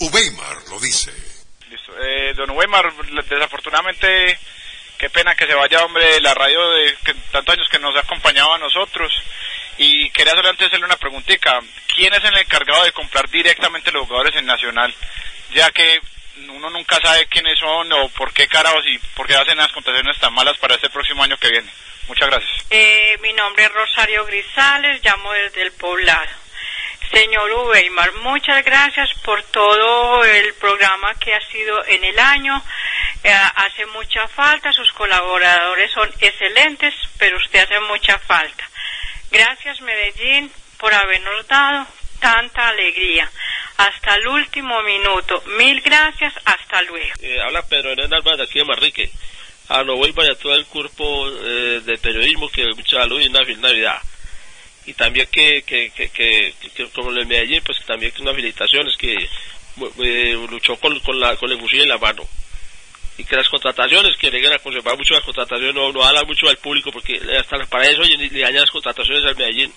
Uweimar lo dice. Listo. Eh, don Uweimar, desafortunadamente qué pena que se vaya, hombre, la radio de tantos años que nos ha acompañado a nosotros. Y quería solamente hacerle una preguntita. ¿Quién es el encargado de comprar directamente los jugadores en Nacional? Ya que uno nunca sabe quiénes son o por qué carajos y por qué hacen las contrataciones tan malas para este próximo año que viene. Muchas gracias. Eh, mi nombre es Rosario Grisales, llamo desde el poblado. Señor Uweimar, muchas gracias por todo el programa que ha sido en el año. Eh, hace mucha falta, sus colaboradores son excelentes, pero usted hace mucha falta. Gracias Medellín por habernos dado tanta alegría. Hasta el último minuto. Mil gracias, hasta luego. Eh, habla Pedro Hernández Álvarez de aquí de Marrique. A no voy para todo el cuerpo eh, de periodismo que mucha salud y una feliz Navidad y también que, que, que, que, como el Medellín, pues también que una felicitación es que eh, luchó con, con, la, con el fusil en la mano. Y que las contrataciones, que le a conservar mucho las contrataciones, no, no hablan mucho al público, porque hasta para eso le dañan las contrataciones al Medellín.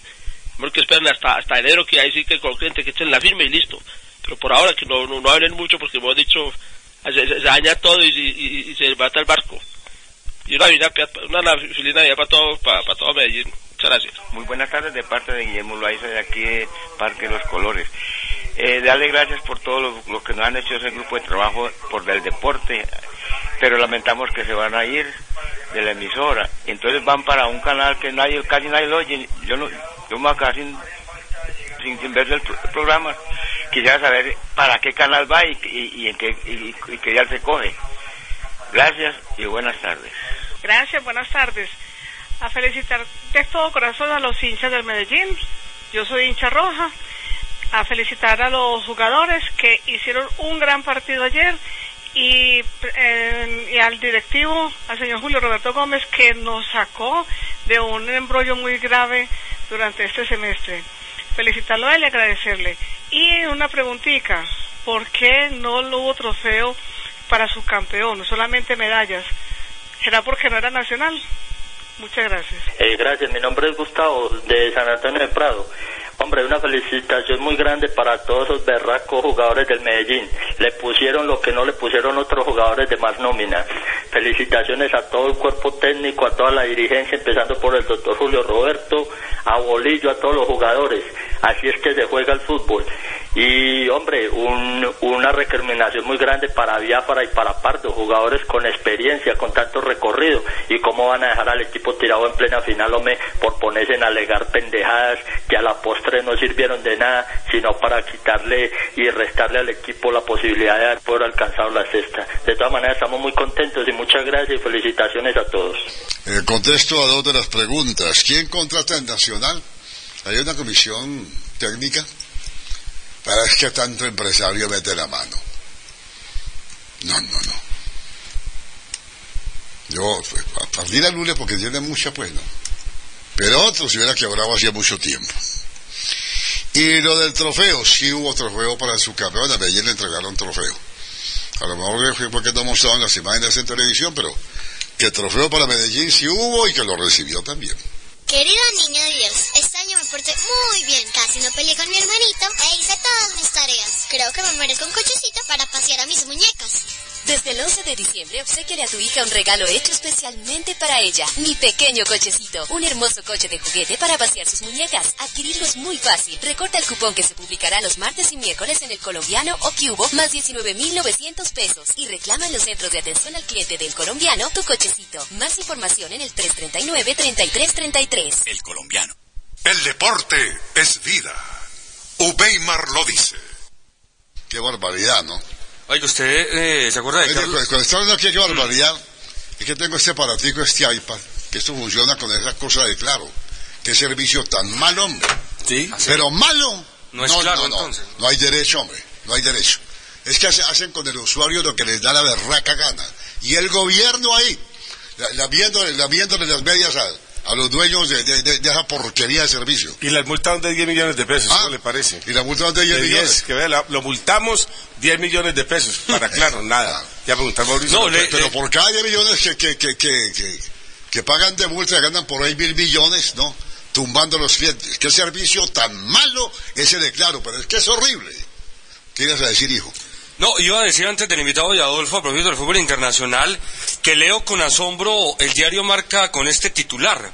Porque esperen hasta, hasta enero, que ahí sí que con gente que echen la firme y listo. Pero por ahora que no, no, hablen mucho, porque hemos dicho, se, daña todo y, y, y se mata el barco. Y una, una, una Navidad para todo, para, para todo Medellín. gracias. Muy buenas tardes de parte de Guillermo Loaiza de aquí de Parque Los Colores. Eh, darle gracias por todo lo, que nos han hecho ese grupo de trabajo por el deporte, pero lamentamos que se van a ir de la emisora. Entonces van para un canal que nadie, casi nadie lo oye. Yo no, yo me acá sin, sin, ver el, programa. Quisiera saber para qué canal va y, y, en qué, y, y qué ya se coge. Gracias y buenas tardes. Gracias, buenas tardes. A felicitar de todo corazón a los hinchas del Medellín. Yo soy hincha roja. A felicitar a los jugadores que hicieron un gran partido ayer y, eh, y, al directivo, al señor Julio Roberto Gómez, que nos sacó de un embrollo muy grave durante este semestre. Felicitarlo a él y agradecerle. Y una preguntita, ¿por qué no hubo trofeo para su campeón, solamente medallas? ¿Será porque no era nacional? Muchas gracias. Eh, gracias, mi nombre es Gustavo de San Antonio de Prado. Hombre, una felicitación muy grande para todos esos berracos jugadores del Medellín. Le pusieron lo que no le pusieron otros jugadores de más nómina. Felicitaciones a todo el cuerpo técnico, a toda la dirigencia, empezando por el doctor Julio Roberto, a Bolillo, a todos los jugadores. Así es que se juega el fútbol. Y hombre, una recriminación muy grande para Biafara y para Pardo, jugadores con experiencia, con tanto recorrido. ¿Y cómo van a dejar al equipo tirado en plena final, hombre, por ponerse en alegar pendejadas que a la postre no sirvieron de nada, sino para quitarle y restarle al equipo la posibilidad de haber alcanzado la cesta? De todas maneras, estamos muy contentos y muchas gracias y felicitaciones a todos. Eh, contesto a dos de las preguntas. ¿Quién contrata en Nacional? ¿Hay una comisión técnica? Pero es que tanto empresario mete la mano. No, no, no. Yo, pues, a partir de lunes, porque tiene mucha, pues no. Pero otro se hubiera quebrado hacía mucho tiempo. Y lo del trofeo, sí hubo trofeo para el subcampeón, a Medellín le entregaron trofeo. A lo mejor fue porque no mostraban las imágenes en televisión, pero que trofeo para Medellín sí hubo y que lo recibió también. Querido niño Dios, este año me porté muy bien. Casi no peleé con mi hermanito e hice todas mis tareas. Creo que me merezco un cochecito para pasear a mis muñecas. Desde el 11 de diciembre, obsequiale a tu hija un regalo hecho especialmente para ella. Mi pequeño cochecito. Un hermoso coche de juguete para pasear sus muñecas. Adquirirlo es muy fácil. Recorta el cupón que se publicará los martes y miércoles en el colombiano o cubo, más 19,900 pesos. Y reclama en los centros de atención al cliente del colombiano tu cochecito. Más información en el 339-3333. El colombiano. El deporte es vida. Ubeimar lo dice. Qué barbaridad, ¿no? Oiga, ¿usted eh, se acuerda de Oye, Carlos? Cuando está hablando aquí, qué barbaridad, es que tengo este aparatico, este iPad, que esto funciona con esa cosa de claro. Qué servicio tan malo, hombre. Sí. Pero malo. No es claro, no, no. entonces. No hay derecho, hombre. No hay derecho. Es que hace- hacen con el usuario lo que les da la berraca gana. Y el gobierno ahí, la, la viendo, la viéndole las medias a, a los dueños de, de- de- de esa porquería de servicio. Y la multaron de 10 millones de pesos, Ah. ¿cómo le parece? Y la multa de 10 millones. que vea, la- lo multamos 10 millones de pesos. Para [LAUGHS] claro, nada. Ya preguntar Mauricio. No, le- pero por cada 10 millones que, que, que, que, que, que pagan de multa ganan por ahí mil millones, ¿no? Tumbando los clientes. Qué servicio tan malo ese de claro, pero es que es horrible. ¿Qué ibas a decir, hijo? No, iba a decir antes del invitado de Adolfo, a propósito del fútbol internacional, que leo con asombro el diario Marca con este titular.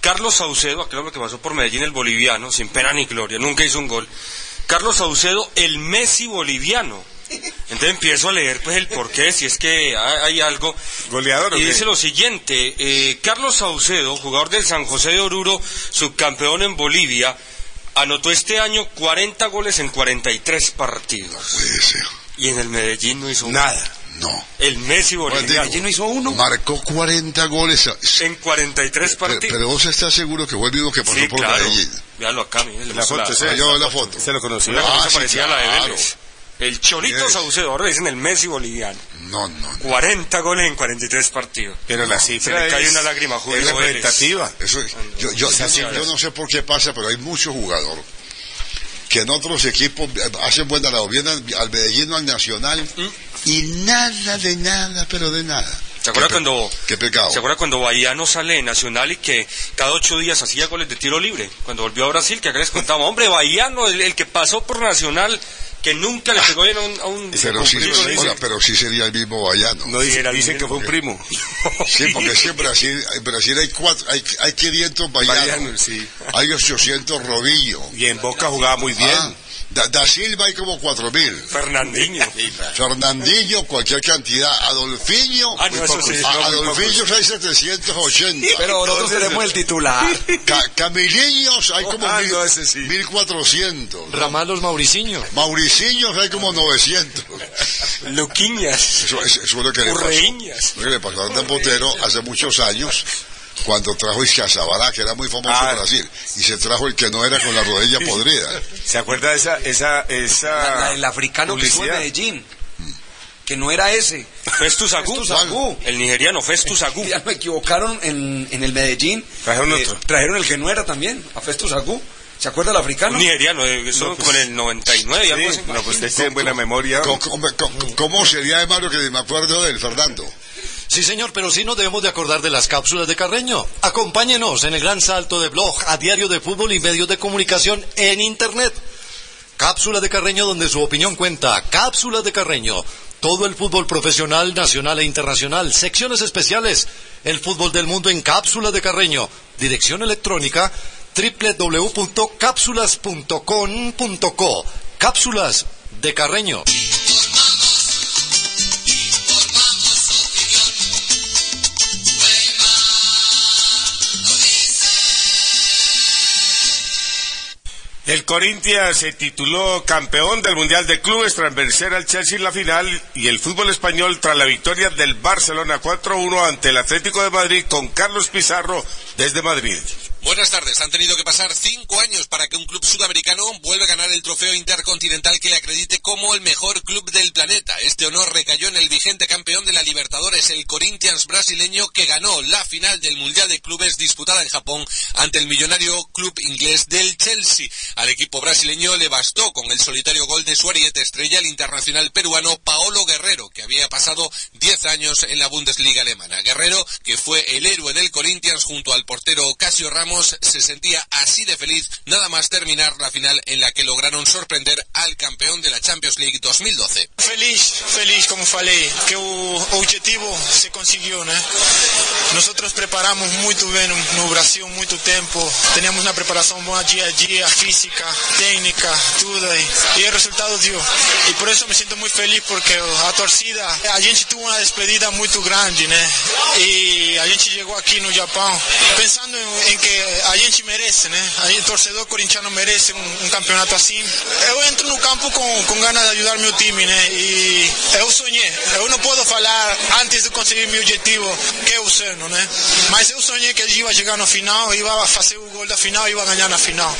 Carlos Saucedo, aquel hombre que pasó por Medellín, el boliviano, sin pena ni gloria, nunca hizo un gol. Carlos Saucedo, el Messi boliviano. Entonces empiezo a leer pues el porqué, si es que hay, algo. Goleador, ¿o Y dice lo siguiente, eh, Carlos Saucedo, jugador del San José de Oruro, subcampeón en Bolivia, anotó este año 40 goles en 43 partidos. Puede ser. Y en el Medellín no hizo Nada. No. El Messi boliviano. no hizo uno. Marcó 40 goles. a- En 43 Pero, partidos. pero vos estás seguro que fue el mismo que pasó Sí, por claro. Medellín. Véalo acá, mire, le La foto, sí. Ah, veo la foto. Se lo conoció. Una Ah, cosa sí, parecía a la de claro. Vélez. El Cholito. Saucedo, ahora dicen el Messi boliviano. No, no. 40 goles en 43 partidos. Pero la Se cifra le cae es- una lágrima a Julio es representativa. Eso, yo, yo, yo- yo no sé por qué pasa, pero hay muchos jugadores que en otros equipos hacen buena labor, vienen al Medellín al Nacional y nada de nada, pero de nada. ¿Se acuerda Qué cuando, Qué pecado. ¿Se acuerda cuando Bahiano sale de Nacional y que cada ocho días hacía goles de tiro libre? Cuando volvió a Brasil, que acá les contaba, hombre, Bahiano, el, el que pasó por Nacional, que nunca le pegó bien a un... a un- Pero sí, hola, pero sería el mismo Bayano. No dice- dicen que fue un primo. [LAUGHS] Sí, porque sí, en Brasil, en Brasil hay, cuatro, hay, hay 500 Bayanos, sí. hay 800 Robinho. Y en Boca jugaba muy bien. Ah, da, da Silva hay como 4000. Fernandinho. [LAUGHS] Fernandinho, cualquier cantidad. Adolfinho, Ah, no, eso sí, no, Adolfinho hay 780. Pero nosotros tenemos el titular. Ca- Camiliños hay como Ah, mil- no, ese sí. 1400. Ramalos Mauriciño. Mauriciños hay como 900. [LAUGHS] Luquiñas. Eso, eso- eso es lo que le pasó. Urreíñas. Lo que le pasó a Botero hace muchos años, cuando trajo Iscazabará, que era muy famoso Ah. en Brasil, y se trajo el que no era con la rodilla podrida. ¿Se acuerda de esa, esa, esa La- la- el africano que estuvo en publicidad? Medellín. Que no era ese. Festus Agú. Festus Agú. El nigeriano, Festus Agú. Ya me equivocaron en, en el Medellín. Trajeron Eh, otro. trajeron el que no era también, a Festus Agú. ¿Se acuerda el africano? Un nigeriano, eh, eso No, pues, con el 99 y algo Sí, así. no, pues usted tiene buena memoria. ¿Cómo, cómo- cómo- cómo sería de malo que me acuerdo del Fernando? Sí, señor, pero sí nos debemos de acordar de las cápsulas de Carreño. Acompáñenos en el gran salto de blog a diario de fútbol y medios de comunicación en Internet. Cápsulas de Carreño donde su opinión cuenta. Cápsulas de Carreño. Todo el fútbol profesional, nacional e internacional. Secciones especiales. El fútbol del mundo en Cápsulas de Carreño. Dirección electrónica www.cápsulas.com.co. Cápsulas de Carreño. El Corinthians se tituló campeón del Mundial de Clubes tras vencer al Chelsea en la final y el fútbol español tras la victoria del Barcelona 4-1 ante el Atlético de Madrid con Carlos Pizarro desde Madrid. Buenas tardes. Han tenido que pasar cinco años para que un club sudamericano vuelva a ganar el trofeo intercontinental que le acredite como el mejor club del planeta. Este honor recayó en el vigente campeón de la Libertadores, el Corinthians brasileño, que ganó la final del Mundial de Clubes disputada en Japón ante el millonario club inglés del Chelsea. Al equipo brasileño le bastó con el solitario gol de su ariete estrella el internacional peruano Paolo Guerrero, que había pasado diez años en la Bundesliga alemana. Guerrero, que fue el héroe del Corinthians junto al portero Casio Ramos, se sentía así de feliz nada más terminar la final en la que lograron sorprender al campeón de la Champions League 2012. Feliz, feliz, como falei, que o objetivo se conseguiu, né? Nosotros preparamos muito bem no, no Brasil, muito tempo, teníamos uma preparação boa dia a dia, física, técnica, tudo, e, e o resultado deu. E por isso me sinto muito feliz, porque a torcida, a gente teve uma despedida muito grande, né? E a gente chegou aqui no Japão pensando em, em que a gente merece, né? A gente, torcedor corintiano merece um, um campeonato assim. Eu entro no campo com, com ganas de ajudar meu time, né? E eu sonhei. Eu não posso falar antes de conseguir meu objetivo, que é o seno, né? Mas eu sonhei que ele ia chegar no final, ia fazer o gol da final, ia ganhar na final.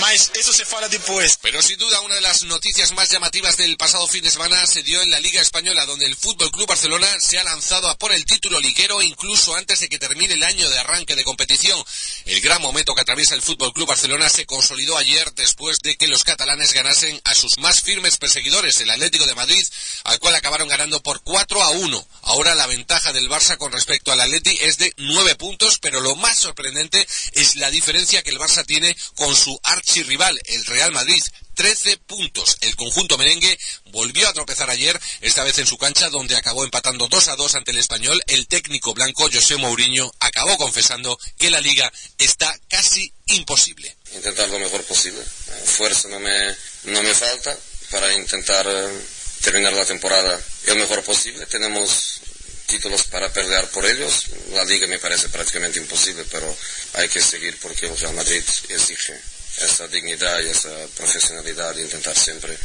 Mas isso se fala depois. Pero sin duda una de las noticias más llamativas del pasado fin de semana se dio en la Liga Española, donde el Fútbol Club Barcelona se ha lanzado a por el título liguero incluso antes de que termine el año de arranque de competición. El gran momento que atraviesa el Fútbol Club Barcelona se consolidó ayer después de que los catalanes ganasen a sus más firmes perseguidores, el Atlético de Madrid, al cual acabaron ganando por 4 a 1. Ahora la ventaja del Barça con respecto al Atleti es de 9 puntos, pero lo más sorprendente es la diferencia que el Barça tiene con su archirrival, el Real Madrid. 13 puntos. El conjunto merengue volvió a tropezar ayer, esta vez en su cancha, donde acabó empatando 2 a 2 ante el español. El técnico blanco, José Mourinho, acabó confesando que la liga está casi imposible. Intentar lo mejor posible. Fuerza no me, no me falta para intentar eh, terminar la temporada lo mejor posible. Tenemos títulos para pelear por ellos. La liga me parece prácticamente imposible, pero hay que seguir porque el Real Madrid exige esa dignidad y esa profesionalidad de intentar siempre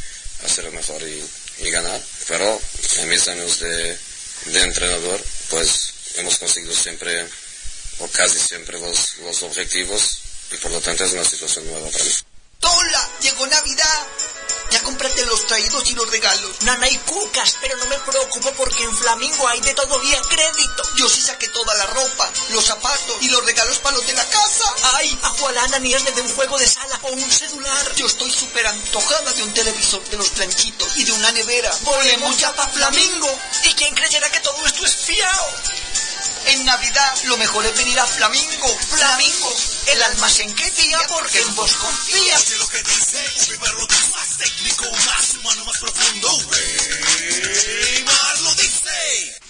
hacer lo mejor y, ganar. Pero en mis años de, de, entrenador, pues hemos conseguido siempre, o casi siempre, los, los objetivos y por lo tanto es una situación nueva para mí. ¡Hola! ¡Llegó Navidad! Ya cómprate los traídos y los regalos. Nana y cucas, pero no me preocupo porque en Flamingo hay de todo bien crédito. Yo sí saqué toda la ropa, los zapatos y los regalos para los de la casa. Ay, a Jualana ni es de un juego de sala o un celular. Yo estoy súper antojada de un televisor de los tranchitos y de una nevera. Volemos ya para Flamingo. ¿Y quién creyera que todo esto es fiao? En Navidad lo mejor es venir a Flamingo. Flamingo, el almacén que tía porque en vos confía. Sé lo que dice, más técnico, más humano, más profundo. Weimar lo dice.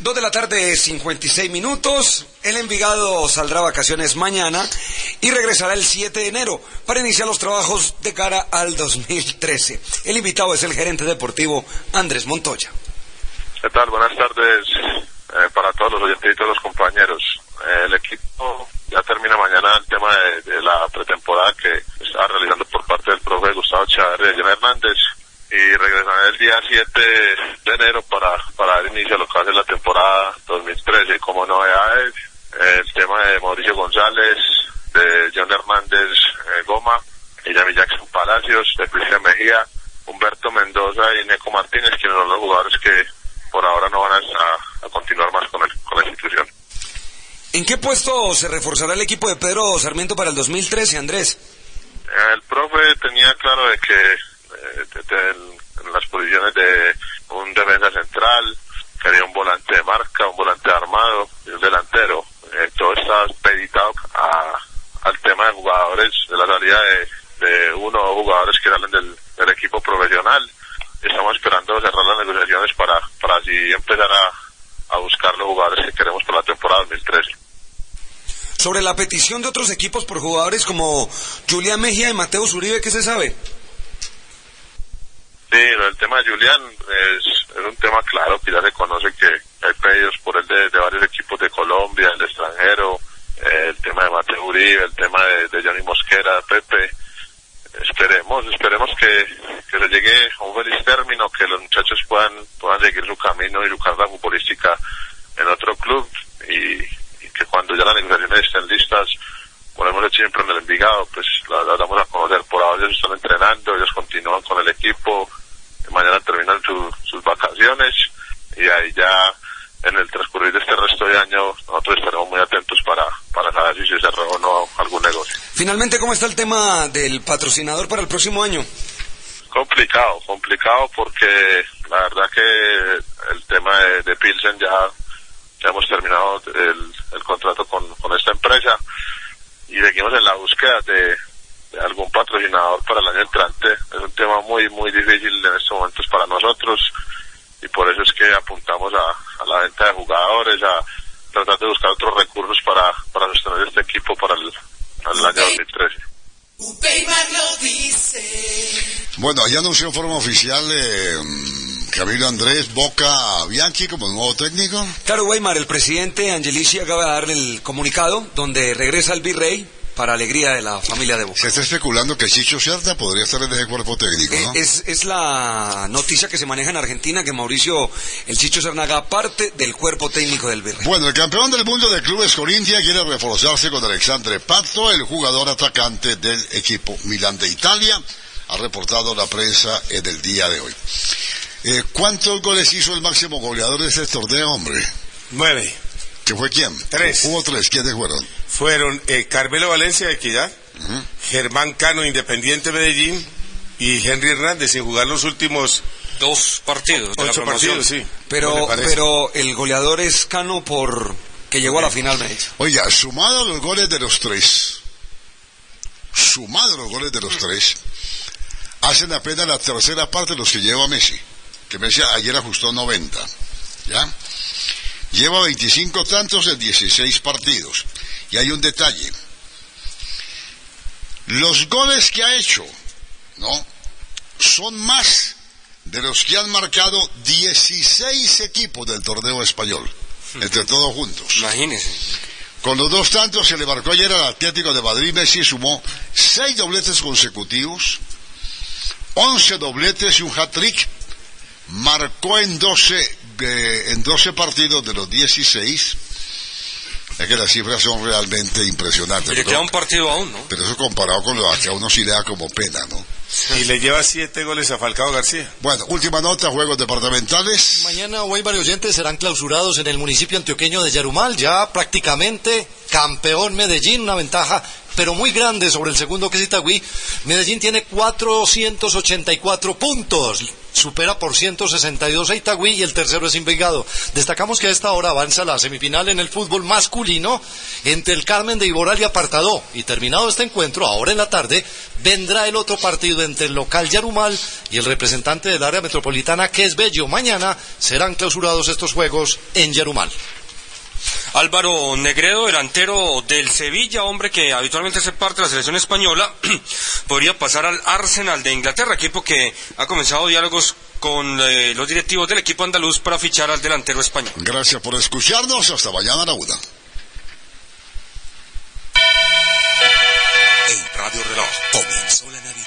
Dos de la tarde, 56 minutos. El Envigado saldrá a vacaciones mañana y regresará el 7 de enero para iniciar los trabajos de cara al 2013. El invitado es el gerente deportivo Andrés Montoya. ¿Qué tal? Buenas tardes eh, para todos los oyentes y todos los compañeros. Eh, el equipo ya termina mañana el tema de, la pretemporada que está realizando por parte del profe Gustavo Chávez y Hernández y regresarán el día 7 de enero para, para dar inicio a lo que ser la temporada 2013. Como novedades, el tema de Mauricio González, de John Hernández eh, Goma, y Yami Jackson Palacios, de Cristian Mejía, Humberto Mendoza y Neco Martínez, quienes son los jugadores que por ahora no van a, a continuar más con, el, con la institución. ¿En qué puesto se reforzará el equipo de Pedro Sarmiento para el 2013, Andrés? El profe tenía claro de que eh, de, las posiciones de un defensa central, quería un volante de marca, un volante armado y un delantero. Eh, todo está expeditado a, al tema de jugadores, de la salida de, de uno o dos jugadores que salen del, del equipo profesional estamos esperando cerrar las negociaciones para, para así empezar a, a buscar los jugadores que queremos para la temporada 2013. Sobre la petición de otros equipos por jugadores como Julián Mejía y Mateo Zuribe, ¿qué se sabe? Sí, el tema de Julián es, es un tema claro que ya se conoce que hay pedidos por el de, de varios equipos de Colombia, el extranjero, eh, el tema de Mateo Uribe, el tema de, de Johnny Mosquera, Pepe, esperemos, esperemos que, que se llegue a un feliz término, que los muchachos puedan, puedan seguir su camino y su carrera futbolística en otro club y, y que cuando ya las negociaciones estén listas, ponemos el siempre en el Envigado, pues la, la damos a conocer. Por ahora ellos están entrenando, ellos continúan con el equipo, mañana terminan su- sus vacaciones y ahí ya en el transcurrir de este resto de año nosotros estaremos muy atentos para, para saber si se cerró o no algún negocio. Finalmente, ¿cómo está el tema del patrocinador para el próximo año? Complicado, complicado porque la verdad que el tema de, de Pilsen ya, ya hemos terminado el, el contrato con, con esta empresa y seguimos en la búsqueda de, algún patrocinador para el año entrante. Es un tema muy, muy difícil en estos momentos para nosotros y por eso es que apuntamos a, a la venta de jugadores, a tratar de buscar otros recursos para, para sostener este equipo para el, para el año 2013. Weimar lo dice. Bueno, ya anunció en forma oficial eh, mm, Camilo Andrés Boca Bianchi como nuevo técnico. Claro, Weimar, el presidente Angelici acaba de dar el comunicado donde regresa el virrey para alegría de la familia de Boca. Se está especulando que Chicho Cerda podría estar en ese cuerpo técnico, ¿no? Eh, Es, es la noticia que se maneja en Argentina que Mauricio El Chicho Serna haga parte del cuerpo técnico del Virrey. Bueno, el campeón del mundo de clubes Corintia quiere reforzarse con Alexandre Pato, el jugador atacante del equipo Milán de Italia, ha reportado la prensa en el día de hoy. Eh, ¿Cuántos goles hizo el máximo goleador de este torneo, hombre? Nueve. ¿Que fue quién? Tres. Hubo tres. ¿Quiénes fueron? Fueron eh, Carmelo Valencia de Equidad, Germán Cano Independiente Medellín y Henry Hernández sin jugar los últimos dos partidos. de Ocho partidos, sí. Pero, pero el goleador es Cano por que llegó a la final, me. Oiga, sumado los goles de los tres, sumado los goles de los tres, hacen apenas la tercera parte de los que lleva Messi, que Messi ayer ajustó 90, ¿ya? Lleva 25 tantos en 16 partidos. Y hay un detalle. Los goles que ha hecho, ¿no? Son más de los que han marcado 16 equipos del torneo español, entre todos juntos. Imagínese. Con los dos tantos se le marcó ayer al Atlético de Madrid, Messi sumó seis dobletes consecutivos, 11 dobletes y un hat-trick, marcó en 12, eh, en 12 partidos de los 16. Es que las cifras son realmente impresionantes. Y le ¿no? queda un partido aún, ¿no? Pero eso comparado con lo que a uno sí le da como pena, ¿no? Y le lleva siete goles a Falcao García. Bueno, última nota, juegos departamentales. Mañana Weimar y oyentes serán clausurados en el municipio antioqueño de Yarumal, ya prácticamente campeón Medellín, una ventaja pero muy grande sobre el segundo que es Itagüí. Medellín tiene 484 puntos, supera por 162 a Itagüí y el tercero es Envigado. Destacamos que a esta hora avanza la semifinal en el fútbol masculino entre el Carmen de Iboral y Apartadó. Y terminado este encuentro, ahora en la tarde, vendrá el otro partido entre el local Yarumal y el representante del área metropolitana que es Bello. Mañana serán clausurados estos juegos en Yarumal. Álvaro Negredo, delantero del Sevilla, hombre que habitualmente hace parte de la selección española, [CLEARS THROAT] podría pasar al Arsenal de Inglaterra, equipo que ha comenzado diálogos con eh, los directivos del equipo andaluz para fichar al delantero español. Gracias por escucharnos. Hasta mañana, Radio Reloj comenzó la Navidad.